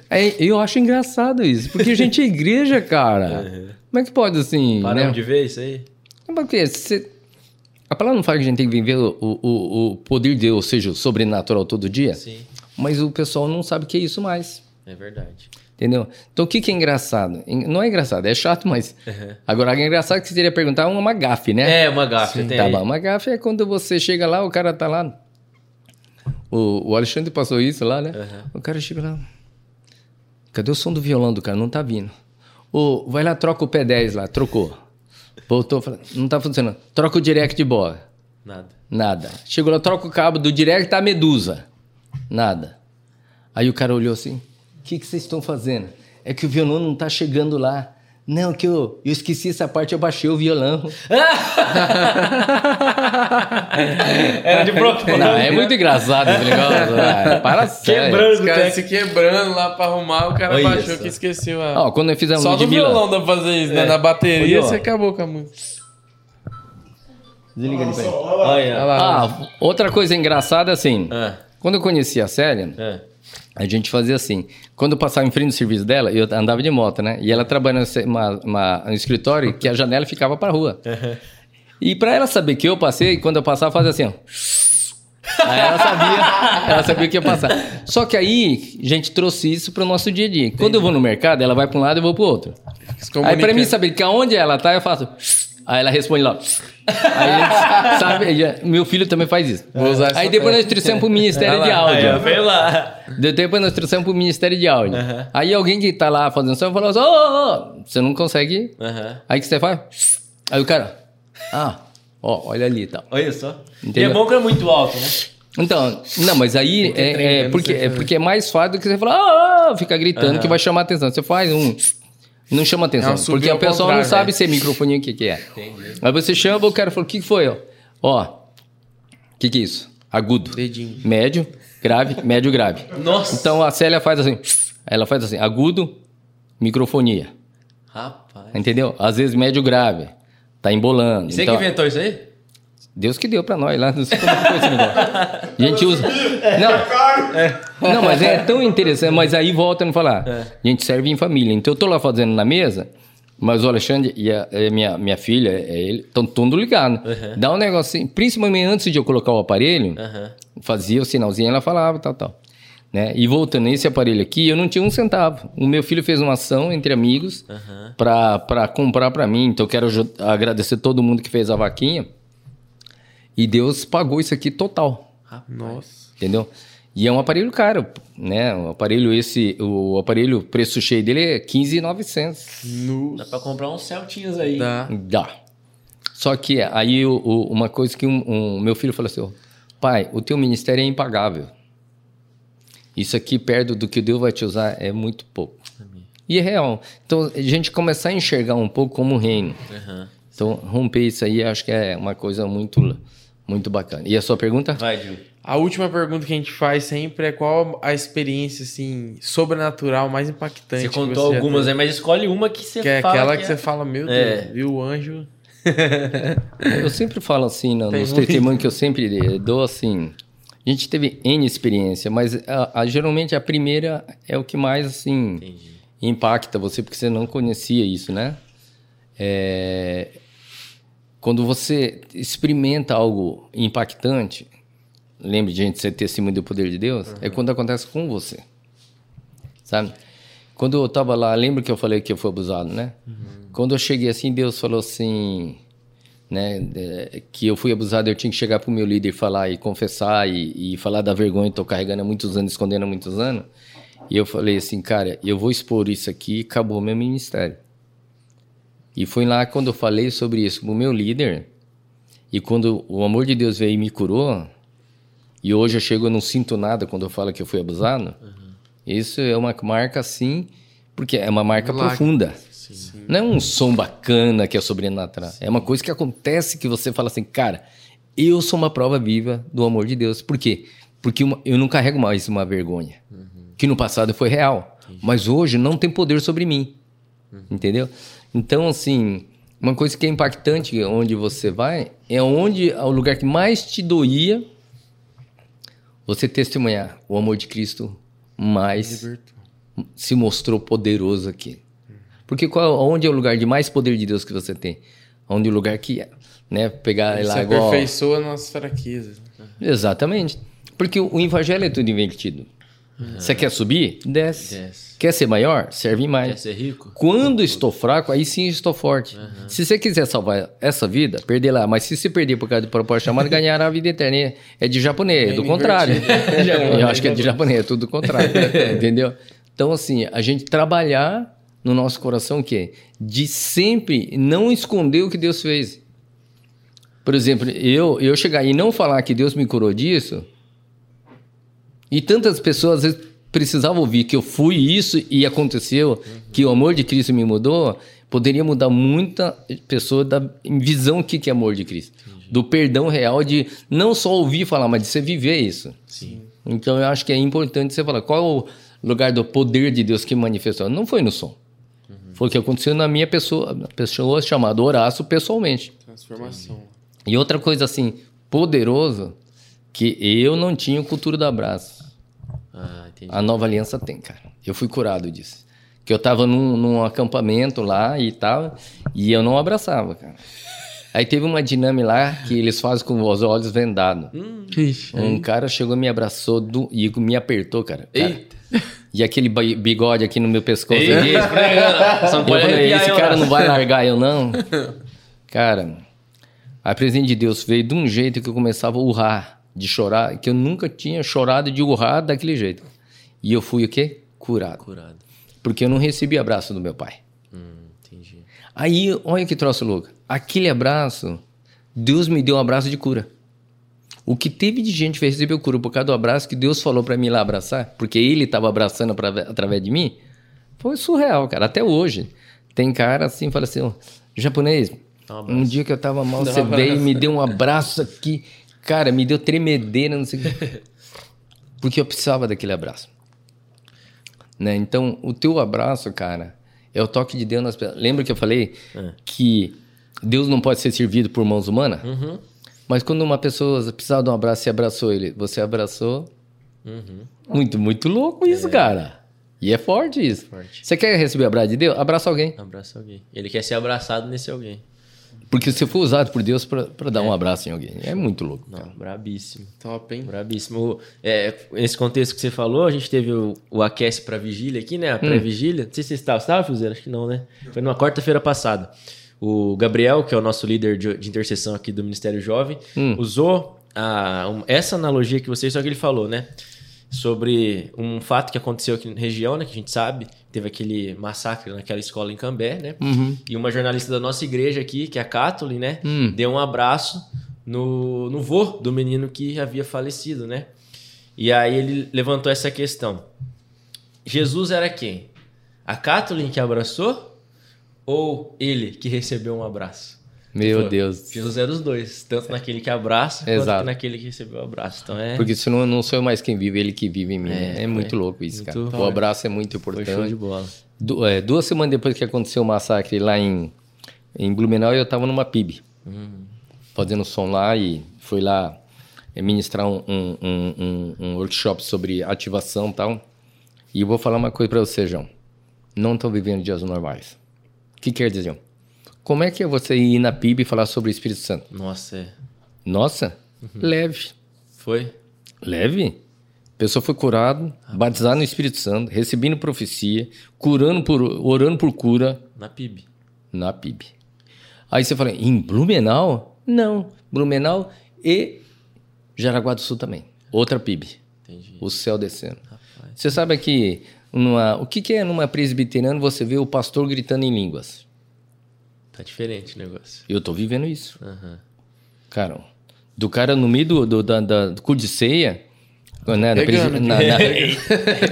Aí eu acho engraçado isso, porque a gente é igreja, cara. Como é que pode assim? Paramos né? de ver isso aí? Porque você- a palavra não fala que a gente tem que viver o, o, o poder de Deus, ou seja, o sobrenatural todo dia. Sim, Mas o pessoal não sabe o que é isso mais. é verdade. Entendeu? Então o que, que é engraçado? En- Não é engraçado, é chato, mas. Agora, é engraçado que você teria perguntar uma gafe, né? É, uma gafe, você tem Tá aí. bom, uma gafe é quando você chega lá, o cara tá lá. O, o Alexandre passou isso lá, né? O cara chega lá. Cadê o som do violão do cara? Não tá vindo. Ô, vai lá, troca o P10 lá, trocou. Voltou, não tá funcionando. Troca o direct de bola. Nada. Nada. Chegou lá, troca o cabo do direct da Medusa. Nada. Aí o cara olhou assim: O que, que vocês estão fazendo? É que o violão não tá chegando lá. Não, que eu, eu esqueci essa parte, eu baixei o violão. Era de propósito. Não, é muito engraçado esse negócio. ah, para sério. Quebrando Os o caras teto. se quebrando lá pra arrumar, o cara Olha baixou isso. que esqueceu a. Ó, quando nós fizemos Só um no de Mila... violão dá pra fazer isso, né? Na bateria Olha, você acabou com a música. Desliga ali, peraí. Olha. Olha lá. Ah, outra coisa engraçada assim. Ah, Quando eu conheci a Célia, ah. A gente fazia assim. Quando eu passava em frente do serviço dela, eu andava de moto, né? E ela trabalhava no escritório que a janela ficava pra rua. E pra ela saber que eu passei, quando eu passava, fazia assim, ó. Aí ela sabia, ela sabia que ia passar. Só que aí, a gente trouxe isso pro nosso dia a dia. Quando eu vou no mercado, ela vai pra um lado e eu vou pro outro. Se Aí pra mim saber que aonde ela tá, eu faço. Aí ela responde lá. Aí sabe, já- meu filho também faz isso. Vou usar essa Aí depois nós trouxemos pro Ministério de Aí, Áudio. vem lá. De- Depois nós trouxemos pro Ministério de Áudio. Aí alguém que tá lá fazendo som falou assim: Ô, ô, ô, você não consegue. Aham. Aí o que você faz? Aí o cara, ah, ó, olha ali e tal. Olha só. E Entendeu? é bom que é muito alto, né? Então, não, mas aí é, é porque, sei é fazer. porque é mais fácil do que você falar, ah, ah", ficar gritando que vai chamar atenção. Você faz um. Não chama atenção. É porque o pessoal não contrário, sabe né? se é o que, que é. Aí você chama, o cara fala, o que, foi? Ó, ó, o que, que é isso? Agudo. Dedinho. Médio, grave, médio, grave. Nossa. Então a Célia faz assim, ela faz assim, agudo, microfonia. Rapaz. Entendeu? Às vezes médio, grave. Tá embolando. Você Então- que inventou isso aí? Deus que deu pra nós lá, não sei como foi esse negócio. A gente usa. Não, não, mas é tão interessante. Mas aí volta a não falar. A gente serve em família. Então eu tô lá fazendo na mesa, mas o Alexandre e a, e a minha, minha filha, é ele, estão tudo ligado. Dá um negocinho, principalmente antes de eu colocar o aparelho, Aham. fazia o sinalzinho, ela falava, tal, tal. Né? E voltando nesse aparelho aqui, eu não tinha um centavo. O meu filho fez uma ação entre amigos pra para comprar pra mim. Então eu quero agradecer todo mundo que fez a vaquinha. E Deus pagou isso aqui total, Nossa. entendeu? E é um aparelho caro, né? O aparelho esse, o aparelho o preço cheio dele é 15,900. No... Dá pra comprar uns Celtinhas aí. Dá. Dá. Só que aí o- o- uma coisa que um, um- meu filho falou assim: pai, o teu ministério é impagável. Isso aqui perto do que Deus vai te usar é muito pouco. E é real. Então a gente começar a enxergar um pouco como um reino. Aham. Então romper isso aí acho que é uma coisa muito muito bacana. E a sua pergunta? Vai, Gil. A última pergunta que a gente faz sempre é qual a experiência, assim, sobrenatural mais impactante Você que contou já algumas aí, mas escolhe uma que você Que é fala aquela que, é- você fala, meu É. Deus, viu o anjo... Eu sempre falo assim, no- Tem nos testemunhos que eu sempre dou assim. A gente teve N experiência, mas a- a- geralmente a primeira é o que mais assim Entendi. impacta você, porque você não conhecia isso, né? É, Quando você experimenta algo impactante, lembre gente ser testemunho do poder de Deus, é quando acontece com você, sabe? Quando eu tava lá, lembra que eu falei que eu fui abusado, né? Quando eu cheguei assim, Deus falou assim, né, é, que eu fui abusado, eu tinha que chegar pro meu líder e falar e confessar e, e falar da vergonha que tô carregando há muitos anos, escondendo há muitos anos. E eu falei assim, cara, eu vou expor isso aqui e acabou meu ministério. E foi lá quando eu falei sobre isso com o meu líder. E quando o amor de Deus veio e me curou, e hoje eu chego, eu não sinto nada quando eu falo que eu fui abusado. Isso é uma marca assim, porque é uma marca profunda. Não é um som bacana que é sobrenatural. É uma coisa que acontece que você fala assim, cara, eu sou uma prova viva do amor de Deus. Por quê? Porque uma- eu não carrego mais uma vergonha. Que no passado foi real. Mas hoje não tem poder sobre mim. Entendeu? Então, assim, uma coisa que é impactante onde você vai é onde é o lugar que mais te doía você testemunhar o amor de Cristo mais se mostrou poderoso aqui. Porque qual, onde é o lugar de mais poder de Deus que você tem? Onde é o lugar que, né, pegar Ele lá se igual... aperfeiçoa nas fraquezas. né? Exatamente. Porque o evangelho é tudo invertido. Você quer subir? Desce. Desce. Quer ser maior? Serve Quer mais. ser rico? Quando estou fraco, aí sim estou forte. Se você quiser salvar essa vida, perder lá. Mas se você perder por causa do propósito chamado, ganhará a vida eterna. É de japonês, é do É contrário. Eu acho que é de japonês, é tudo do contrário. entendeu? Então, assim, a gente trabalhar no nosso coração o quê? De sempre não esconder o que Deus fez. Por exemplo, eu, eu chegar e não falar que Deus me curou disso, e tantas pessoas às vezes precisavam ouvir que eu fui isso e aconteceu, que o amor de Cristo me mudou, poderia mudar muita pessoa da visão do que que é amor de Cristo. Do perdão real de não só ouvir falar, mas de você viver isso. Sim. Então eu acho que é importante você falar qual é o lugar do poder de Deus que manifestou. Não foi no som. Foi o que aconteceu na minha pessoa, pessoa chamada Horácio pessoalmente. Transformação. E outra coisa assim, poderoso, que eu não tinha cultura do abraço. Ah, entendi. A nova aliança tem, cara. Eu fui curado disso. Que eu tava num, num acampamento lá e tal, e eu não abraçava, cara. Aí teve uma dinâmica lá que eles fazem com os olhos vendados. Ixi. Um cara chegou, me abraçou do- e me apertou, cara. Cara, Eita. E aquele bi- bigode aqui no meu pescoço. Ei, aqui. Só não Eu falei, esse cara não vai largar eu, não. Cara, a presença de Deus veio de um jeito que eu começava a urrar, de chorar, que eu nunca tinha chorado de urrar daquele jeito. E eu fui o quê? Curado. Curado. Porque eu não recebi abraço do meu pai. Hum, entendi. Aí, olha que troço louco. Aquele abraço, Deus me deu um abraço de cura. O que teve de gente que recebeu cura por causa do abraço que Deus falou pra mim lá abraçar, porque ele estava abraçando pra- através de mim, foi surreal, cara. Até hoje. Tem cara assim, fala assim, japonês, um um dia que eu tava mal, Dá você veio e me deu um abraço aqui. Cara, me deu tremedeira, não sei o quê. Porque eu precisava daquele abraço. Né? Então, o teu abraço, cara, é o toque de Deus nas pessoas. Lembra que eu falei que Deus não pode ser servido por mãos humanas? Uhum. Mas quando uma pessoa precisava de um abraço, você abraçou ele, você abraçou. Uhum. Muito, muito louco isso, cara. E é forte isso. Forte. Você quer receber o abraço de Deus? Abraça alguém. Abraça alguém. Ele quer ser abraçado nesse alguém. Porque você foi usado por Deus pra pra dar um abraço em alguém. É muito louco. Não, brabíssimo. Top, hein? Brabíssimo. É, nesse contexto que você falou, a gente teve o, o aquece pra vigília aqui, né? A pré-vigília. Não sei se você estava. Você estava, Fuzeiro? Acho que não, né? Foi numa quarta-feira passada. O Gabriel, que é o nosso líder de, de intercessão aqui do Ministério Jovem, usou a- um- essa analogia que vocês, só que ele falou, né? Sobre um fato que aconteceu aqui na região, né? Que a gente sabe. Teve aquele massacre naquela escola em Cambé, né? E uma jornalista da nossa igreja aqui, que é a Cátholi, né? Deu um abraço no, no vô do menino que havia falecido, né? E aí ele levantou essa questão. Jesus era quem? A Kathleen que abraçou ou ele que recebeu um abraço? Meu Foi. Deus. Jesus era os dois, tanto naquele que abraça quanto Exato. que naquele que recebeu o abraço. Então é Porque senão não sou eu mais quem vive, ele que vive em mim. né? É, foi muito louco isso, muito cara. O abraço é muito foi importante. show de bola. Du- é, duas semanas depois que aconteceu o massacre lá em, em Blumenau, eu tava numa PIB. Fazendo som lá e fui lá é, ministrar um, um, um- um- workshop sobre ativação e tal. E eu vou falar uma coisa para você, João. Não tô vivendo dias normais. O que quer dizer, João? Como é que é você ir na PIB e falar sobre o Espírito Santo? Nossa, é. Nossa, leve. Foi? Leve. A pessoa foi curado, batizado no Espírito Santo, recebendo profecia, curando por, orando por cura Na PIB. na PIB. Aí você fala, em Blumenau? Não, Blumenau e Jaraguá do Sul também. Outra PIB. Entendi. O céu descendo. Você sabe que numa, o que, que é numa presbiteriana você vê o pastor gritando em línguas? Tá diferente o negócio. Eu tô vivendo isso. Aham. Cara, do cara no meio do, do, da, da, do cu de ceia, né, na, Pegando presi- na,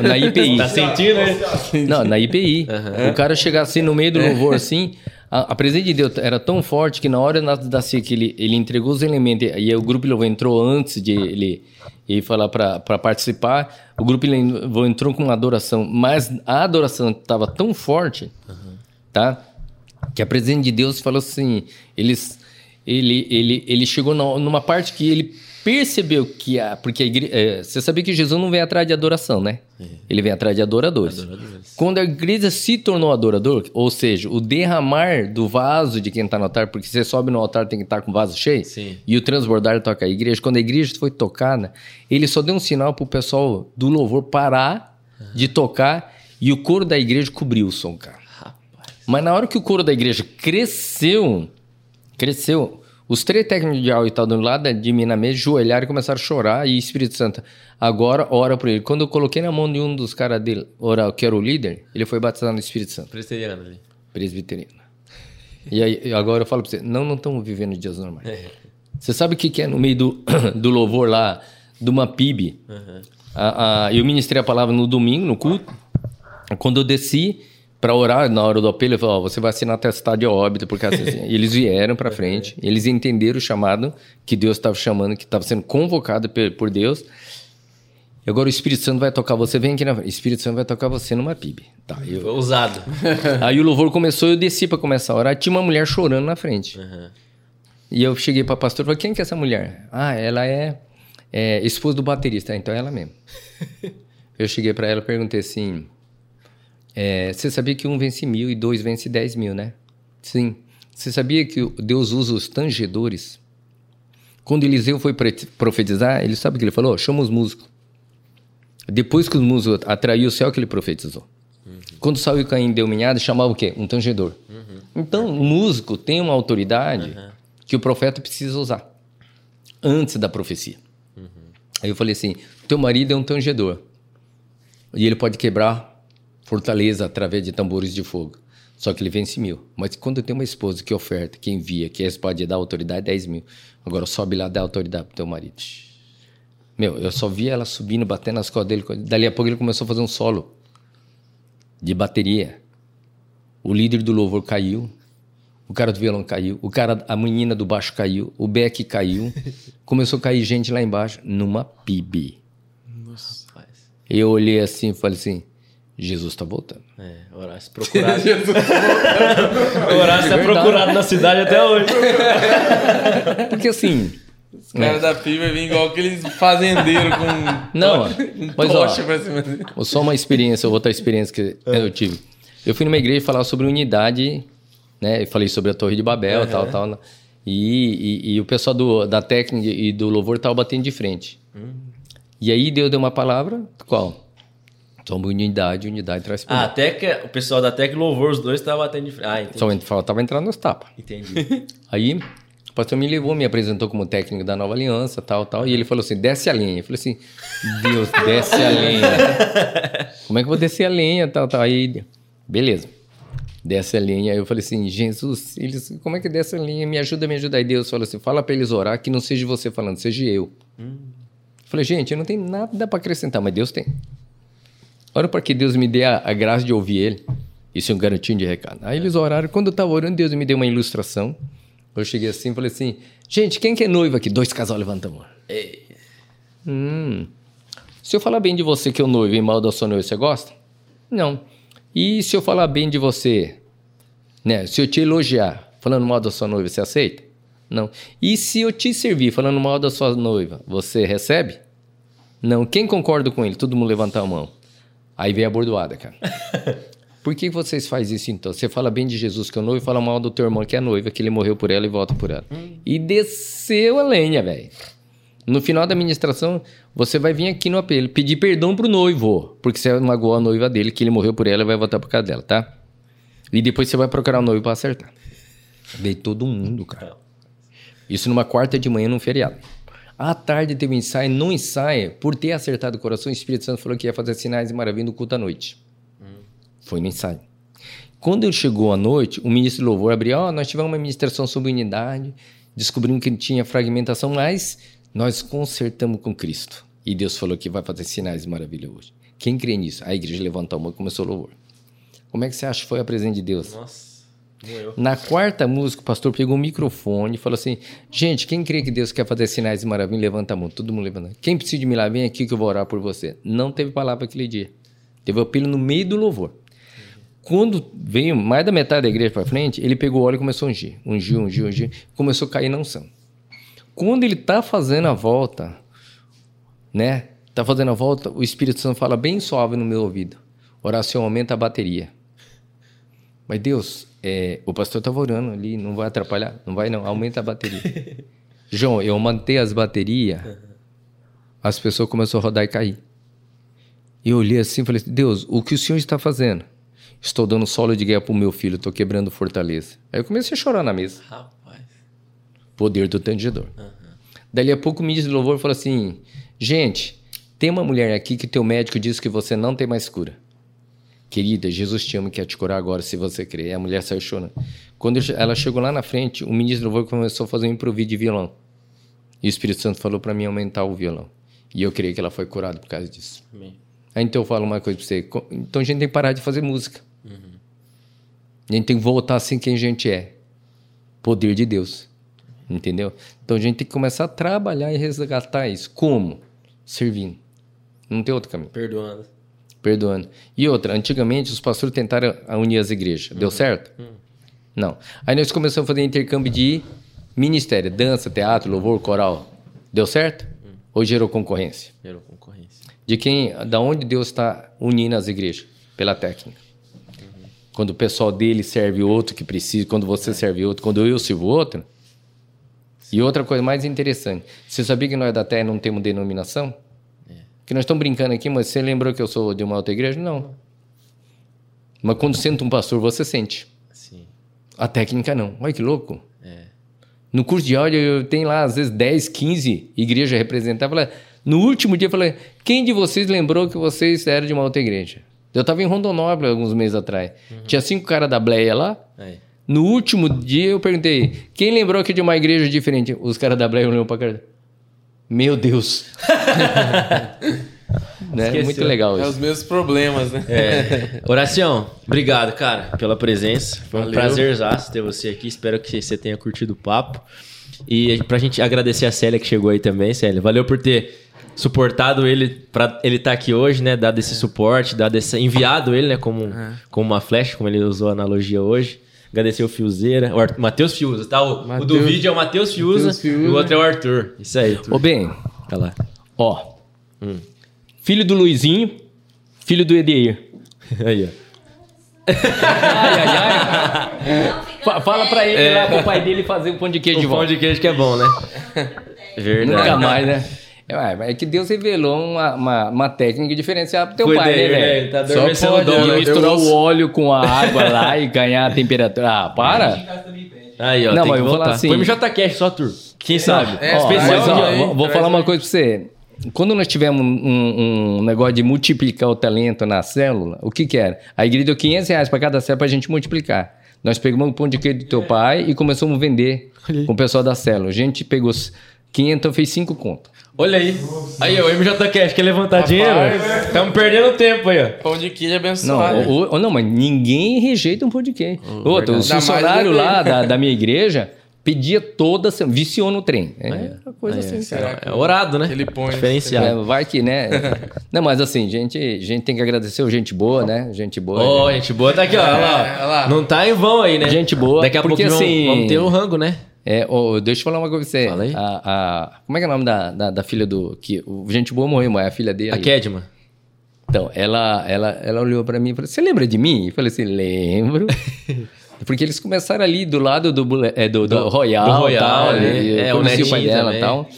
na, na IPI. Tá sentindo, né? Não, na IPI. O cara chegar assim no meio do louvor, assim, a, a presença de Deus era tão forte que na hora na- da ceia que ele, ele entregou os elementos, e aí o grupo de louvor entrou antes de ele, e falar para participar. O grupo ele entrou com uma adoração, mas a adoração estava tão forte, tá? Que a presença de Deus falou assim, eles, ele, ele, ele chegou numa parte que ele percebeu que a. Porque a igreja, é, você sabia que Jesus não vem atrás de adoração, né? É. Ele vem atrás de adoradores. adoradores. Quando a igreja se tornou adorador, ou seja, o derramar do vaso de quem está no altar, porque você sobe no altar tem que estar tá com o vaso cheio, Sim. e o transbordar toca a igreja. Quando a igreja foi tocada, ele só deu um sinal para o pessoal do louvor parar uhum. de tocar e o coro da igreja cobriu o som, cara. Mas na hora que o coro da igreja cresceu, cresceu, os três técnicos de áudio estavam do lado de mim na mesa, joelharam e começaram a chorar. E Espírito Santo, agora ora por ele. Quando eu coloquei na mão de um dos caras dele, orar, que era o líder, ele foi batizado no Espírito Santo. Presbiteriano ali. Presbiteriano. E aí, agora eu falo para você, não, não estamos vivendo dias normais. É. Você sabe o que, que é no meio do, do louvor lá, de uma PIB? Uhum. A, a, eu ministrei a palavra no domingo, no culto. Quando eu desci, para orar na hora do apelo, ele falou: oh, você vai assinar atestado de óbito, porque assim, assim. eles vieram para frente, eles entenderam o chamado que Deus estava chamando, que estava sendo convocado por Deus. E agora o Espírito Santo vai tocar você, vem aqui na frente. O Espírito Santo vai tocar você numa PIB. Tá, eu... Ousado. Aí o louvor começou, eu desci para começar a orar, tinha uma mulher chorando na frente. Uhum. E eu cheguei para pastor e falei: quem que é essa mulher? Ah, ela é, é esposa do baterista, então é ela mesmo. eu cheguei para ela e perguntei assim. É, você sabia que um vence mil e dois vence dez mil, né? Sim. Você sabia que Deus usa os tangedores? Quando Eliseu foi profetizar, ele sabe o que ele falou? Chama os músicos. Depois que os músicos atraiu o céu, que ele profetizou. Uhum. Quando e Caim deu minhada, chamava o quê? Um tangedor. Uhum. Então, o músico tem uma autoridade uhum. que o profeta precisa usar antes da profecia. Uhum. Aí eu falei assim: teu marido é um tangedor. E ele pode quebrar fortaleza através de tambores de fogo. Só que ele vence mil. Mas quando tem uma esposa que oferta, que envia, que pode dar autoridade, 10 mil. Agora sobe lá, dá autoridade pro teu marido. Meu, eu só vi ela subindo, batendo nas costas dele. Dali a pouco ele começou a fazer um solo de bateria. O líder do louvor caiu. O cara do violão caiu. O cara, a menina do baixo caiu. O Beck caiu. Começou a cair gente lá embaixo numa PIB. Nossa. Eu olhei assim e falei assim: Jesus está voltando. É, Horácio procurado. Jesus tá Horácio é procurado na cidade até hoje. Porque assim. Os caras né? da PIB vêm igual aqueles fazendeiros com. Não, um mas ó, só uma experiência, outra experiência que é. eu tive. Eu fui numa igreja falar sobre unidade, né? Eu falei sobre a Torre de Babel, uhum. tal, tal. Né? E, e, e, o pessoal do, da técnica e do louvor tava batendo de frente. Hum. E aí Deus deu uma palavra, qual? Somos unidade, unidade traz poder. Ah, até que o pessoal da Tec Louvor, os dois estavam batendo de frente. Ah, entendi. Só faltava entrar nos tapas. Entendi. Aí, o pastor me levou, me apresentou como técnico da Nova Aliança, tal, tal. E ele falou assim, desce a lenha. Eu falei assim, Deus, desce a lenha. Como é que eu vou descer a lenha, tal, tal. Aí, beleza. Desce a lenha. Aí eu falei assim, Jesus, eles, como é que desce a lenha? Me ajuda, me ajuda. Aí Deus falou assim, fala para eles orar que não seja você falando, seja eu. Hum. Falei, gente, eu não tenho nada para acrescentar, mas Deus tem. Ora para que Deus me dê a, a, graça de ouvir ele. Isso é um garantinho de recado. Aí eles oraram. Quando eu estava orando, Deus me deu uma ilustração. Eu cheguei assim e falei assim: Gente, quem que é noivo aqui? Dois casal levantam a mão. Hum. Se eu falar bem de você que é o noivo e mal da sua noiva, você gosta? Não. E se eu falar bem de você, né? Se eu te elogiar, falando mal da sua noiva, você aceita? Não. E se eu te servir, falando mal da sua noiva, você recebe? Não. Quem concorda com ele? Todo mundo levanta a mão. Aí veio a bordoada, cara. Por que vocês fazem isso então? Você fala bem de Jesus que é o noivo e fala mal do teu irmão que é noiva, que ele morreu por ela e volta por ela. Hum. E desceu a lenha, velho. No final da ministração, você vai vir aqui no apelo, pedir perdão pro noivo, porque você magoou a noiva dele, que ele morreu por ela e vai voltar por causa dela, tá? E depois você vai procurar o noivo para acertar. Veio todo mundo, cara. Isso numa quarta de manhã num feriado. À tarde teve um ensaio, no ensaio, por ter acertado o coração, o Espírito Santo falou que ia fazer sinais e maravilhas no culto à noite. Hum. Foi no ensaio. Quando ele chegou à noite, o ministro do louvor abriu, ó, oh, nós tivemos uma ministração sobre unidade, descobrimos que tinha fragmentação, mas nós consertamos com Cristo. E Deus falou que vai fazer sinais e maravilhas hoje. Quem crê nisso? A igreja levantou a mão e começou o louvor. Como é que você acha que foi a presença de Deus? Nossa. Na quarta música, o pastor pegou o microfone e falou assim: Gente, quem crê que Deus quer fazer sinais e maravilhas, levanta a mão. Todo mundo levanta. Quem precisa de milagre, vem aqui que eu vou orar por você. Não teve palavra aquele dia. Teve o apelo no meio do louvor. Quando veio mais da metade da igreja para frente, ele pegou o óleo e começou a ungir. Ungiu, ungiu, ungiu. Começou a cair na unção. Quando ele tá fazendo a volta, né? Tá fazendo a volta, o Espírito Santo fala bem suave no meu ouvido. Oração aumenta a bateria. Mas Deus, é, o pastor estava orando ali, não vai atrapalhar? Não vai não, aumenta a bateria. João, eu mantei as baterias, as pessoas começaram a rodar e cair. E eu olhei assim e falei, Deus, o que o Senhor está fazendo? Estou dando solo de guerra para o meu filho, estou quebrando fortaleza. Aí eu comecei a chorar na mesa. Rapaz. Poder do tangedor. Dali a pouco o ministro do louvor falou assim, gente, tem uma mulher aqui que teu médico disse que você não tem mais cura. Querida, Jesus te ama e quer te curar agora, se você crer. E a mulher saiu chorando. Quando ela chegou lá na frente, o ministro do começou a fazer um improviso de violão. E o Espírito Santo falou para mim aumentar o violão. E eu creio que ela foi curada por causa disso. Amém. Aí então eu falo uma coisa pra você. Então a gente tem que parar de fazer música. A gente tem que voltar assim quem a gente é. Poder de Deus. Entendeu? Então a gente tem que começar a trabalhar e resgatar isso. Como? Servindo. Não tem outro caminho. Perdoando. Perdoando. E outra, antigamente os pastores tentaram unir as igrejas. Deu certo? Não. Aí nós começamos a fazer intercâmbio de ministério, dança, teatro, louvor, coral. Deu certo? Ou gerou concorrência? Gerou concorrência. De quem, da onde Deus está unindo as igrejas? Pela técnica. Quando o pessoal dele serve outro que precisa, quando você serve outro, quando eu sirvo outro. E outra coisa mais interessante, você sabia que nós da Terra não temos denominação? Que nós estamos brincando aqui, mas você lembrou que eu sou de uma outra igreja? Não. Mas quando senta um pastor, você sente. Sim. A técnica não. Olha que louco. É. No curso de áudio, eu tenho lá, às vezes, 10, 15 igrejas representadas. No último dia, eu falei: quem de vocês lembrou que vocês eram de uma outra igreja? Eu estava em Rondonópolis alguns meses atrás. Tinha cinco caras da Bleia lá. Aí. No último dia, eu perguntei: quem lembrou que é de uma igreja diferente? Os caras da Bleia olham pra cara. Meu Deus. né? Muito legal É isso. os mesmos problemas, né? É. Oração, obrigado, cara, pela presença. Foi um Valeu. prazerzaço ter você aqui. Espero que você tenha curtido o papo. E pra gente agradecer a Célia que chegou aí também, Célia. Valeu por ter suportado ele para ele estar aqui hoje, né? Dado esse suporte, dado esse enviado ele, né, como, como uma flecha, como ele usou a analogia hoje. Agradecer o Fiozeira, o Ar- Matheus Fiuza, tá? O, o do vídeo é o Matheus Fiuza, Fiuza. e o outro é o Arthur. Isso aí. Ô, bem, Tá lá. Ó. Filho do Luizinho, filho do Edeir. Aí, ó. Ai, ai, ai. Fa- Fala pra ele lá pro pai dele fazer o pão de queijo de O pão volta. de queijo que é bom, né? Verdade. Nunca mais, né? É, é que Deus revelou uma, uma, uma técnica diferenciada pro teu Foi pai, dele, né, né? velho? Ele tá Só pode, dom, né? De né? misturar Eu- o óleo com a água lá e ganhar a temperatura. Ah, para! Aí, ó, Não, tem mas que eu vou falar voltar. assim- Põe no JCast só, Tur. Quem sabe? É, Ó, especial mas, ó, aí, vou, vou falar uma coisa pra você. Quando nós tivemos um, um- negócio de multiplicar o talento na célula, o que que era? A igreja deu 500 reais pra cada célula pra gente multiplicar. Nós pegamos o pão de queijo do teu pai e começamos a vender com o pessoal da célula. A gente pegou 500, fez 5 contas. Olha aí. Aí, ó, o MJCast quer levantar Rapaz. dinheiro? Estamos perdendo tempo aí, ó. Pão de queijo Não, abençoado. o- o- não, mas ninguém rejeita um pão de queijo. Outro, o Ainda mais funcionário o lá da, da minha igreja pedia toda semana, viciou no trem. É uma coisa assim, cara. Será É orado, né? ele põe- Diferenciado. É, vai que, né? Não, mas assim, gente, gente tem que agradecer o gente boa, né? Gente boa. Ô, gente boa, tá aqui, ó. Olha É, lá. olha lá. Não tá em vão aí, né? Gente boa, Daqui a porque pouco vamos, assim- vamos ter o rango, né? É, ô, deixa eu falar uma coisa pra você. Fala aí. A, a- como é que é o nome da, da, da filha do. Que, o gente boa morreu, mas é a filha dele. A Kedma. Então, ela, ela, ela olhou pra mim e falou: Você lembra de mim? Eu falei assim: Lembro. Porque eles começaram ali do lado do, é, do, do, Royal. do Royal, tal, né? e eu É, o conheci o pai Netinho dela e tal.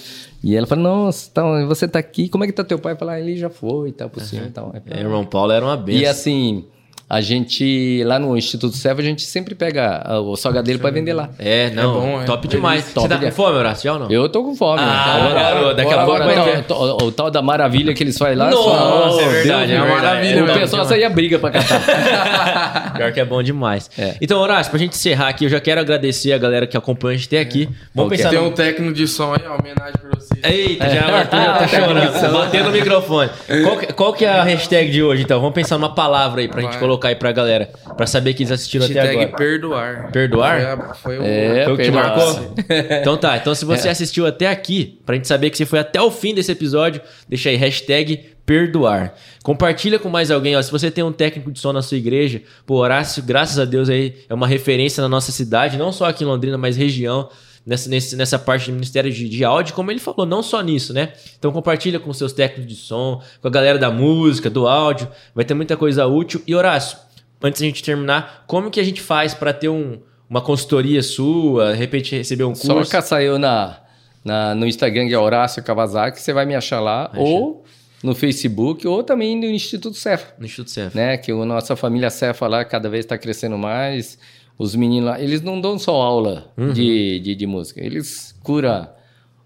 E ela falou: Nossa, então, você tá aqui, como é que tá teu pai? Falei: ah, Ele já foi e tal, por cima e tal. É, irmão Paulo era uma benção. E assim, a gente, lá no Instituto Serva, a gente sempre pega o salgadeiro pra vender lá. É, não, bom, é. top demais. Top Você tá com demais. fome, Horácio, ou não? Eu tô com fome. Ah, né? garoto, daqui a pouco vai Agora, ter. o, o- o tal da maravilha que eles fazem lá. Nossa, só- é verdade, Deus é uma maravilha O pessoal saía briga pra catar. Pior que é bom demais. É. Então, Horácio, pra gente encerrar aqui, eu já quero agradecer a galera que acompanha a gente até aqui. Vamos Ok. pensar Tem no... um técnico de som aí, ó, homenagem pra vocês. Eita, já o Arthur já tá chorando, batendo no microfone. Qual que, qual que é a hashtag de hoje, então? Vamos pensar numa palavra aí pra gente Vai. Colocar aí pra galera, pra saber que eles assistiram até Hashtag agora. perdoar. Perdoar? Foi, o... É, Foi o que marcou? Então tá, então se você assistiu até aqui, pra gente saber que você foi até o fim desse episódio, deixa aí hashtag perdoar. Compartilha com mais alguém, ó. Se você tem um técnico de som na sua igreja, pô, Horácio, graças a Deus aí, é uma referência na nossa cidade, não só aqui em Londrina, mas região. Nessa, nesse- nessa parte do Ministério de, de Áudio, como ele falou, não só nisso, né? Então compartilha com seus técnicos de som, com a galera da música, do áudio, vai ter muita coisa útil. E Horácio, antes da gente terminar, como que a gente faz pra ter um, uma consultoria sua, de repente receber um Só curso? caçar eu na, na, no Instagram, que é Horácio Kawasaki, você vai me achar lá, ou no Facebook, ou também no Instituto Cefa, No Instituto Cef. né? Que a nossa família Cefa lá cada vez está crescendo mais. Os meninos lá, eles não dão só aula de, de, de música, eles curam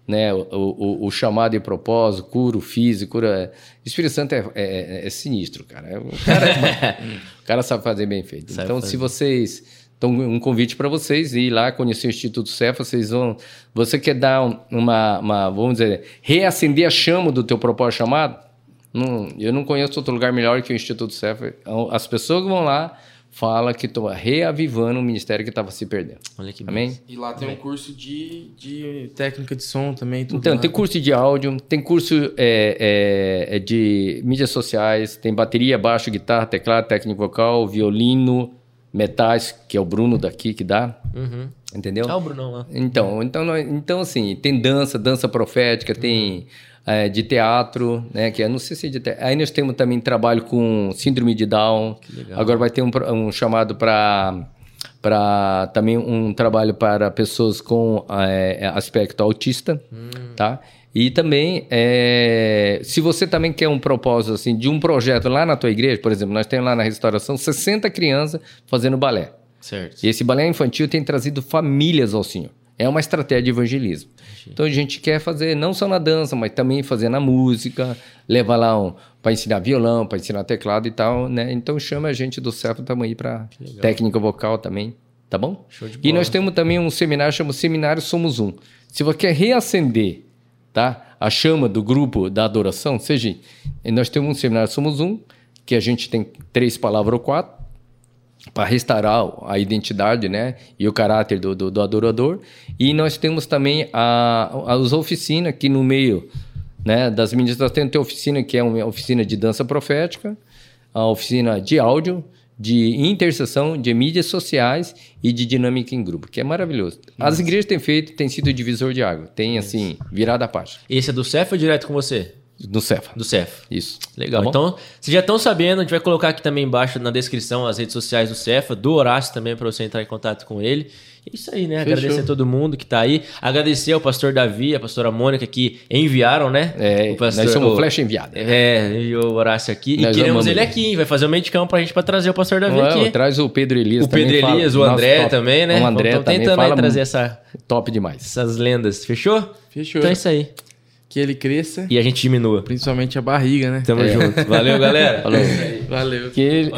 né, o, o, o chamado e propósito, cura o físico, cura... O Espírito Santo é, é, é sinistro, cara. O cara, o cara sabe fazer bem feito. Sabe então, fazer. se vocês... Então, um convite para vocês ir lá conhecer o Instituto Cefa, vocês vão... Você quer dar um- uma, uma vamos dizer, reacender a chama do teu propósito chamado? Não, eu não conheço outro lugar melhor que o Instituto Cefa. As pessoas que vão lá falam que estão reavivando o ministério que estava se perdendo. Olha que Amém? E lá tem um curso de, de técnica de som também. Tudo Então, lá. tem curso de áudio, tem curso é, é, é de mídias sociais, tem bateria, baixo, guitarra, teclado, técnico vocal, violino, metais, que é o Bruno daqui que dá, Uhum. entendeu? Ah, o Brunão lá. Então, então, então, assim, tem dança, dança profética, tem é, de teatro, né? Que eu não sei se é de teatro. Aí nós temos também trabalho com síndrome de Down. Agora vai ter um, um chamado para para também um trabalho para pessoas com é, aspecto autista, tá? E também, é, se você também quer um propósito assim de um projeto lá na tua igreja, por exemplo, nós temos lá na restauração 60 crianças fazendo balé. Certo. E esse balé infantil tem trazido famílias ao Senhor. É uma estratégia de evangelismo. Então a gente quer fazer não só na dança, mas também fazer na música, levar lá um, para ensinar violão, para ensinar teclado e tal, né? Então chama a gente do CEP também para técnica vocal também, tá bom? Show de E bola. nós temos também um seminário chama Seminário Somos Um. Se você quer reacender, tá? A chama do grupo da adoração, seja, nós temos um seminário Somos Um, que a gente tem três palavras ou quatro para restaurar a identidade né, e o caráter do, do, do adorador. E nós temos também a, as oficinas que no meio né, das ministras tem a oficina que é uma oficina de dança profética, a oficina de áudio, de intercessão, de mídias sociais e de dinâmica em grupo, que é maravilhoso. As igrejas têm feito, tem sido divisor de água, tem assim, virada a página Esse é do Cef ou direto com você? No Cefa. Do Cef. Isso. Legal. Tá então, vocês já estão sabendo, a gente vai colocar aqui também embaixo na descrição as redes sociais do Cefa, do Horácio também, para você entrar em contato com ele. É isso aí, né? Fechou. Agradecer a todo mundo que tá aí. Agradecer ao pastor Davi, a pastora Mônica que enviaram, né? É, O pastor- nós somos o- flecha enviada. É, e o Horácio aqui. Nós e queremos ele aqui, hein? Vai fazer o meio de campo pra gente pra trazer o pastor Davi Ué, aqui. Traz o Pedro Elias O também. Pedro fala- Elias, o nosso André top- também, né? O André Estamos também tentando aí fala trazer essa, top demais. essas lendas. Fechou? Fechou. Então é isso aí. Que ele cresça, E a gente diminua. principalmente a barriga, né? Tamo junto. Valeu, galera. Falou. Valeu. Que.